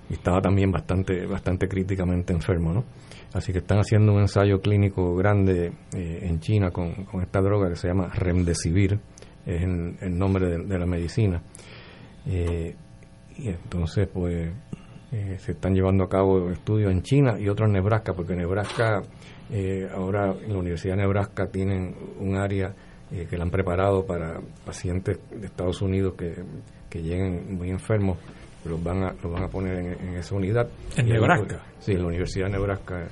estaba también bastante, bastante críticamente enfermo, ¿no? Así que están haciendo un ensayo clínico grande eh, en China con, con, esta droga que se llama Remdesivir, es el, el nombre de, la medicina. Y entonces, pues, se están llevando a cabo estudios en China y otros en Nebraska, porque Nebraska, ahora en la Universidad de Nebraska tienen un área eh, que la han preparado para pacientes de Estados Unidos que, que lleguen muy enfermos, los van a, los van a poner en, en esa unidad. ¿En Nebraska? Sí, en la Universidad de Nebraska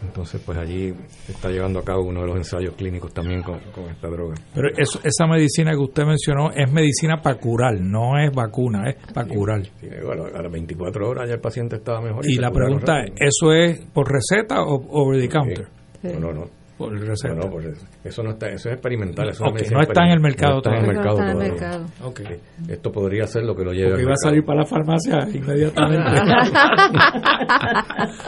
entonces, pues allí está llevando a cabo uno de los ensayos clínicos también con, con esta droga. Pero eso, esa medicina que usted mencionó es medicina para curar, no es vacuna, es para curar. Sí, bueno, a las 24 horas ya el paciente estaba mejor. Y, y la pregunta es, ¿eso es por receta o over the counter? Sí. No, no, no por receta. No, no, por eso. no está, eso es experimental. Eso okay, no está en el mercado no está en el mercado, no mercado. Okay. Esto podría ser lo que lo lleve. Porque iba a salir para la farmacia inmediatamente.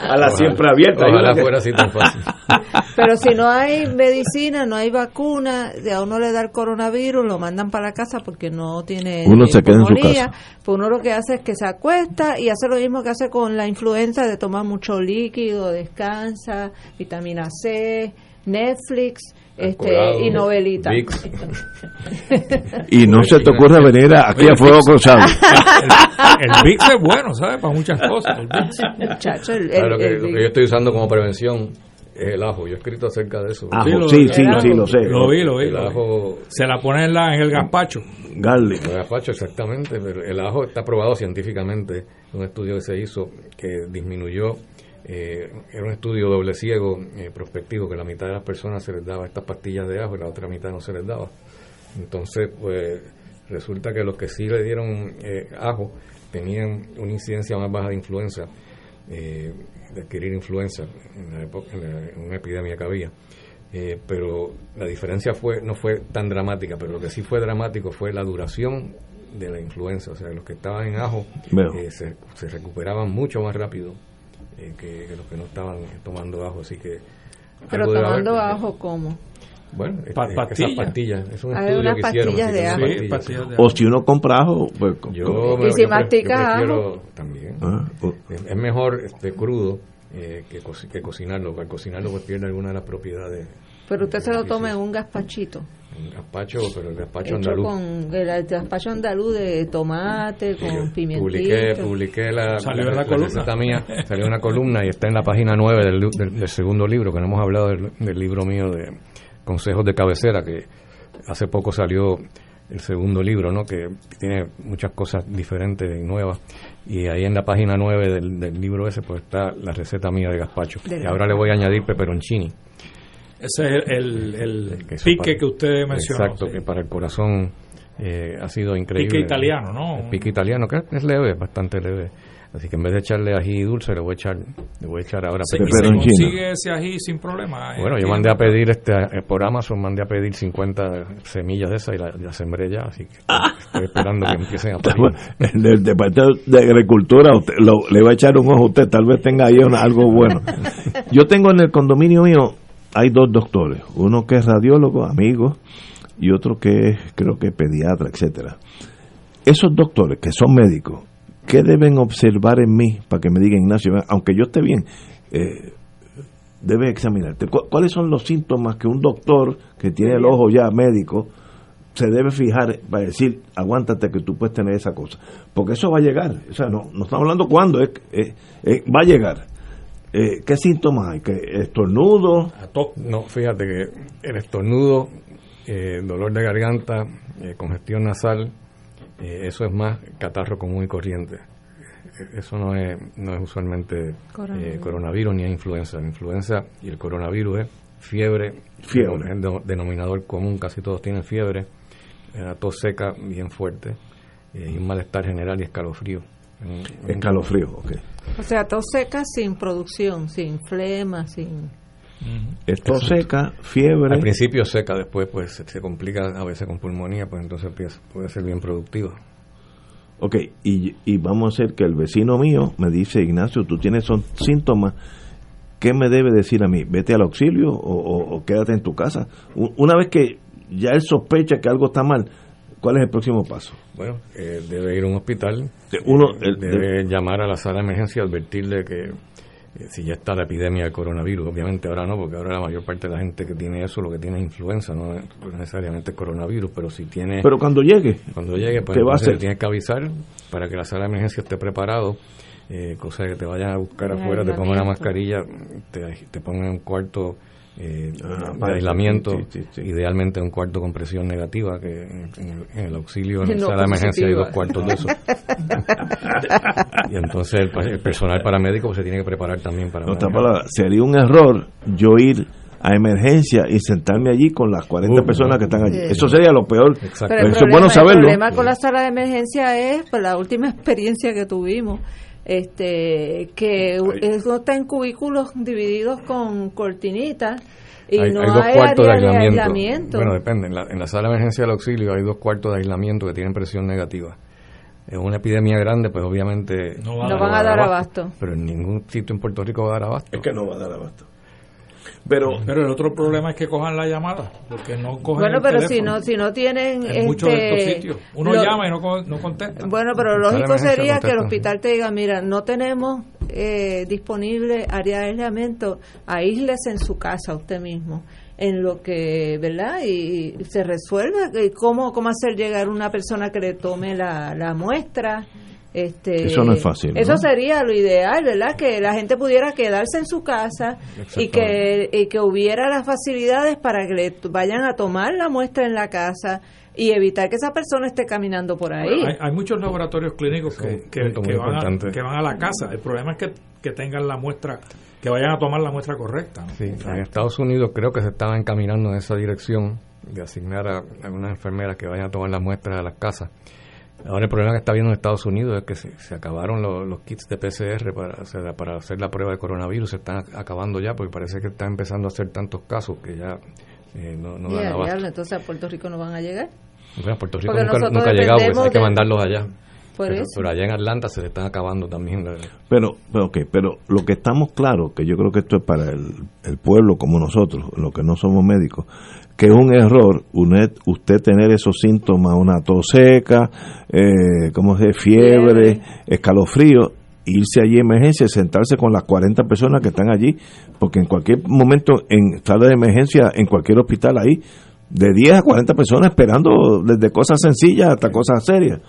a la siempre abierta. Ojalá fuera así tan fácil. Pero si no hay medicina, no hay vacuna, de a uno le da el coronavirus, lo mandan para la casa porque no tiene. Uno se queda en su casa. Pues uno lo que hace es que se acuesta y hace lo mismo que hace con la influenza de tomar mucho líquido, descansa, vitamina C Netflix este, y novelita. y no se te ocurre venir aquí a Fuego Cruzado. el, el, VIX es bueno, ¿sabes? Para muchas cosas. El VIX. Muchacho, el, claro, lo, que, lo, que, yo estoy usando como prevención es el ajo. Yo he escrito acerca de eso. Ajo, sí, lo, sí, sí, ajo, sí, lo sé. Lo vi, lo vi. El ajo, se la pone en, la, en el gazpacho. Garlic. El gazpacho, exactamente. Pero el ajo está probado científicamente. Un estudio que se hizo que disminuyó eh, era un estudio doble ciego eh, prospectivo que la mitad de las personas se les daba estas pastillas de ajo y la otra mitad no se les daba. Entonces pues resulta que los que sí le dieron eh, ajo tenían una incidencia más baja de influenza de adquirir influenza en, la época, en, la, en una epidemia que había. Pero la diferencia fue no fue tan dramática pero lo que sí fue dramático fue la duración de la influenza. O sea los que estaban en ajo se, se recuperaban mucho más rápido eh, que, que, los que no estaban tomando ajo, así que... Pero tomando haber, ajo, ¿cómo? Bueno, pa pastilla. esas pastillas, es un estudio unas que hicieron. pastillas de ajo. Sí, pastillas de O si uno compra ajo, pues... Yo, me, y si yo mastica ajo. También. Ah, oh. es, es, mejor este crudo eh, que, co que cocinarlo. Al cocinarlo pues pierde alguna de las propiedades. Pero usted se lo toma en un gazpachito. Un gazpacho, pero el gazpacho Hecho andaluz. con el gazpacho andaluz de tomate, con pimientito. Publiqué, publiqué la, salió la, la, columna. receta mía, salió una columna y está en la página 9 del, del, del segundo libro, que no hemos hablado del, del, libro mío de consejos de cabecera, que hace poco salió el segundo libro, ¿no? que tiene muchas cosas diferentes y nuevas. Y ahí en la página 9 del, del libro ese pues está la receta mía de gazpacho. De y ahora le voy a añadir peperoncini. Ese es el, el, el que pique para, que usted mencionó. Exacto, sí. que para el corazón eh, ha sido increíble. Pique italiano, ¿no? El pique italiano, que es leve, bastante leve. Así que en vez de echarle ají dulce, le voy a echar, le voy a echar ahora sí, se consigue ese ají sin problema. Bueno, yo mandé a pedir este por Amazon, mandé a pedir 50 semillas de esas y las la sembré ya, así que estoy esperando que empiecen a pedir. El, el Departamento de Agricultura usted, lo, le va a echar un ojo a usted, tal vez tenga ahí una, algo bueno. Yo tengo en el condominio mío hay dos doctores, uno que es radiólogo, amigo, y otro que es, creo que pediatra, etcétera. Esos doctores que son médicos, ¿qué deben observar en mí para que me digan, Ignacio, aunque yo esté bien, eh, debe examinarte? ¿Cuáles son los síntomas que un doctor que tiene el ojo ya médico se debe fijar para decir, aguántate que tú puedes tener esa cosa? Porque eso va a llegar. O sea, no, no estamos hablando cuándo, es, va a llegar. Eh, ¿Qué síntomas hay? ¿Que ¿Estornudo? No, fíjate que el estornudo, eh, dolor de garganta, eh, congestión nasal, eh, eso es más catarro común y corriente. Eso no es, no es usualmente coronavirus. ni es influenza. La influenza y el coronavirus es fiebre, fiebre. Es denominador común, casi todos tienen fiebre, una tos seca bien fuerte y un malestar general y escalofrío. Escalofrío, ok. O sea, tos seca sin producción, sin flema, sin... tos seca, fiebre. Al principio seca, después pues se, complica a veces con pulmonía, pues entonces puede ser bien productivo. Ok, y, y vamos a hacer que el vecino mío me dice, Ignacio, tú tienes son síntomas, ¿qué me debe decir a mí? ¿Vete al auxilio o quédate en tu casa? Una vez que ya él sospecha que algo está mal, ¿Cuál es el próximo paso? Bueno, eh, debe ir a un hospital, uno debe llamar a la sala de emergencia y advertirle que eh, si ya está la epidemia de coronavirus, obviamente ahora no, porque ahora la mayor parte de la gente que tiene eso lo que tiene es influenza, no necesariamente coronavirus, pero si tiene... Pero cuando llegue, cuando llegue, pues entonces tienes que avisar para que la sala de emergencia esté preparado, eh, cosa que te vayan a buscar afuera, te pongan una mascarilla, te, te pongan en un cuarto eh, ah, de aislamiento, idealmente un cuarto con presión negativa, que en, el, auxilio, en la sala de emergencia hay dos cuartos de eso. y entonces el, personal paramédico pues, se tiene que preparar también para... Otra palabra, sería un error yo ir a emergencia y sentarme allí con las 40 personas que están allí. Eso sería lo peor. Pero el problema, bueno saberlo. El problema con la sala de emergencia es pues, la última experiencia que tuvimos este que eso está en cubículos divididos con cortinitas y no hay, dos cuartos de aislamiento. Bueno, depende. En la, sala de emergencia del auxilio hay dos cuartos de aislamiento que tienen presión negativa. Es una epidemia grande, pues obviamente no, van a dar abasto. Pero en ningún sitio en Puerto Rico va a dar abasto. Es que no va a dar abasto. Pero, pero el otro problema es que cojan la llamada, porque no cogen Bueno, pero si no si no tienen en muchos de estos sitios. Uno llama y no, no contesta. Bueno, pero lo lógico sería que el hospital te diga, mira, no tenemos eh, disponible área de aislamiento, aíslese en su casa usted mismo en lo que, ¿verdad? Y se resuelve cómo cómo hacer llegar una persona que le tome la, la muestra este, eso no es fácil. Eso sería lo ideal, ¿verdad? Que la gente pudiera quedarse en su casa y que, y que hubiera las facilidades para que le vayan a tomar la muestra en la casa y evitar que esa persona esté caminando por ahí. hay, muchos laboratorios clínicos que, que, van a, que, van a, la casa. El problema es que, que tengan la muestra, que vayan a tomar la muestra correcta. Sí, en Estados Unidos creo que se estaban encaminando en esa dirección de asignar a algunas enfermeras que vayan a tomar las muestras a las casas Ahora el problema que está viendo en Estados Unidos es que se, acabaron los, kits de PCR para hacer, para hacer la prueba de coronavirus, se están acabando ya porque parece que están empezando a hacer tantos casos que ya eh, no, no dan abasto. entonces a Puerto Rico no van a llegar. Bueno, a Puerto Rico nunca, ha llegado, pues hay que mandarlos allá. Pero, allá en Atlanta se le están acabando también. Pero, pero, okay, pero lo que estamos claros, que yo creo que esto es para el, el pueblo como nosotros, los que no somos médicos, que es un error usted, usted tener esos síntomas, una tos seca, eh, como se fiebre, escalofrío, irse allí en emergencia, sentarse con las 40 personas que están allí, porque en cualquier momento en sala de emergencia, en cualquier hospital ahí, de 10 a 40 personas esperando desde cosas sencillas hasta cosas serias.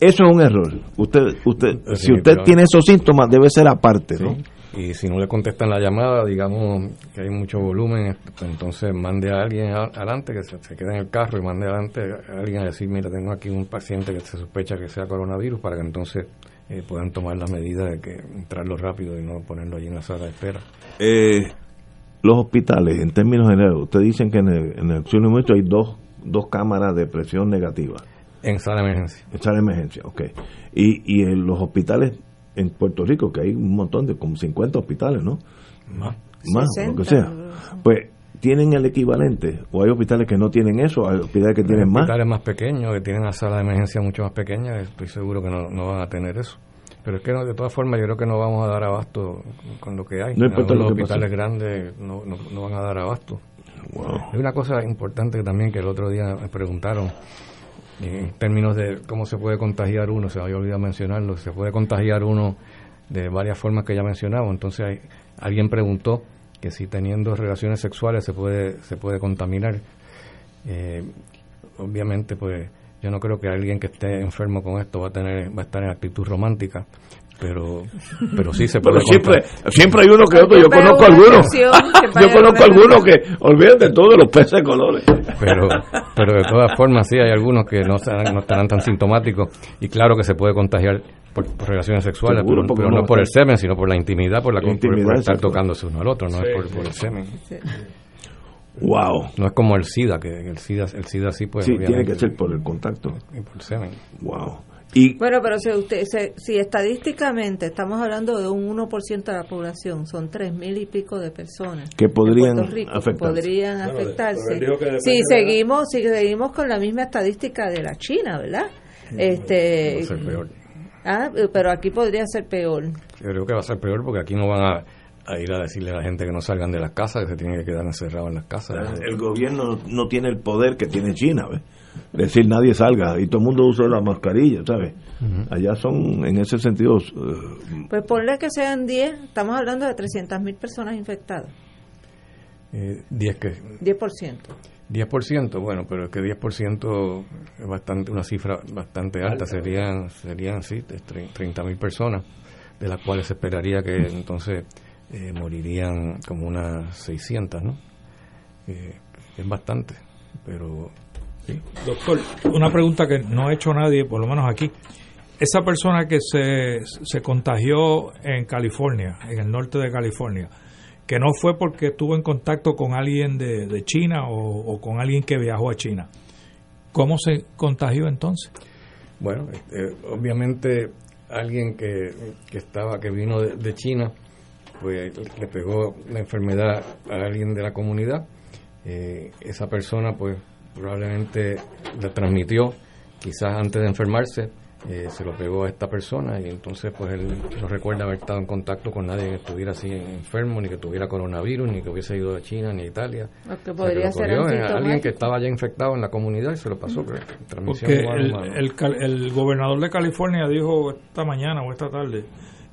Eso es un error. Usted, usted, si usted tiene esos síntomas, debe ser aparte, ¿no? Y si no le contestan la llamada, digamos que hay mucho volumen, entonces mande a alguien adelante que se, quede en el carro y mande adelante a alguien a decir, mira, tengo aquí un paciente que se sospecha que sea coronavirus para que entonces eh, puedan tomar la medida de que entrarlo rápido y no ponerlo allí en la sala de espera. Eh, los hospitales, en términos generales, ustedes dicen que en el, en el hay dos, dos cámaras de presión negativa. En sala de emergencia. En sala de emergencia, ok. Y, y en los hospitales en Puerto Rico, que hay un montón de como 50 hospitales, ¿no? Más. Más, lo que sea. Pues tienen el equivalente o hay hospitales que no tienen eso, hay hospitales que tienen más. Hospitales más pequeños, que tienen la sala de emergencia mucho más pequeña, estoy seguro que no, van a tener eso. Pero es que no, de todas formas yo creo que no vamos a dar abasto con lo que hay. No importa los lo que hospitales pase. grandes no, no, no van a dar abasto. Hay una cosa importante también que el otro día me preguntaron en términos de cómo se puede contagiar uno, se había olvidado mencionarlo, se puede contagiar uno de varias formas que ya mencionaba. Entonces alguien preguntó que si teniendo relaciones sexuales se puede se puede contaminar. Eh, obviamente, pues yo no creo que alguien que esté enfermo con esto va a tener va a estar en actitud romántica, pero pero sí se puede Pero siempre, siempre hay uno que otro. Yo conozco algunos. Yo conozco algunos que olviden de todos los peces de colores. pero pero de todas formas sí hay algunos que no estarán, no estarán tan sintomáticos y claro que se puede contagiar por, por relaciones sexuales Seguro, pero, no no por el semen sino por la intimidad por la La por- por, intimidad estar tocándose uno al otro no Sí, es por, sí. por el semen Wow. no es como el SIDA que el SIDA el SIDA sí pues Sí, tiene que ser por el contacto. y por el semen Wow. Y Bueno, pero si, usted, se- si estadísticamente estamos hablando de un 1% de la población, son tres mil y pico de personas Que podrían Rico, afectarse. Podrían Bueno, afectarse. depende Si seguimos, si seguimos con la misma estadística de la China, ¿verdad? Este, va a ser peor. ah, pero aquí podría ser peor. yo creo que va a ser peor porque aquí no van a, a ir a decirle a la gente que no salgan de las casas que se tienen que quedar encerrados en las casas el gobierno no tiene el poder que tiene China, ¿ves? Decir nadie salga y todo el mundo usa la mascarilla, ¿sabes? Allá son, en ese sentido, eh, Pues ponle que sean 10, estamos hablando de 300 mil personas infectadas, Eh, 10 que 10%. 10%, bueno, pero es que 10% es bastante una cifra bastante alta, serían serían sí, 30 mil personas, de las cuales se esperaría que entonces eh, morirían como unas 600, ¿no? Eh, es bastante, pero sí. Doctor, una pregunta que no ha hecho nadie, por lo menos aquí. Esa persona que se, se contagió en California, en el norte de California, que no fue porque estuvo en contacto con alguien de, de China o, o con alguien que viajó a China, ¿cómo se contagió entonces? Bueno, este, obviamente alguien que, que estaba, que vino de, de China, pues le pegó la enfermedad a alguien de la comunidad. Eh, esa persona, pues probablemente la transmitió, quizás antes de enfermarse, eh, se lo pegó a esta persona y entonces pues él no recuerda haber estado en contacto con nadie que estuviera así enfermo, ni que tuviera coronavirus, ni que hubiese ido a China ni a Italia. O que O sea, podría lo ser cogió, alguien que estaba ya infectado en la comunidad y se lo pasó, creo. Transmisión Porque el, el gobernador de California dijo esta mañana o esta tarde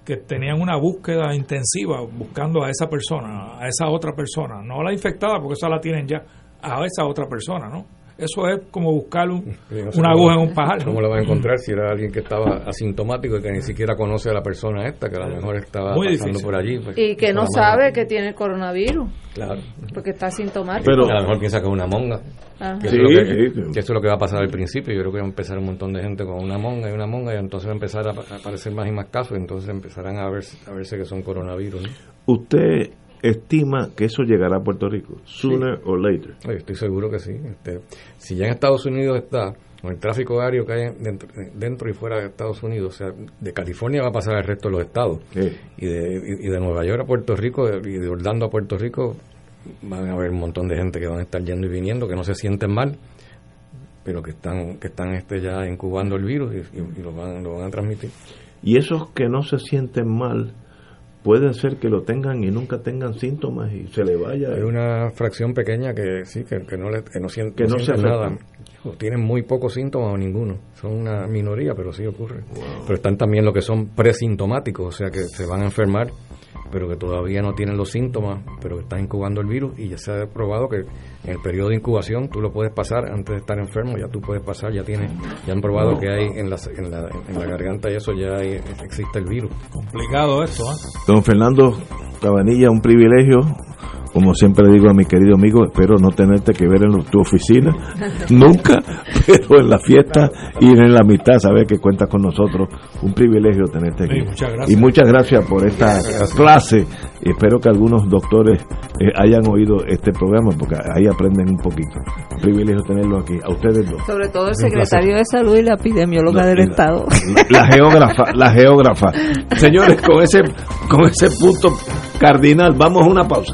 que tenían una búsqueda intensiva buscando a esa persona, a esa otra persona, no a la infectada porque esa la tienen ya, a esa otra persona, ¿no? Eso es como buscar un- Sí, no sé una aguja en un pajar. ¿Cómo lo va a encontrar si era alguien que estaba asintomático y que ni siquiera conoce a la persona esta, que a lo mejor estaba Muy pasando difícil. por allí? pues, Y que no la sabe que tiene coronavirus, Claro. porque está asintomático. a lo mejor piensa que es una monga. Que, Sí, eso es lo que, sí, sí. que eso es lo que va a pasar al principio. Yo creo que va a empezar un montón de gente con una monga y una monga y entonces va a empezar a, aparecer más y más casos y entonces empezarán a, ver, a verse que son coronavirus. ¿no? ¿usted estima que eso llegará a Puerto Rico? Sooner or later. Estoy seguro que sí. Este, si ya en Estados Unidos está, con el tráfico aéreo que hay dentro, dentro y fuera de Estados Unidos, o sea, de California va a pasar al resto de los estados. Y, de, y de Nueva York a Puerto Rico y de Orlando a Puerto Rico van a haber un montón de gente que van a estar yendo y viniendo, que no se sienten mal, pero que están que están este ya incubando el virus y, y- y lo, van, lo van a transmitir. Y esos que no se sienten mal, puede ser que lo tengan y nunca tengan síntomas y se le vaya. Hay una fracción pequeña que sí, que, que no, le, que no, sien- Que no se sienten nada. O tienen muy pocos síntomas o ninguno. Son una minoría, pero sí ocurre. Pero están también los que son presintomáticos, o sea, que se van a enfermar, pero que todavía no tienen los síntomas, pero que están incubando el virus y ya se ha probado que en el periodo de incubación tú lo puedes pasar antes de estar enfermo, ya tú puedes pasar, ya tienes, ya han probado que hay en la, en la, en la garganta y eso ya hay- existe el virus. Complicado esto, ¿eh? Don Fernando Cabanilla, un privilegio. Como siempre le digo a mi querido amigo, espero no tenerte que ver en tu oficina nunca, pero en la fiesta y en la mitad, saber que cuentas con nosotros. Un privilegio tenerte aquí. Sí, muchas gracias. Y muchas gracias por esta clase. Y espero que algunos doctores eh, hayan oído este programa, porque ahí aprenden un poquito. Un privilegio tenerlo aquí. A ustedes dos. Sobre todo el secretario de Salud y la epidemióloga No, del la- Estado. La geógrafa, la geógrafa. Señores, con ese, con ese punto cardinal, vamos a una pausa.